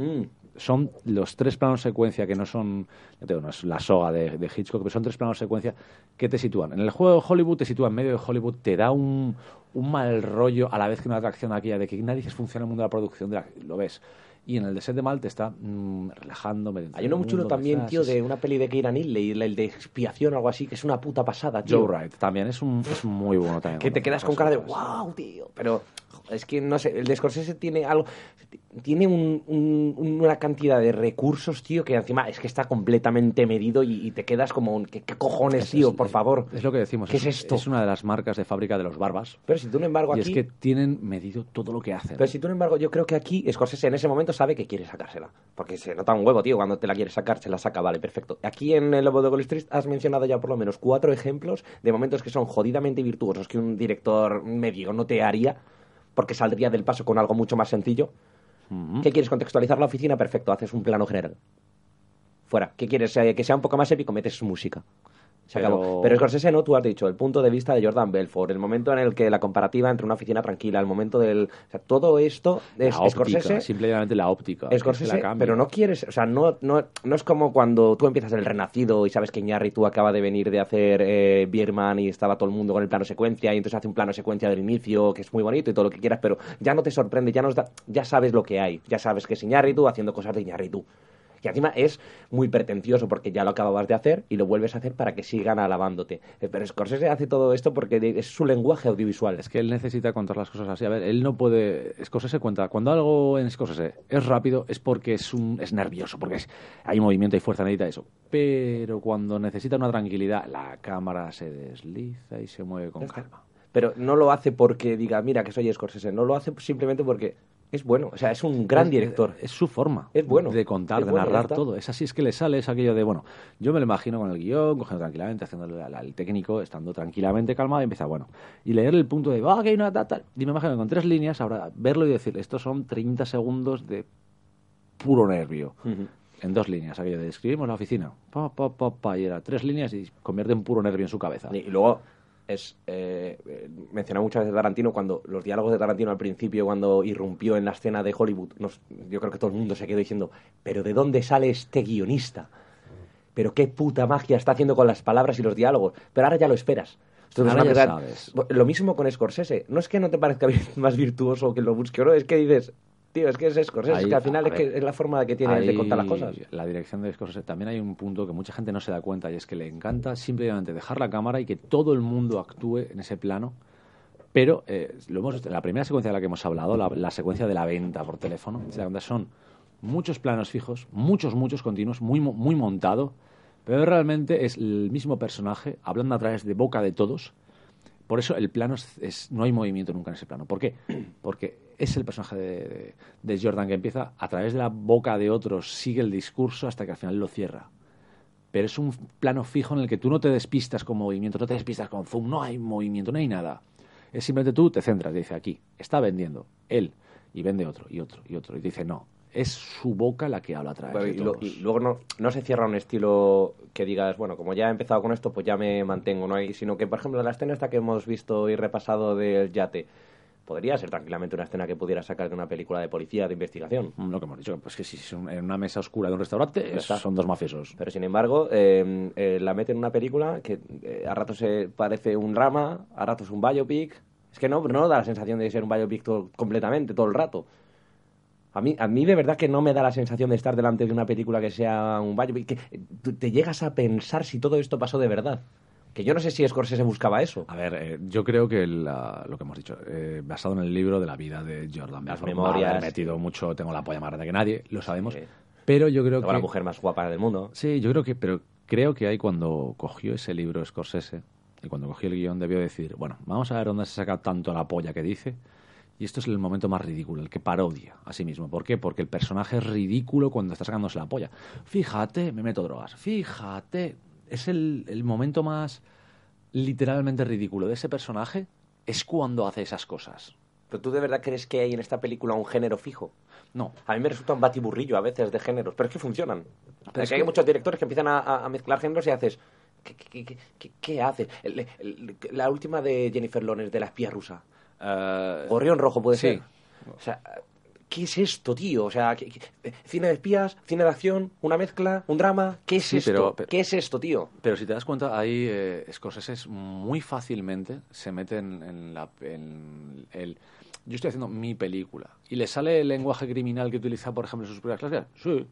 Son los tres planos secuencia que no son, digo, no es la soga de, Hitchcock, pero son tres planos secuencia que te sitúan. En el juego de Hollywood te sitúa en medio de Hollywood, te da un, un mal rollo a la vez que una atracción aquella de que nadie funciona el mundo de la producción, de la- lo ves. Y en el de Set de Mal te está mm, relajando. Hay uno muy chulo también, tío, de una peli de Keira Knightley, el de expiación o algo así, que es una puta pasada, tío. Joe Wright también es, un, es muy bueno también. Que te quedas con cara de wow, tío. Pero es que no sé, el de Scorsese tiene algo. Tiene un- un- una cantidad de recursos, tío, que encima es que está completamente medido y, y te quedas como, ¿qué, qué cojones, Es- tío? es- por favor. Es lo que decimos. ¿Qué es esto? Es una de las marcas de fábrica de los barbas. Pero si tú, sin embargo, Y aquí. es que tienen medido todo lo que hacen. Pero si tú, sin embargo, yo creo que aquí Scorsese en ese momento sabe que quiere sacársela. Porque se nota un huevo, tío, cuando te la quieres sacar, se la saca, vale, perfecto. Aquí en El Lobo de Wall Street has mencionado ya por lo menos cuatro ejemplos de momentos que son jodidamente virtuosos que un director medio no te haría, porque saldría del paso con algo mucho más sencillo. ¿Qué quieres contextualizar la oficina? Perfecto, haces un plano general. Fuera. ¿Qué quieres? Eh, que sea un poco más épico, metes música. Se Pero- acabó. Pero Scorsese no, tú has dicho, el punto de vista de Jordan Belfort, el momento en el que la comparativa entre una oficina tranquila, el momento del... O sea, todo esto es la óptica, Scorsese... simplemente la óptica. Scorsese, la pero no quieres, o sea, no, no, no es como cuando tú empiezas el Renacido y sabes que Iñárritu acaba de venir de hacer eh, Bierman y estaba todo el mundo con el plano secuencia y entonces hace un plano secuencia del inicio que es muy bonito y todo lo que quieras, pero ya no te sorprende, ya, nos da- ya sabes lo que hay, ya sabes que es Iñárritu haciendo cosas de Iñárritu. Y encima es muy pretencioso porque ya lo acababas de hacer y lo vuelves a hacer para que sigan alabándote. Eh, Pero Scorsese hace todo esto porque es su lenguaje audiovisual. Es que él necesita contar las cosas así. A ver, él no puede. Scorsese cuenta. Cuando algo en Scorsese es rápido es porque es un es nervioso, porque es, hay movimiento, hay fuerza, necesita eso. Pero cuando necesita una tranquilidad, la cámara se desliza y se mueve con calma. Pero no lo hace porque diga, mira que soy Scorsese. No lo hace simplemente porque es bueno. O sea, es un gran director. Es, su forma Es bueno. de contar, de bueno, narrar todo. Es así, es que le sale, es aquello de, bueno, yo me lo imagino con el guion, cogiendo tranquilamente, haciéndole al, al técnico, estando tranquilamente calmado y empieza, bueno, y leer el punto de, ah, que hay una data. Y me imagino con tres líneas, ahora verlo y decir, estos son 30 segundos de puro nervio. En dos líneas, aquello de escribimos la oficina, pa, pa, pa, pa, y era tres líneas y convierte en puro nervio en su cabeza. Y luego es eh, eh, mencionado muchas veces Tarantino cuando los diálogos de Tarantino al principio cuando irrumpió en la escena de Hollywood nos- yo creo que todo el mundo se quedó diciendo pero de dónde sale este guionista pero qué puta magia está haciendo con las palabras y los diálogos pero ahora ya lo esperas. Ahora ya sabes. lo mismo con Scorsese. No es que no te parezca más virtuoso que lo busque o no es que dices Tío, es que es Scorsese, es que al final es, que es la forma que tiene de contar las cosas. La dirección de Scorsese. También hay un punto que mucha gente no se da cuenta y es que le encanta simplemente dejar la cámara y que todo el mundo actúe en ese plano. Pero eh, lo hemos en la primera secuencia de la que hemos hablado, la, la secuencia de la venta por teléfono, son muchos planos fijos, muchos, muchos continuos, muy, muy montado, pero realmente es el mismo personaje hablando a través de boca de todos. Por eso el plano es, es- no hay movimiento nunca en ese plano. ¿Por qué? Porque es el personaje de, de- Jordan que empieza a través de la boca de otros, sigue el discurso hasta que al final lo cierra. Pero es un plano fijo en el que tú no te despistas con movimiento, no te despistas con zoom, no hay movimiento, no hay nada. Es simplemente tú te centras, dice aquí, está vendiendo él, y vende otro, y otro, y otro, y dice no, es su boca la que habla a través de y, lo- todos. y luego no, no se cierra un estilo que digas, bueno, como ya he empezado con esto, pues ya me mantengo, ¿no? hay sino que, por ejemplo, la escena esta que hemos visto y repasado del yate, podría ser tranquilamente una escena que pudiera sacar de una película de policía, de investigación. Lo que hemos dicho, pues que si son en una mesa oscura de un restaurante, son dos mafiosos. Pero sin embargo, eh, eh, la mete en una película que eh, a ratos se parece un drama, a ratos un biopic. Es que no, no da la sensación de ser un biopic todo- completamente, todo el rato. A mí, a mí de verdad que no me da la sensación de estar delante de una película que sea un biopic. Que eh, te llegas a pensar si todo esto pasó de verdad. Que yo no sé si Scorsese buscaba eso. A ver, eh, yo creo que la- lo que hemos dicho, eh, basado en el libro de la vida de Jordan Las memorias. haber metido mucho, tengo la polla más grande que nadie, lo sabemos. Sí. Pero yo creo Luego que... la mujer más guapa del mundo. Sí, yo creo que, pero creo que ahí cuando cogió ese libro Scorsese y cuando cogió el guion debió decir, bueno, vamos a ver dónde se saca tanto la polla que dice. Y esto es el momento más ridículo, el que parodia a sí mismo. ¿Por qué? Porque el personaje es ridículo cuando está sacándose la polla. Fíjate, me meto drogas. Fíjate. Es el, el momento más literalmente ridículo de ese personaje. Es cuando hace esas cosas. ¿Pero tú de verdad crees que hay en esta película un género fijo? No. A mí me resulta un batiburrillo a veces de géneros, pero es que funcionan. Pero es que hay muchos directores que empiezan a, mezclar géneros y haces... ¿Qué, qué, qué, haces? El- el- la última de Jennifer Lawrence, de la espía rusa. Eh, Gorrión Rojo, puede sí. ser. O sea, ¿qué es esto, tío? O sea, ¿qué- qué- eh, cine de espías, cine de acción, una mezcla, un drama. ¿Qué es Sí, esto? pero- pero- ¿Qué es esto, tío? Pero si te das cuenta, ahí eh, Scorsese muy fácilmente se mete en, en la, en el... Yo estoy haciendo mi película. ¿Y le sale el lenguaje criminal que utiliza, por ejemplo, en sus primeras clases? Sí.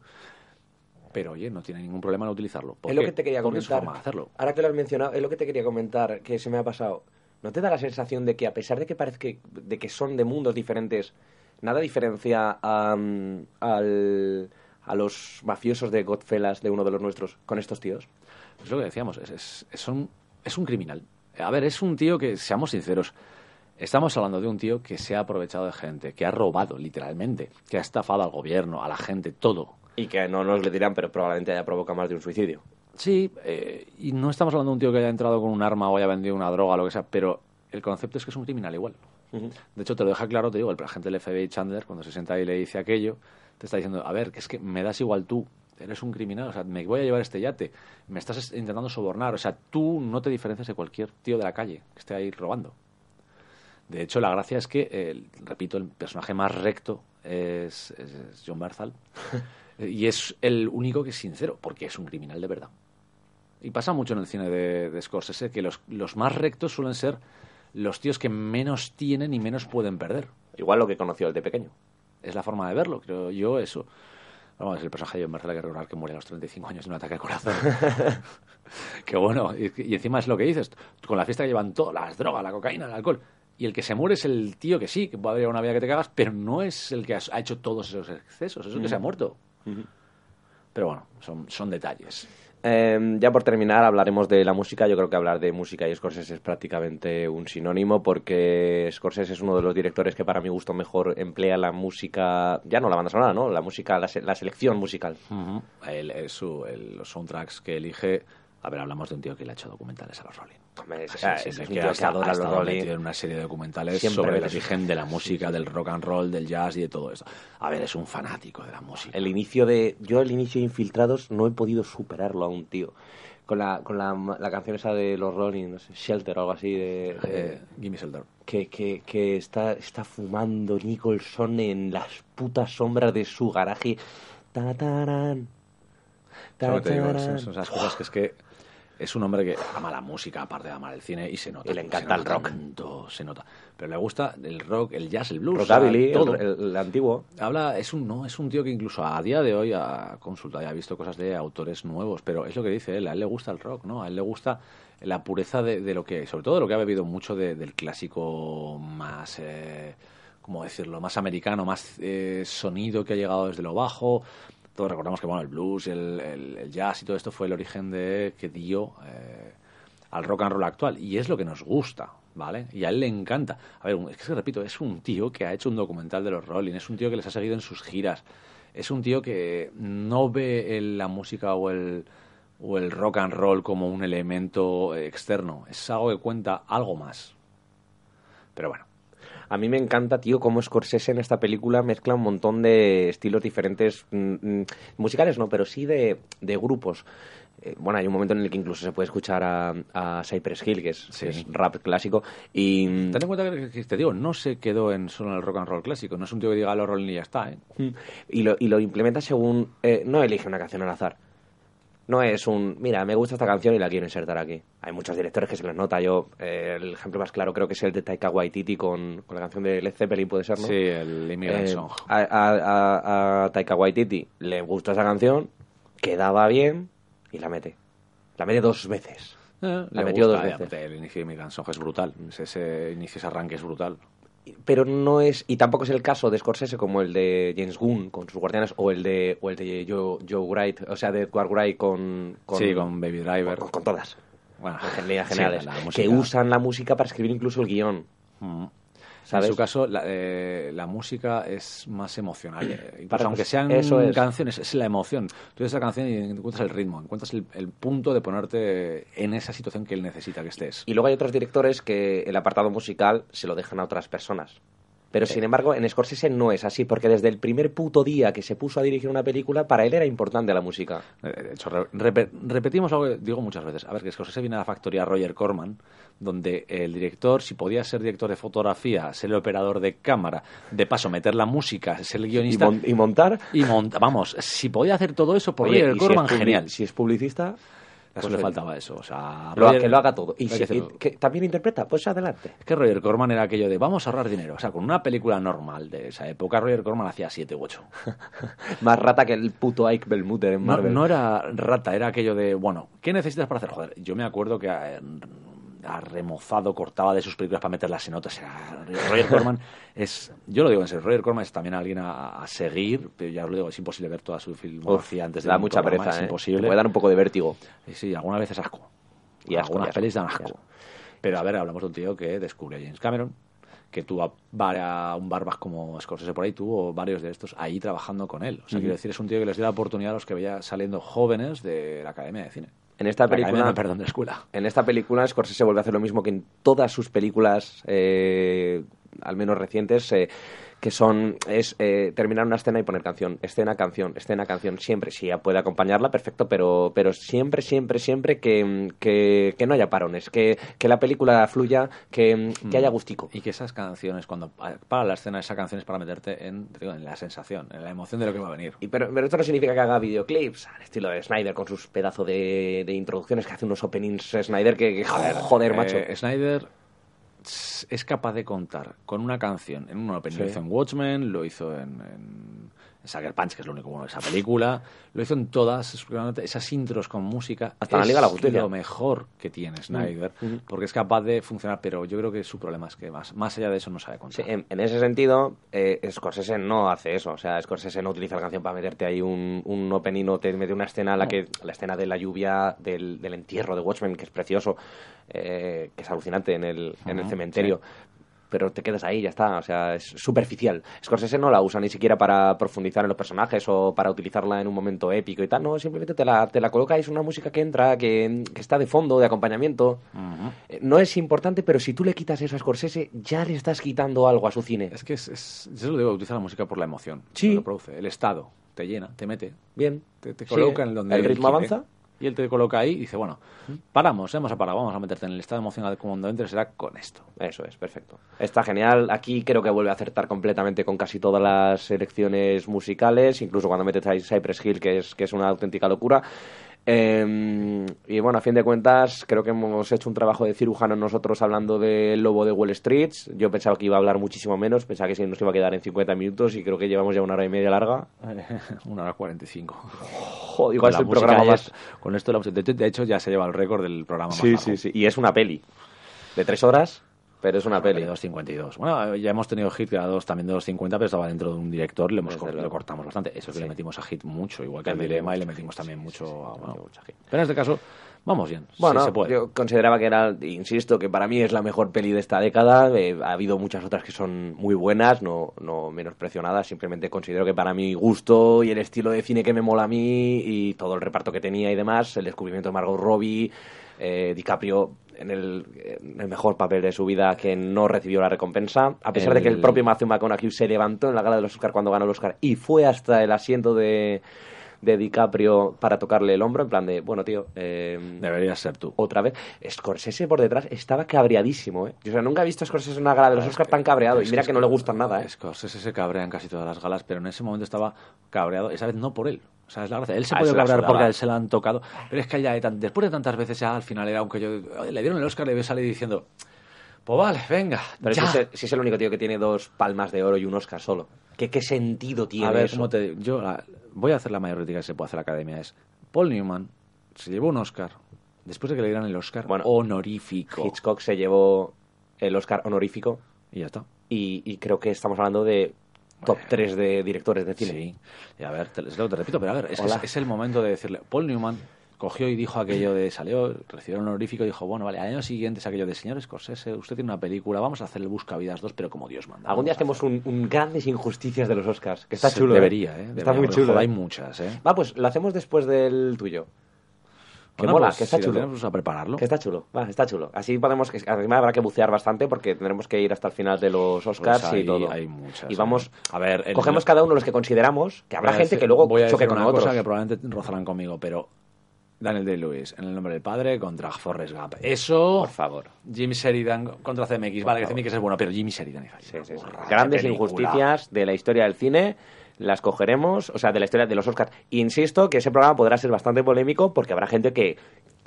Pero, oye, no tiene ningún problema en utilizarlo. ¿Por Es lo que te quería comentar. hacerlo. Ahora que lo has mencionado, es lo que te quería comentar, que se me ha pasado. ¿No te da la sensación de que a pesar de que parece que, de que son de mundos diferentes, nada diferencia a, mm, al- a los mafiosos de Godfellas, de uno de los nuestros, con estos tíos? Es lo que decíamos, es, es, es un, es un criminal. A ver, es un tío que, seamos sinceros, estamos hablando de un tío que se ha aprovechado de gente, que ha robado, literalmente, que ha estafado al gobierno, a la gente, todo. Y que no nos le dirán, pero probablemente haya provocado más de un suicidio. Sí, eh, y no estamos hablando de un tío que haya entrado con un arma o haya vendido una droga o lo que sea, pero el concepto es que es un criminal igual. De hecho, te lo deja claro, te digo, el agente del FBI Chandler, cuando se sienta ahí y le dice aquello, te está diciendo, a ver, que es que me das igual tú, eres un criminal, o sea, me voy a llevar este yate, me estás es- intentando sobornar, o sea, tú no te diferencias de cualquier tío de la calle que esté ahí robando. De hecho, la gracia es que, eh, repito, el personaje más recto es, es- es John Barzal. y es el único que es sincero, porque es un criminal de verdad. Y pasa mucho en el cine de, de Scorsese que los, los más rectos suelen ser los tíos que menos tienen y menos pueden perder. Igual lo que conoció el de pequeño. Es la forma de verlo, creo yo, eso. Vamos, el personaje de Barzal hay que muere a los 35 años de un ataque al corazón. que bueno, y, y encima es lo que dices, con la fiesta que llevan todas las drogas, la cocaína, el alcohol. Y el que se muere es el tío que sí, que puede haber una vida que te cagas, pero no es el que ha ha hecho todos esos excesos, es el que se ha muerto. Pero bueno, son, son detalles. Eh, ya por terminar, hablaremos de la música. Yo creo que hablar de música y Scorsese es prácticamente un sinónimo porque Scorsese es uno de los directores que para mi gusto mejor emplea la música, ya no la banda sonora, ¿no? La música, la, se- la selección musical. El- el- su- el- los soundtracks que elige. A ver, hablamos de un tío que le ha hecho documentales a los Rolling. Hombre, es- ah, es un que tío ha que adora ha los estado metido en una serie de documentales Siempre sobre el origen de la música, del rock and roll, del jazz y de todo eso. A ver, es un fanático de la música. El inicio de. Yo, el inicio de Infiltrados, no he podido superarlo aún, tío. Con la, con la, la canción esa de los Rolling, no sé, Shelter o algo así de. de- Eh, Gimme Shelter. que, que, que está, está fumando Nicholson en las putas sombras de su garaje. Ta, tarán, ta, Solo te digo, tarán. son, son esas cosas que es que es un hombre que ama la música, aparte de amar el cine, y se nota. Y le encanta el rock. tanto, se nota. Pero le gusta el rock, el jazz, el blues. Rockabilly, o sea, todo. el, el- el antiguo. Habla, es un, no, es un tío que incluso a día de hoy ha consultado y ha visto cosas de autores nuevos, pero es lo que dice él, a él le gusta el rock, ¿no? A él le gusta la pureza de, de lo que, sobre todo de lo que ha bebido mucho de- del clásico más, eh, ¿cómo decirlo?, más americano, más eh, sonido que ha llegado desde lo bajo. Recordamos que, bueno, el blues, el- el jazz y todo esto fue el origen de que dio eh, al rock and roll actual. Y es lo que nos gusta, ¿vale? Y a él le encanta. A ver, es que repito, es un tío que ha hecho un documental de los Rolling, es un tío que les ha seguido en sus giras, es un tío que no ve el- la música o el, o el rock and roll como un elemento externo, es algo que cuenta algo más. Pero bueno. A mí me encanta, tío, cómo Scorsese en esta película mezcla un montón de estilos diferentes, mm, mm, musicales no, pero sí de, de grupos. Eh, bueno, hay un momento en el que incluso se puede escuchar a, a Cypress Hill, que es, que es rap clásico, y... mm, Ten en cuenta que, que te digo, no se quedó en solo en el rock and roll clásico, no es un tío que diga los Rolling y ya está, ¿eh? Y lo, y lo implementa según... eh, no elige una canción al azar. No es un, mira, me gusta esta canción y la quiero insertar aquí. Hay muchos directores que se les nota. Yo, eh, el ejemplo más claro creo que es el de Taika Waititi con, con la canción de Led Zeppelin, puede ser, ¿no? Sí, el Immigrant Eh, Song. A, a- a- a Taika Waititi le gustó esa canción, quedaba bien y la mete. La mete dos veces. Eh, la metió gusta, dos veces. El inicio de Immigrant Song es brutal, ese, ese inicio, ese arranque es brutal. Pero no es y tampoco es el caso de Scorsese como el de James Gunn con sus guardianes o el de o el de Joe, Joe Wright o sea de Edward Wright con, con Sí, con Baby Driver. con, con todas Bueno, en sí, generales que usan la música para escribir incluso el guion Mm. ¿Sabes? En su caso, la, eh, la música es más emocional. eh, Para- aunque sean eso es. canciones, es la emoción. Tú ves la canción y encuentras el ritmo, encuentras el, el punto de ponerte en esa situación que él necesita que estés. y luego hay otros directores que el apartado musical se lo dejan a otras personas pero sin embargo en Scorsese no es así porque desde el primer puto día que se puso a dirigir una película para él era importante la música Eh, De hecho, re- repe- repetimos algo que digo muchas veces. A ver, que Scorsese viene a la factoría Roger Corman, donde el director, si podía ser director de fotografía, ser el operador de cámara, de paso meter la música, ser el y, guionista mon- y montar y monta- vamos, si podía hacer todo eso por Oye, Roger y si es Corman, genial. si es publicista Eso pues le faltaba eso. O sea, lo ha- Roger- que lo haga todo y, si- que también interpreta pues adelante Es que Roger Corman era aquello de vamos a ahorrar dinero. O sea, con una película normal de esa época, Roger Corman hacía 7 u 8. Más rata que el puto Ike Belmuter en No, Marvel. no era rata, era aquello de, bueno, ¿qué necesitas para hacer? Joder, yo me acuerdo que ha remozado, cortaba de sus películas para meterlas en otras. Era- Roger Corman es, yo lo digo en serio, Roger Corman es también alguien a, a seguir, pero ya os lo digo, es imposible ver toda su filmografía antes de da mucha programa, pereza, es ¿eh? imposible. Te puede dar un poco de vértigo. Y sí, algunas veces asco. Y asco, Algunas y asco, pelis dan asco. asco. Pero a ver, hablamos de un tío que descubre a James Cameron, que tuvo a, un barbas como Scorsese por ahí, tuvo varios de estos ahí trabajando con él. O sea, quiero decir, es un tío que les dio la oportunidad a los que veía saliendo jóvenes de la Academia de Cine. En esta La película, no, perdón, de escuela. en esta película Scorsese vuelve a hacer lo mismo que en todas sus películas, eh, al menos recientes, eh, que son es eh, terminar una escena y poner canción, escena, canción, escena, canción, siempre. Si ya puede acompañarla, perfecto, pero, pero siempre, siempre, siempre que, que, que no haya parones, que, que la película fluya, que, que haya gustico. Y que esas canciones, cuando para la escena, esa canción es para meterte en, digo, en la sensación, en la emoción de lo que va a venir. Y pero, pero esto no significa que haga videoclips al estilo de Snyder con sus pedazos de, de introducciones que hace unos openings Snyder que, que joder, joder, macho. Eh, Snyder es capaz de contar con una canción en un. Sí. Lo hizo en Watchmen, lo hizo en, en Sucker Punch, que es lo único bueno de esa película. Lo hizo en todas es- esas intros con música. Hasta la Liga de la Justicia. lo mejor que tiene Snyder, Mm, mm. porque es capaz de funcionar, pero yo creo que su problema es que más, más allá de eso no sabe contar. Sí, en, en ese sentido, eh, Scorsese no hace eso. O sea, Scorsese no utiliza la canción para meterte ahí un, un opening o te mete una escena, en la que la escena de la lluvia, del, del entierro de Watchmen, que es precioso, eh, que es alucinante en el, en el cementerio. Pero te quedas ahí, ya está. O sea, es superficial. Scorsese no la usa ni siquiera para profundizar en los personajes o para utilizarla en un momento épico y tal. No, simplemente te la, te la coloca y es una música que entra, que, que está de fondo, de acompañamiento. Eh, No es importante, pero si tú le quitas eso a Scorsese, ya le estás quitando algo a su cine. Es que es, es- yo lo digo, utiliza la música por la emoción. Sí. Lo produce. El estado te llena, te mete, Bien. te, te Sí, coloca en donde el ritmo avanza. Y él te coloca ahí y dice, bueno, paramos, hemos parado, vamos a meterte en el estado emocional cuando entres, será con esto. Eso es, perfecto. Está genial. Aquí creo que vuelve a acertar completamente con casi todas las selecciones musicales, incluso cuando metes ahí Cypress Hill, que es, que es una auténtica locura. Eh, y bueno, a fin de cuentas, creo que hemos hecho un trabajo de cirujano nosotros hablando del lobo de Wall Street. Yo pensaba que iba a hablar muchísimo menos, pensaba que sí nos iba a quedar en 50 minutos y creo que llevamos ya una hora y media larga. Una hora cuarenta y cinco. Joder, igual es Con el programa más... es- Con esto, de, de hecho, ya se lleva el récord del programa más Sí, largo. sí, sí. Y es una peli. De tres horas, pero es una peli. De 2.52. Bueno, ya hemos tenido Hit que era dos, también de 2.50, pero estaba dentro de un director, le, hemos luego. le cortamos bastante. Eso que Sí. le metimos a Hit mucho, igual que al Dilema, y le metimos también mucho a... bueno, mucha Hit. pero en este caso, vamos bien. Bueno, se puede. yo consideraba que era, insisto, que para mí es la mejor peli de esta década. Eh, ha habido muchas otras que son muy buenas, no, no menosprecionadas. Simplemente considero que para mi gusto y el estilo de cine que me mola a mí y todo el reparto que tenía y demás, el descubrimiento de Margot Robbie, eh, DiCaprio en el, en el mejor papel de su vida que no recibió la recompensa, a pesar de que el El- propio Matthew McConaughey se levantó en la gala de los Oscar cuando ganó el Oscar y fue hasta el asiento de, de DiCaprio para tocarle el hombro, en plan de, bueno, tío, eh, Deberías ser tú. otra vez. Scorsese por detrás estaba cabreadísimo, ¿eh? Yo, o sea, nunca he visto a Scorsese una gala de los Oscars tan cabreado. Y mira que no le gustan nada, ¿eh? Scorsese se cabrea en casi todas las galas, pero en ese momento estaba cabreado, esa vez no por él. O sea, es la gracia. Él se Ah, puede cabrear porque a él se la han tocado, pero es que ya después de tantas veces ya al final era, aunque yo "Oye, le dieron el Oscar, le veo salir diciendo, pues vale, venga, Pero ya. si es, si es el único tío que tiene dos palmas de oro y un Oscar solo. ¿Qué, qué sentido tiene a ver, eso? ¿cómo te? Yo la- voy a hacer la mayor crítica que se puede hacer a la academia. Es Paul Newman se llevó un Oscar después de que le dieran el Oscar Bueno, honorífico. Hitchcock se llevó el Oscar honorífico Y ya está. y, y creo que estamos hablando de top 3 de directores de cine. Sí. Y a ver, te, lo te repito, pero a ver, es, Hola. es- es el momento de decirle. Paul Newman cogió y dijo aquello de. Salió, recibió un honorífico y dijo: Bueno, vale, al año siguiente es aquello de. Señor Scorsese, usted tiene una película, vamos a hacer el Buscavidas 2, pero como Dios manda. Algún día hacemos un, un grandes injusticias de los Oscars. Que está chulo. ¿eh? debería, ¿eh? Está muy chulo. joder, ¿eh? hay muchas, ¿eh? Va, pues lo hacemos después del tuyo. Que Bueno, mola, pues, que está si chulo. tenemos a prepararlo. Que está chulo, va, está chulo. Así podemos, además habrá que bucear bastante porque tendremos que ir hasta el final de los Oscars Pues hay- y todo. hay muchas, y vamos, ¿eh? A ver, el- cogemos cada uno los que consideramos, que habrá gente decir- que luego voy a choque decir con una otros. cosa que probablemente rozarán conmigo, pero Daniel Day-Lewis en el nombre del padre contra Forrest Gump. Eso. Por favor. Jimmy Sheridan contra CMX. vale, que CMX es bueno, pero Jimmy Sheridan es ahí. Sí, sí, sí. Grandes película. injusticias de la historia del cine las cogeremos, o sea, de la historia de los Oscars. Insisto que ese programa podrá ser bastante polémico porque habrá gente que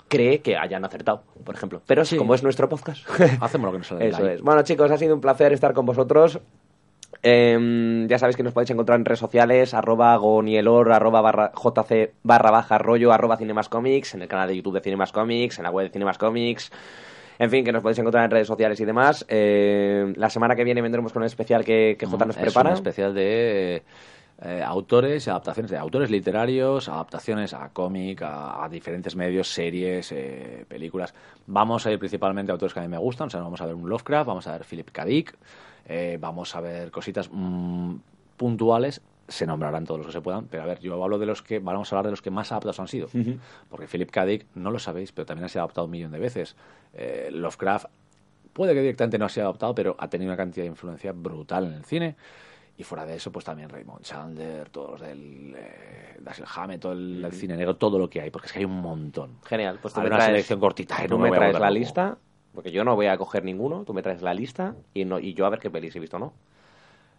cree que hayan acertado, por ejemplo. Pero Sí. como es nuestro podcast, Hacemos lo que nos sale Eso es. Bueno, chicos, ha sido un placer estar con vosotros. Em, ya sabéis que nos podéis encontrar en redes sociales, arroba gonielor, arroba barra, jc barra baja rollo, arroba cinemascomics, en el canal de YouTube de Cinemascomics, en la web de Cinemascomics. En fin, que nos podéis encontrar en redes sociales y demás. Eh, la semana que viene vendremos con un especial que, que J nos Es prepara. un especial de eh, autores y adaptaciones de autores literarios, adaptaciones a cómic, a, a diferentes medios, series, eh, películas. Vamos a ir principalmente a autores que a mí me gustan, o sea, vamos a ver un Lovecraft, vamos a ver Philip K. Dick, eh, vamos a ver cositas mm, puntuales. Se nombrarán todos los que se puedan, pero a ver, yo hablo de los que, vamos a hablar de los que más adaptados han sido. Porque Philip K. Dick, no lo sabéis, pero también ha sido adaptado un millón de veces. Eh, Lovecraft puede que directamente no ha sido adaptado, pero ha tenido una cantidad de influencia brutal en el cine. Y fuera de eso, pues también Raymond Chandler, todos los del eh, Dashiell Hammett, todo el, el cine negro, todo lo que hay, porque es que hay un montón. Genial, pues tú me una traes, selección cortita, tú no me traes la loco. lista, porque yo no voy a coger ninguno, tú me traes la lista y, no, y yo a ver qué pelis he visto o no.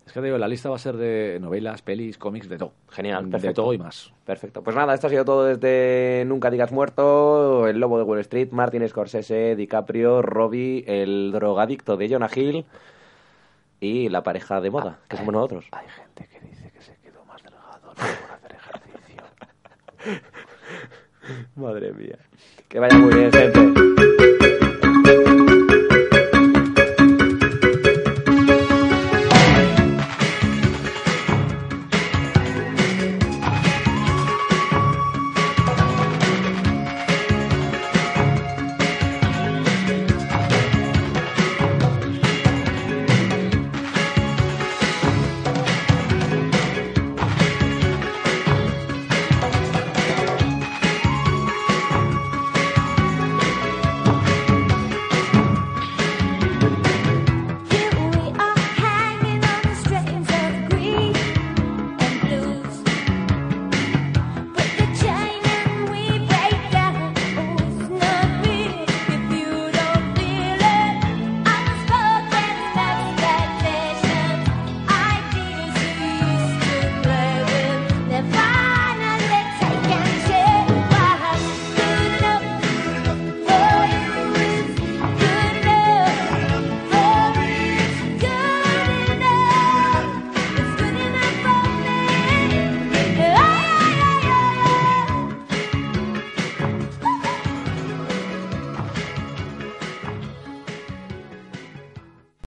Es que te digo, la lista va a ser de novelas, pelis, cómics, de todo. Genial, De perfecto. todo y más. Perfecto. Pues nada, esto ha sido todo desde Nunca digas muerto, El lobo de Wall Street, Martin Scorsese, DiCaprio, Robbie, el drogadicto de Jonah Hill y la pareja de moda, que somos nosotros. Hay gente que dice que se quedó más delgado no por hacer ejercicio. Madre mía. Que vaya muy bien, gente.